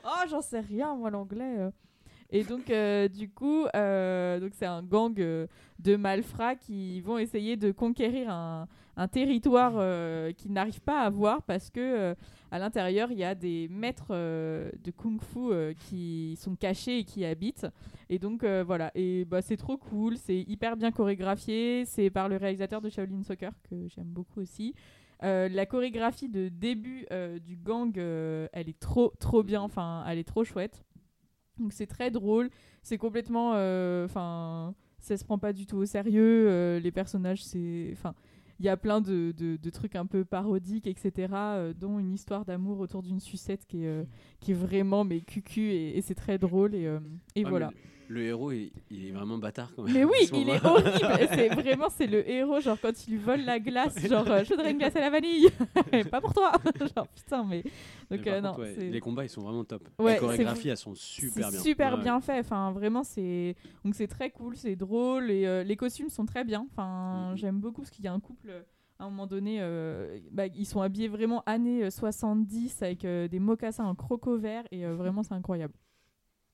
oh j'en sais rien moi l'anglais et donc euh, du coup euh, donc c'est un gang euh, de malfrats qui vont essayer de conquérir un, un territoire euh, qu'ils n'arrivent pas à avoir parce que euh, à l'intérieur il y a des maîtres euh, de kung-fu euh, qui sont cachés et qui habitent. Et donc voilà. Et bah c'est trop cool. C'est hyper bien chorégraphié. C'est par le réalisateur de Shaolin Soccer que j'aime beaucoup aussi. La chorégraphie de début du gang, elle est trop trop bien, enfin elle est trop chouette. Donc c'est très drôle, c'est complètement, enfin ça se prend pas du tout au sérieux. les personnages, c'est, enfin il y a plein de, de- de trucs un peu parodiques, etc. euh, dont une histoire d'amour autour d'une sucette qui est, euh, qui est vraiment mais cucu et, et c'est très drôle et, euh, et Ouais, voilà. mais Le, héros, il, il est vraiment bâtard quand même. Mais oui, il est horrible. C'est vraiment, c'est le héros. Genre quand il lui vole la glace, genre euh, je voudrais une glace à la vanille, pas pour toi. genre putain, mais donc euh, non, ouais, les combats ils sont vraiment top. Ouais, les chorégraphies elles sont super bien. super Ouais, bien fait. Enfin, vraiment, c'est donc c'est très cool, c'est drôle et euh, les costumes sont très bien. Mm, Enfin, j'aime beaucoup parce qu'il y a un couple. À un moment donné, euh, bah, ils sont habillés vraiment années euh, 70 avec euh, des mocassins en croco vert et euh, vraiment c'est incroyable.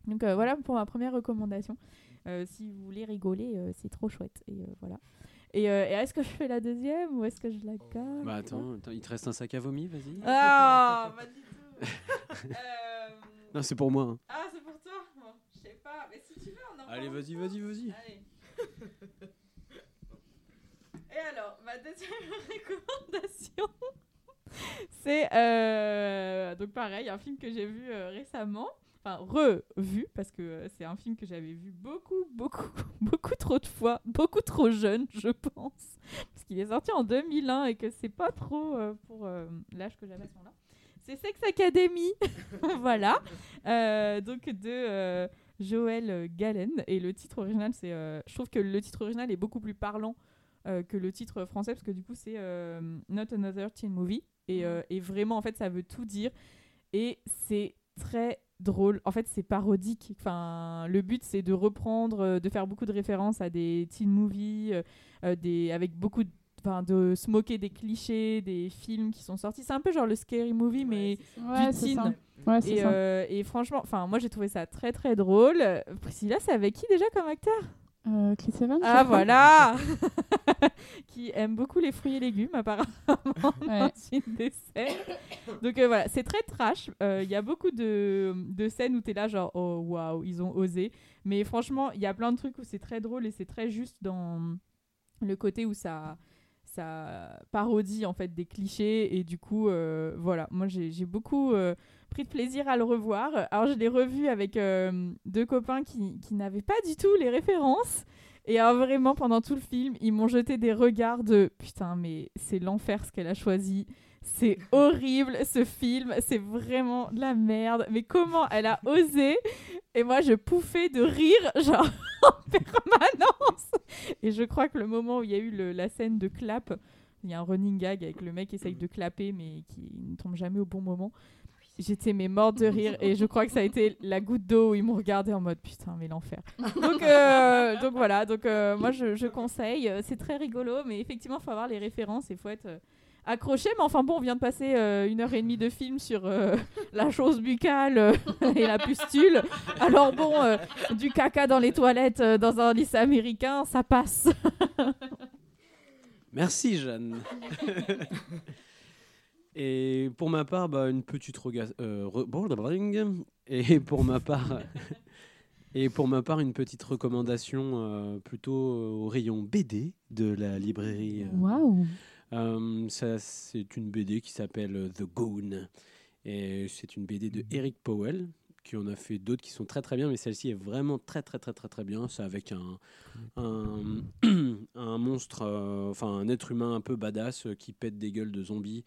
Donc euh, voilà pour ma première recommandation. Euh, si vous voulez rigoler, euh, c'est trop chouette. Et voilà. Et, et est-ce que je fais la deuxième ou est-ce que je la garde Bah attends, attends, il te reste un sac à vomi, vas-y. Ah, pas du tout. Non, c'est pour moi. hein. Ah, c'est pour toi? Bon, Je sais pas, mais si tu veux, on en Allez, vas-y, vas-y, vas-y. Et alors, ma deuxième recommandation, c'est donc pareil, un film que j'ai vu récemment. Enfin revu parce que euh, c'est un film que j'avais vu beaucoup, beaucoup, beaucoup trop de fois, beaucoup trop jeune, je pense, parce qu'il est sorti en 2001 et que c'est pas trop euh, pour euh, l'âge que j'avais à ce moment-là. C'est Sex Academy, voilà, Euh, donc de Joël Galen. Et le titre original, c'est, je trouve que le titre original est beaucoup plus parlant que le titre français parce que du coup c'est Not Another Teen Movie. Et, euh, et vraiment en fait ça veut tout dire. Et c'est très drôle. En fait, c'est parodique. Enfin, le but, c'est de reprendre, euh, de faire beaucoup de références à des teen movies, euh, euh, des, avec beaucoup de, enfin, de se moquer des clichés, des films qui sont sortis. C'est un peu genre le scary movie, mais Ouais, du teen. Ouais, c'est et, ça. euh, et franchement, enfin, moi, j'ai trouvé ça très très drôle. Priscilla, c'est avec qui déjà comme acteur? Euh, Chris Evans. ah voilà Qui aime beaucoup les fruits et légumes apparemment dans une des scènes. Donc euh, voilà, c'est très trash. Euh, Il y a beaucoup de, de scènes où tu es là genre oh waouh, ils ont osé. Mais franchement, il y a plein de trucs où c'est très drôle et c'est très juste dans le côté où ça ça parodie en fait des clichés et du coup euh, voilà moi j'ai j'ai beaucoup euh, pris de plaisir à le revoir alors je l'ai revu avec euh, deux copains qui, qui n'avaient pas du tout les références et alors, vraiment pendant tout le film ils m'ont jeté des regards de putain mais c'est l'enfer ce qu'elle a choisi. C'est horrible ce film. C'est vraiment de la merde. Mais comment elle a osé? Et moi je pouffais de rire genre en permanence. Et je crois que le moment où il y a eu le- la scène de clap, il y a un running gag avec le mec qui essaye de clapper mais qui ne tombe jamais au bon moment. J'étais mais morte de rire et je crois que ça a été la goutte d'eau où ils m'ont regardé en mode putain mais l'enfer. Donc, euh, donc voilà, donc euh, moi je, je conseille, Euh, c'est très rigolo mais effectivement il faut avoir les références et il faut être euh, accroché mais enfin bon on vient de passer euh, une heure et demie de film sur euh, la chose buccale et la pustule. Alors bon, euh, du caca dans les toilettes euh, dans un lycée américain, ça passe. Merci Jeanne. Et pour ma part, bah, une petite euh, re-. Et pour ma part, et pour ma part, une petite recommandation euh, plutôt euh, au rayon BD de la librairie. Waouh. ça, c'est une BD qui s'appelle The Goon. Et c'est une BD de Eric Powell, qui en a fait d'autres qui sont très très bien, mais celle-ci est vraiment très très très très très bien. C'est avec un, un, un monstre, euh, enfin un être humain un peu badass euh, qui pète des gueules de zombies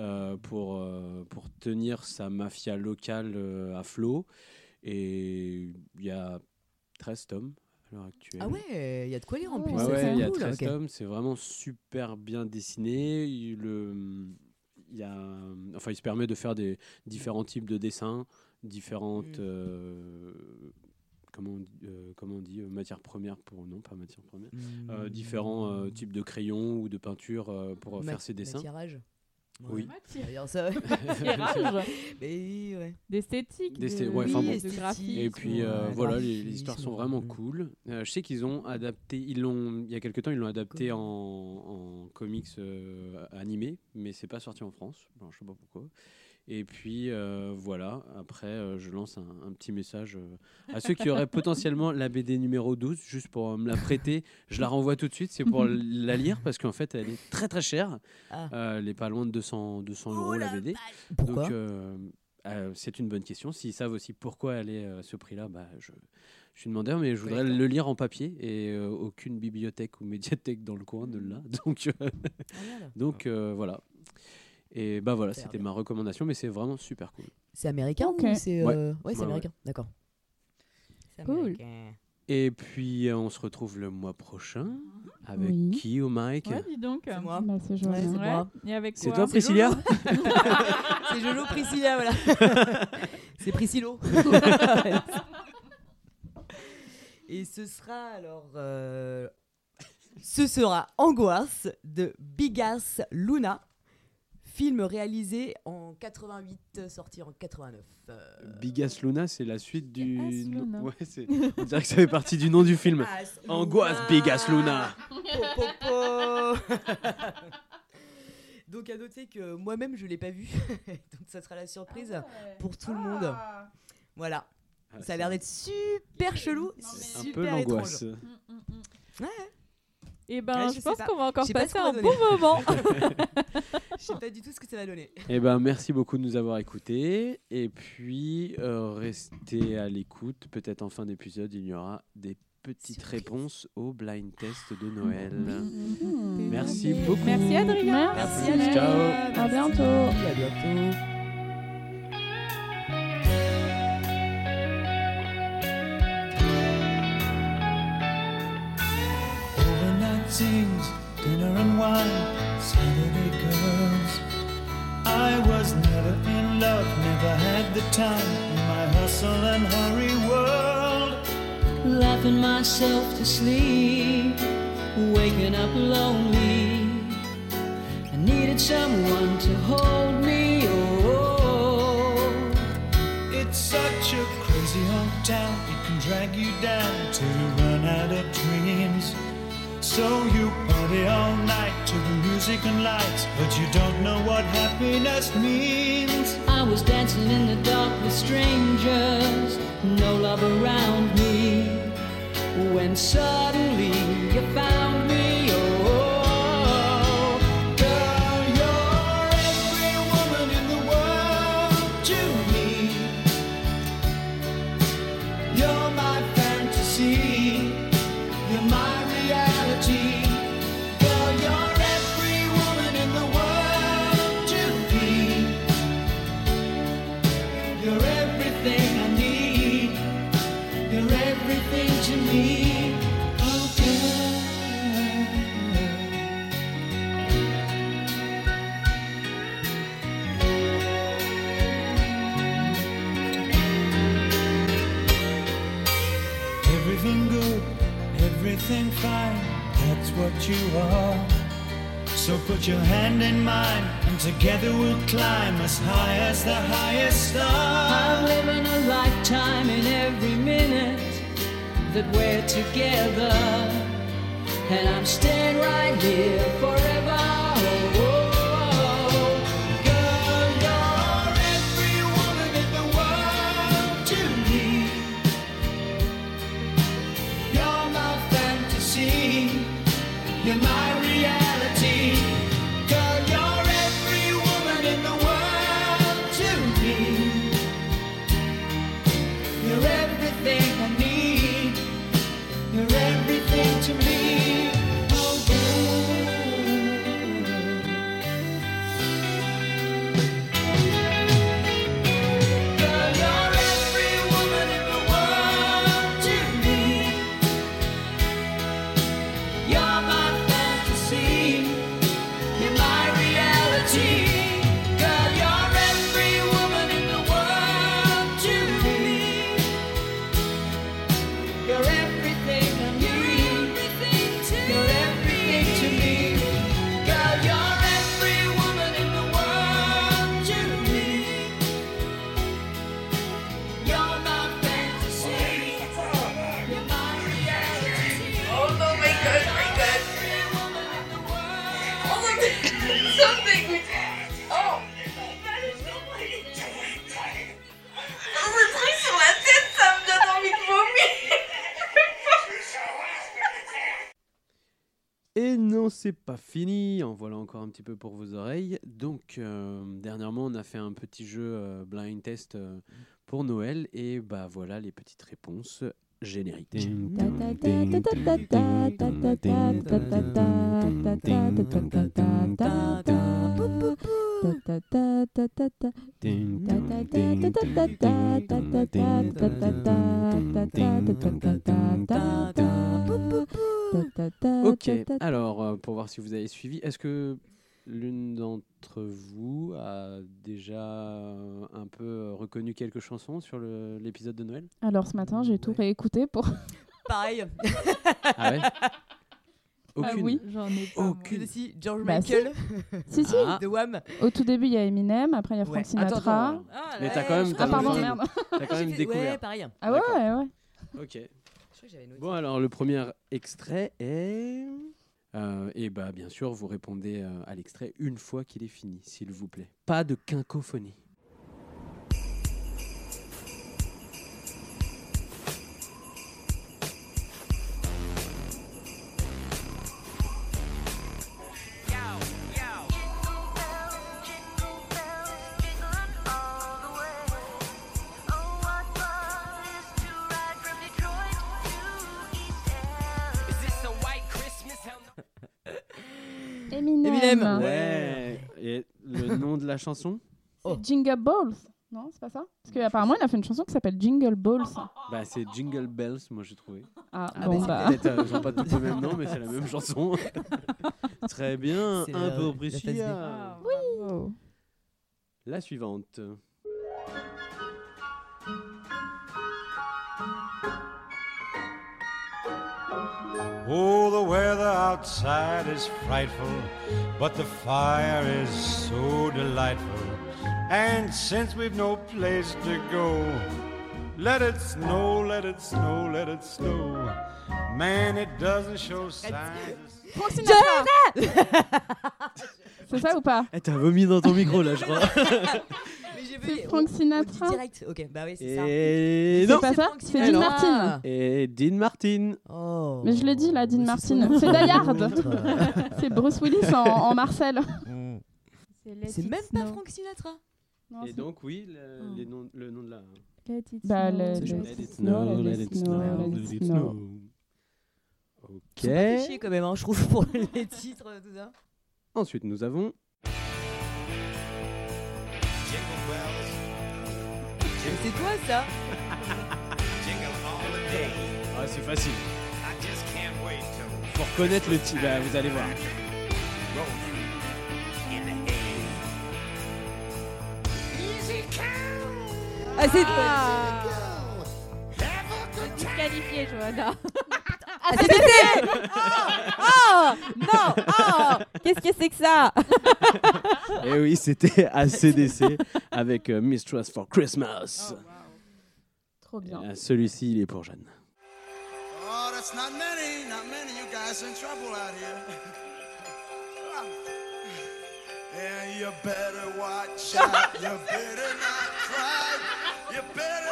euh, pour, euh, pour tenir sa mafia locale euh, à flot. Et il y a 13 tomes à l'heure actuelle. Ah ouais, il y a de quoi lire en plus. Ouais, il y a cool, 13 ok. tomes, c'est vraiment super bien dessiné. Il, le, il, y a, enfin, il se permet de faire des différents types de dessins, différentes. euh, comment, on dit- euh, comment on dit euh, Matières premières pour. Non, pas matières premières. Euh, différents euh, types de crayons ou de peinture euh, pour euh, Ma- faire ses dessins. matirage Oui. Ça. Mais ouais. D'esthétique, D'esthé- de, ouais, enfin bon. Et puis euh, ouais, voilà, les, histoires sont vraiment cool. Euh, je sais qu'ils ont adapté, ils l'ont, il y a quelques temps, ils l'ont adapté en, en comics euh, animé, mais c'est pas sorti en France. Bon, je sais pas pourquoi. Et puis euh, voilà, après euh, je lance un, un petit message euh, à ceux qui auraient potentiellement la BD numéro 12, juste pour me la prêter. Je la renvoie tout de suite, c'est pour la lire parce qu'en fait elle est très très chère. Ah. Elle est pas loin de 200, 200 euros la BD. Pourquoi Donc c'est une bonne question. S'ils savent aussi pourquoi elle est à ce prix-là, bah, je, je suis demandeur, mais je voudrais le lire en papier et aucune bibliothèque ou médiathèque dans le coin ne l'a. Donc, donc euh, voilà. Et bah voilà, c'était ma recommandation, mais c'est vraiment super cool. C'est américain Ok. ou c'est. Ouais. euh, Ouais, c'est Ouais, ouais. américain. D'accord. C'est Cool. américain. Et puis on se retrouve le mois prochain avec Oui. qui au Mike Ouais, dis donc. C'est moi. Bah, c'est Ouais, Joël. c'est Ouais. moi. Et avec C'est toi, Priscilla c'est Jojo Priscilla, voilà. c'est Priscillo. Et ce sera alors. euh, Ce sera Angoisse de Bigas Luna. Film réalisé en 88, sorti en 89. Euh, Bigas Luna, c'est la suite du. Bigas nom- Luna. Ouais, c'est- on dirait que ça fait partie du nom du film. Angoisse. Bigas Luna. Po, po, po. Donc à noter que moi-même je l'ai pas vu, donc ça sera la surprise pour tout le monde. Voilà, Ah, ça a l'air d'être super chelou, un super peu l'angoisse. étrange. Ouais. Et ben, Ouais, je, pense pas. qu'on va encore passer un bon moment. Je sais pas du tout ce que ça va donner. Eh ben, merci beaucoup de nous avoir écoutés. Et puis, euh, restez à l'écoute. Peut-être en fin d'épisode, il y aura des petites réponses au blind test de Noël. Merci beaucoup. Merci Adrien. Merci. Merci. Ciao. À bientôt. À bientôt. Saturday girls. I was never in love, never had the time in my hustle and hurry world. laughing myself to sleep, waking up lonely. I needed someone to hold me. Oh, It's such a crazy old town, it can drag you down you run out of dreams. So you party all night to the music and lights, but you don't know what happiness means. I was dancing in the dark with strangers, no love around me. When suddenly you found everything fine, that's what you are. So put your hand in mine, and together we'll climb as high as the highest star. I'm living a lifetime in every minute that we're together. And I'm staying right here forever. Oh, oh, c'est pas fini. En voilà encore un petit peu pour vos oreilles. Donc, euh, dernièrement, on a fait un petit jeu euh, blind test euh, pour Noël. Et bah voilà les petites réponses génériques. Ok, alors euh, pour voir si vous avez suivi, est-ce que l'une d'entre vous a déjà euh, un peu euh, reconnu quelques chansons sur l'épisode de Noël? Alors ce matin, j'ai tout réécouté pour. Pareil. Ah ouais? Ah Aucune. oui. J'en ai pas. Aucune. Si, George Bah, Michael. Si, si. Ah. De Wham. Au tout début, il y a Eminem, après il y a Ouais. Frank Attends, Sinatra. attends, attends. Mais t'as quand même, Ah, pardon, merde. t'as quand même découvert. Ouais, pareil. Ah ouais, ouais, ouais. Ok. J'avais noté. Bon, alors le premier extrait est. Euh, et bah, bien sûr, vous répondez euh, à l'extrait une fois qu'il est fini, s'il vous plaît. Pas de quincophonie. La chanson C'est Jingle Balls. Non, c'est pas ça? Parce qu'apparemment, il a fait une chanson qui s'appelle Jingle Balls. Bah, c'est Jingle Bells, moi j'ai trouvé. Ah, Ah, bon, bah, bah. Peut-être euh, ils ont pas tous le même nom, mais c'est la même chanson. Très bien, un peu précis. B. Ah, Oui. La suivante. Oh, the weather outside is frightful, but the fire is so delightful. And since we've no place to go, let it snow, let it snow, let it snow. Man, it doesn't show signs. Frank Sinatra C'est ça ou pas Eh, t'as vomi dans ton micro là, je crois. C'est Frank Sinatra direct. Ok, bah oui, c'est ça. Et C'est pas ça C'est Dean. Martin. Et Dean Martin. Oh. Mais je l'ai dit là, Dean Martin. c'est autre. C'est Bruce Willis en, en Marcel. C'est même pas Frank Sinatra. Non, Et donc, oui, le, les noms- le nom de la. Let it Bah, let Let it it snow, snow, let let it it snow, snow, let let it it snow. Ok. chier quand même, hein, je trouve, pour les titres, tout ça. Ensuite, nous avons. C'est quoi ça Ah, c'est facile. Faut reconnaître le titre, bah, vous allez voir. Ah, c'est Disqualifié, Johanna. Ah, c'est BT Oh Non Oh Qu'est-ce que c'est que ça? Et Eh oui, c'était ACDC avec euh, Mistress for Christmas. Trop bien. Euh, Celui-ci, il est pour Jeanne. Oh, that's not many, not many. You guys in trouble out here. And you better watch out. You better not cry. You better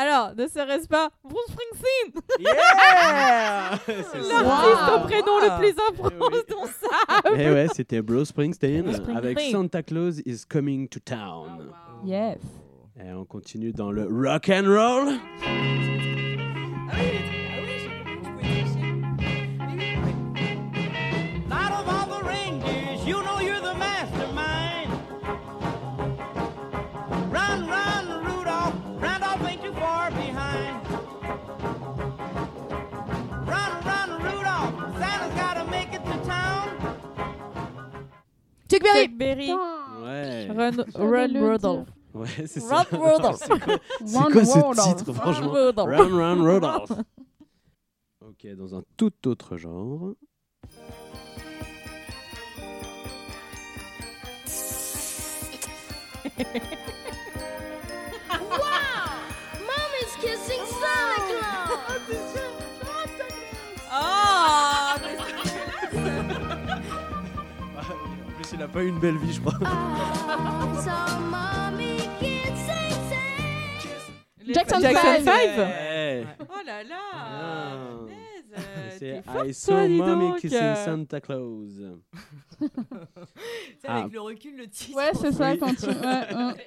Alors, ne serait-ce pas Bruce Springsteen Yeah C'est L'artiste au prénom le plus imprononçable Et Eh ouais, c'était Bruce Springsteen Bruce avec Santa Claus is coming to town. Yes. Et on continue dans le rock and roll. Out Berry Chuck Berry. Ouais. Run, run Rudolph. Ouais, c'est Run ça. Rudolph. C'est quoi, c'est Run quoi ce Rudolph. titre, franchement? Run Rudolph. Run, run, Rudolph. ok, dans un tout autre genre. wow! Mommy's kissing Santa Claus! Il a pas eu une belle vie, je crois. Jackson Jackson Five. 5 Ouais. Oh là là Ah. euh, C'est I saw mommy kissing Santa Claus. C'est Ah. avec le recul, le titre. Ouais, c'est ça quand tu. Ouais, ouais.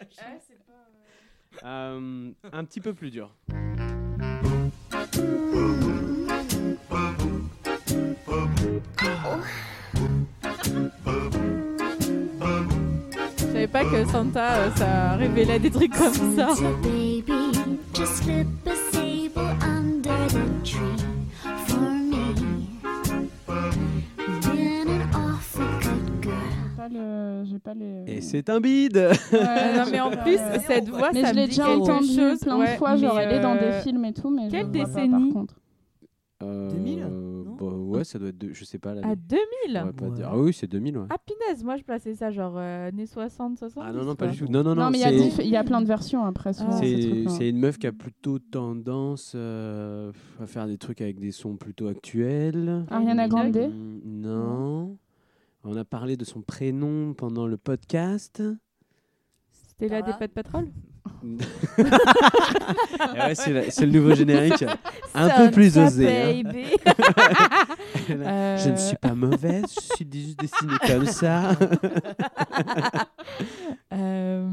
Euh, un petit peu plus dur. Je savais pas que Santa, euh, ça révélait des trucs comme ça. le. J'ai pas les. Et c'est un bide Ouais, non mais en plus, cette voix, Mais ça je me l'ai dit déjà quelque entendu chose. plein ouais, de fois, genre elle est dans des euh, films et tout, mais Quelle je le vois pas, décennie par contre. Euh, 2000, bah, Ouais, ça doit être. de- Je sais pas. À l'année. 2000 Je pourrais pas dire. Ah oui, c'est 2000, ouais. Ah punaise, moi je plaçais ça genre euh, années 60, 70. Ah non, non, pas du tout. Non, non, non. Non, mais il y y, a plein de versions après. ces C'est une meuf qui a plutôt tendance euh, à faire des trucs avec des sons plutôt actuels. Ariana Grande Mm, Non. On a parlé de son prénom pendant le podcast. C'était là des pas de pétrole ouais, c'est la- c'est le nouveau générique. Un peu plus osé. hein. baby. Je ne Euh. suis pas mauvaise, je suis juste dessinée comme ça. Euh,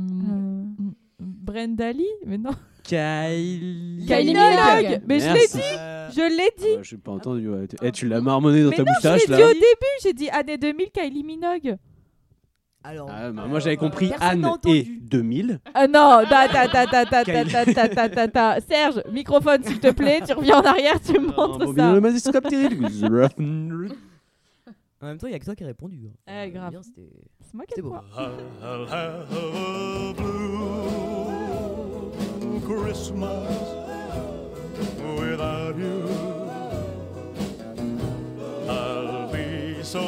Brenda Lee Mais non. Kylie. Kylie Minogue Mais je l'ai Merci. dit Je l'ai dit Ouais, J'ai pas entendu. ouais. Eh, tu l'as marmonné dans Mais ta non, moustache je l'ai là. dit au début J'ai dit année 2000, Kylie Minogue Alors, Ah, bah, moi j'avais compris Personne n'a Anne et 2000. Ah non, ta ta ta ta ta ta ta ta ta ta ta Serge, microphone s'il te plaît, tu reviens en arrière, tu me montres ça. bien, le. En même temps, il y a que toi qui as répondu. hein. Eh, grave. Bien, c'était- C'est moi qui ai le beau. point. I'll have a blue Christmas without you. I'll be so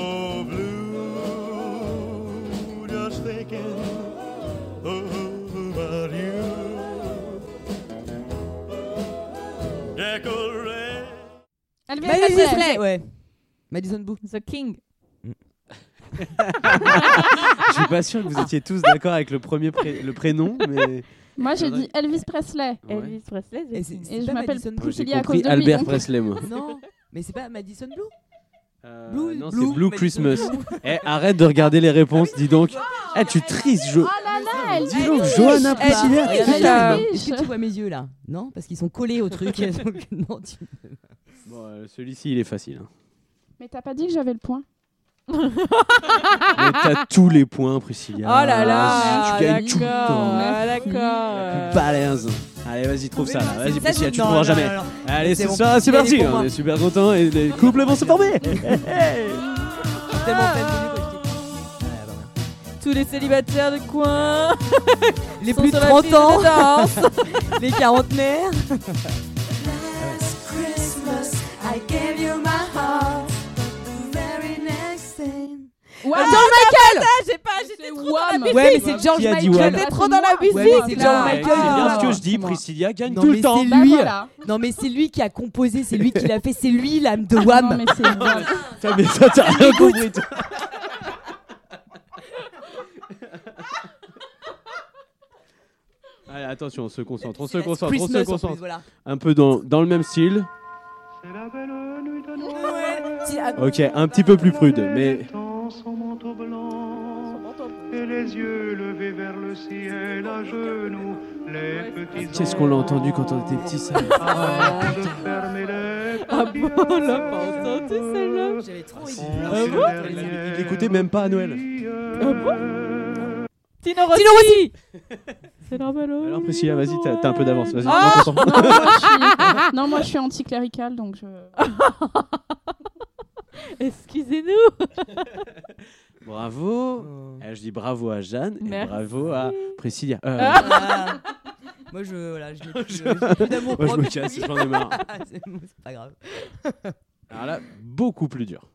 Madison Presley. Presley, ouais. Madison Boo. The King. Je suis pas sûr que vous étiez tous d'accord avec le premier pré- le prénom, mais. Moi, j'ai dit Elvis Presley. Elvis Presley, Et c'est- Et je pas m'appelle Madison Blue. Moi, j'ai Priscilla à compris cause de lui. Albert donc- Presley, moi. Non, mais c'est pas Madison Blue Euh, Blue- non, Blue, c'est Blue Madison Christmas. Eh, arrête de regarder les réponses, dis donc. Eh, tu tristes, Jo. Oh là là, elle Dis donc. Johanna Elle Elle. Est-ce que tu vois mes yeux là? Non, parce qu'ils sont collés au truc. donc, non, tu- Bon, euh, celui-ci, il est facile. hein. Mais t'as pas dit que j'avais le point Mais t'as tous les points, Priscilla. Oh là là, Tu gagnes tout le d'accord, temps. ah, d'accord. Balèze. Allez, vas-y, trouve ça. là. Vas-y, Priscilla, tu non, trouveras non, jamais. non, non. Allez, C'est c'est bon. ça, c'est parti. On moi. est super contents et les couples vont se former. Tellement de. Tous les célibataires du coin. Les plus de sur la 30 piste ans. de. Les quarantenaires. George Michael J'ai pas, j'étais trop dans la musique. Ouais, mais c'est George Qui a dit Michael. Wham J'étais trop dans la musique. Ouais, mais c'est. George Michael. C'est bien ce que Ah, je dis. Priscilla gagne Non, tout mais le temps. c'est Bah lui. voilà. Non, mais c'est lui qui a composé, c'est lui qui l'a fait, c'est lui l'âme de Non, Wham. mais c'est Wham. Putain, mais toi, t'as rien compris, toi. Allez, attention, on se concentre, on se concentre, on Christmas, se en plus, concentre. voilà. Un peu dans, dans le même style. Ah, Ok, un petit peu plus prude, mais et les yeux levés vers le ciel à genoux, les petits qu'est-ce qu'on l'a entendu quand on était petit ça de les Ah bon, on l'a pas entendu celle-là J'avais trop envie. Il l'écoutait même pas à Noël. Tino Rossi. Tino Rossi. C'est normal. oh. Alors Priscilla, vas-y, t'as t'as un peu d'avance, vas-y. Ah prends ton temps. Non, moi, je suis... non, moi, je suis anticlérical, donc je. Excusez-nous. Bravo. Oh. Eh, je dis bravo à Jeanne et bravo à Priscilla. Euh, Ah. Moi, je, voilà, je n'ai plus, Je- d'amour Moi, je me casse, j'en ai marre. c'est bon, c'est pas grave. Alors là, beaucoup plus dur.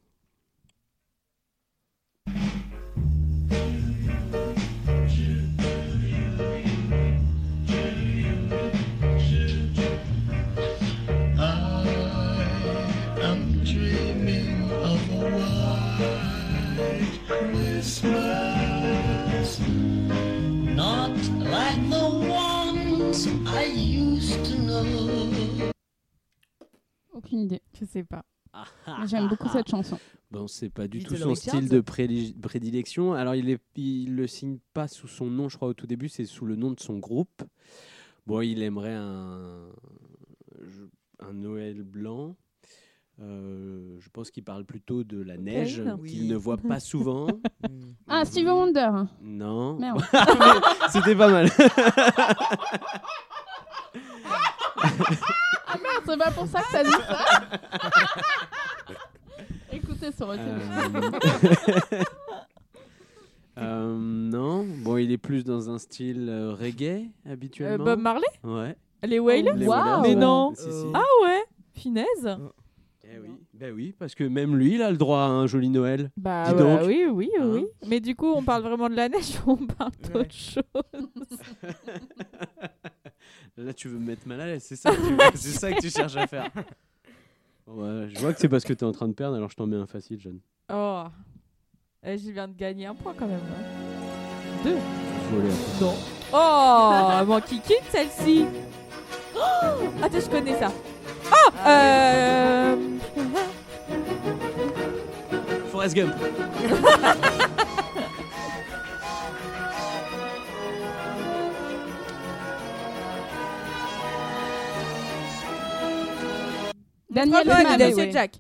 Ones I used to know. Aucune idée. Je sais pas. Mais j'aime beaucoup cette chanson. Bon, c'est pas du tout son style de prédilection. Alors, il, est, il le signe pas sous son nom, je crois, au tout début, c'est sous le nom de son groupe. Bon, il aimerait un, un Noël blanc. Euh, je pense qu'il parle plutôt de la neige Oui. qu'il ne voit pas souvent. Ah, Stevie Wonder. Non. C'était pas mal. Ah merde, c'est pas pour ça que t'as dit ça Écoutez, ça aurait été Euh, euh, non. Bon, il est plus dans un style euh, reggae habituellement. Euh, Bob Marley? Ouais. Les Wailers? Wailers, Mais non. Si, si. Ah ouais. Finesse. Eh oui. Ben oui, parce que même lui, il a le droit à un joli Noël. Bah Dis oui, oui, Hein oui. Mais du coup, on parle vraiment de la neige ou on parle d'autre chose? Là, tu veux me mettre mal à l'aise, c'est ça, que tu- c'est ça que tu cherches à faire. Ouais, je vois que c'est parce que tu es en train de perdre, alors je t'en mets un facile, jeune. Oh. Eh, je viens de gagner un point quand même. hein. Deux. Volé. Non. Oh, m'en kikine celle-ci. Oh, attends, je connais ça. Oh, euh... Forrest Gump. Daniel avec Monsieur Jack.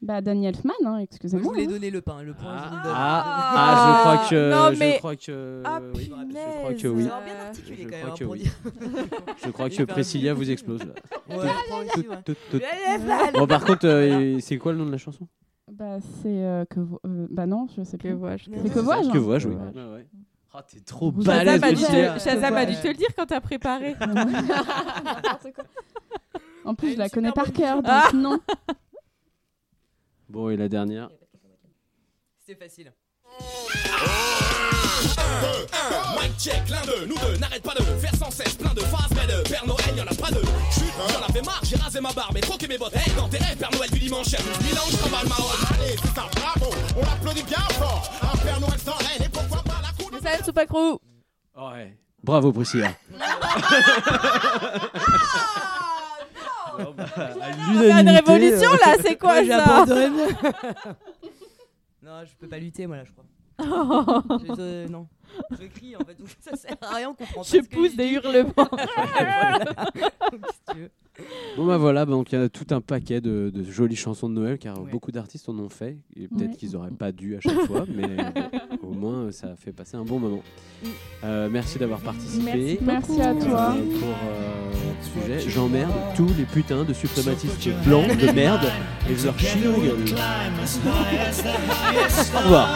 Bah Daniel Elfman, hein, Je excusez-moi. voulais hein. donner le pain. Le point, je le donne. Ah, ah, je crois que. Non, je mais- crois que. Ah, oui. Je crois que oui. Bien articulé Je quand crois même, que pour oui. dire. Je crois Je que Priscilla vous explose là. Ouais, je. Bon, par contre, euh, c'est quoi le nom de la chanson? Bah c'est euh, que vo- euh, bah non, je sais plus. Que vois-je, C'est que vois-je. Que hein. vois-je, oui. Ah, t'es trop balèze, Shazam a dû te- le dire quand t'as préparé. En plus, je la connais par cœur, donc Ah. non. Bon, et la dernière C'était facile. Mic check, l'un de nous deux n'arrête pas de faire sans cesse plein de phrases, mais de Père Noël y'en a pas deux. Chut, j'en avais marre, j'ai rasé ma barbe et troqué mes bottes. Hey, dans tes rêves, Père Noël du dimanche, y'a 12 000 ans, je t'emballe ma robe. Allez, c'est ça, bravo On applaudit bien fort Un Père Noël sans reine et pourquoi pas la cour de... Ça Super Crew. Ouais. Bravo, Priscilla. Bon, bah, à On a une révolution là, c'est quoi ça j'abandonne. non, je peux pas lutter, moi là, je crois. Je- euh, non. Je crie en fait, donc ça sert à rien, on comprend pas. Je pousse des hurlements. Bon bah voilà, donc il y a tout un paquet de, de jolies chansons de Noël car Ouais. beaucoup d'artistes en ont fait et peut-être Ouais. qu'ils auraient pas dû à chaque fois, mais au moins euh, ça a fait passer un bon moment. Euh, merci d'avoir participé. Merci. Merci à toi. Euh, pour euh, ce sujet. J'emmerde tous les putains de suprématistes blancs de merde et je leur chie gueule. Au revoir.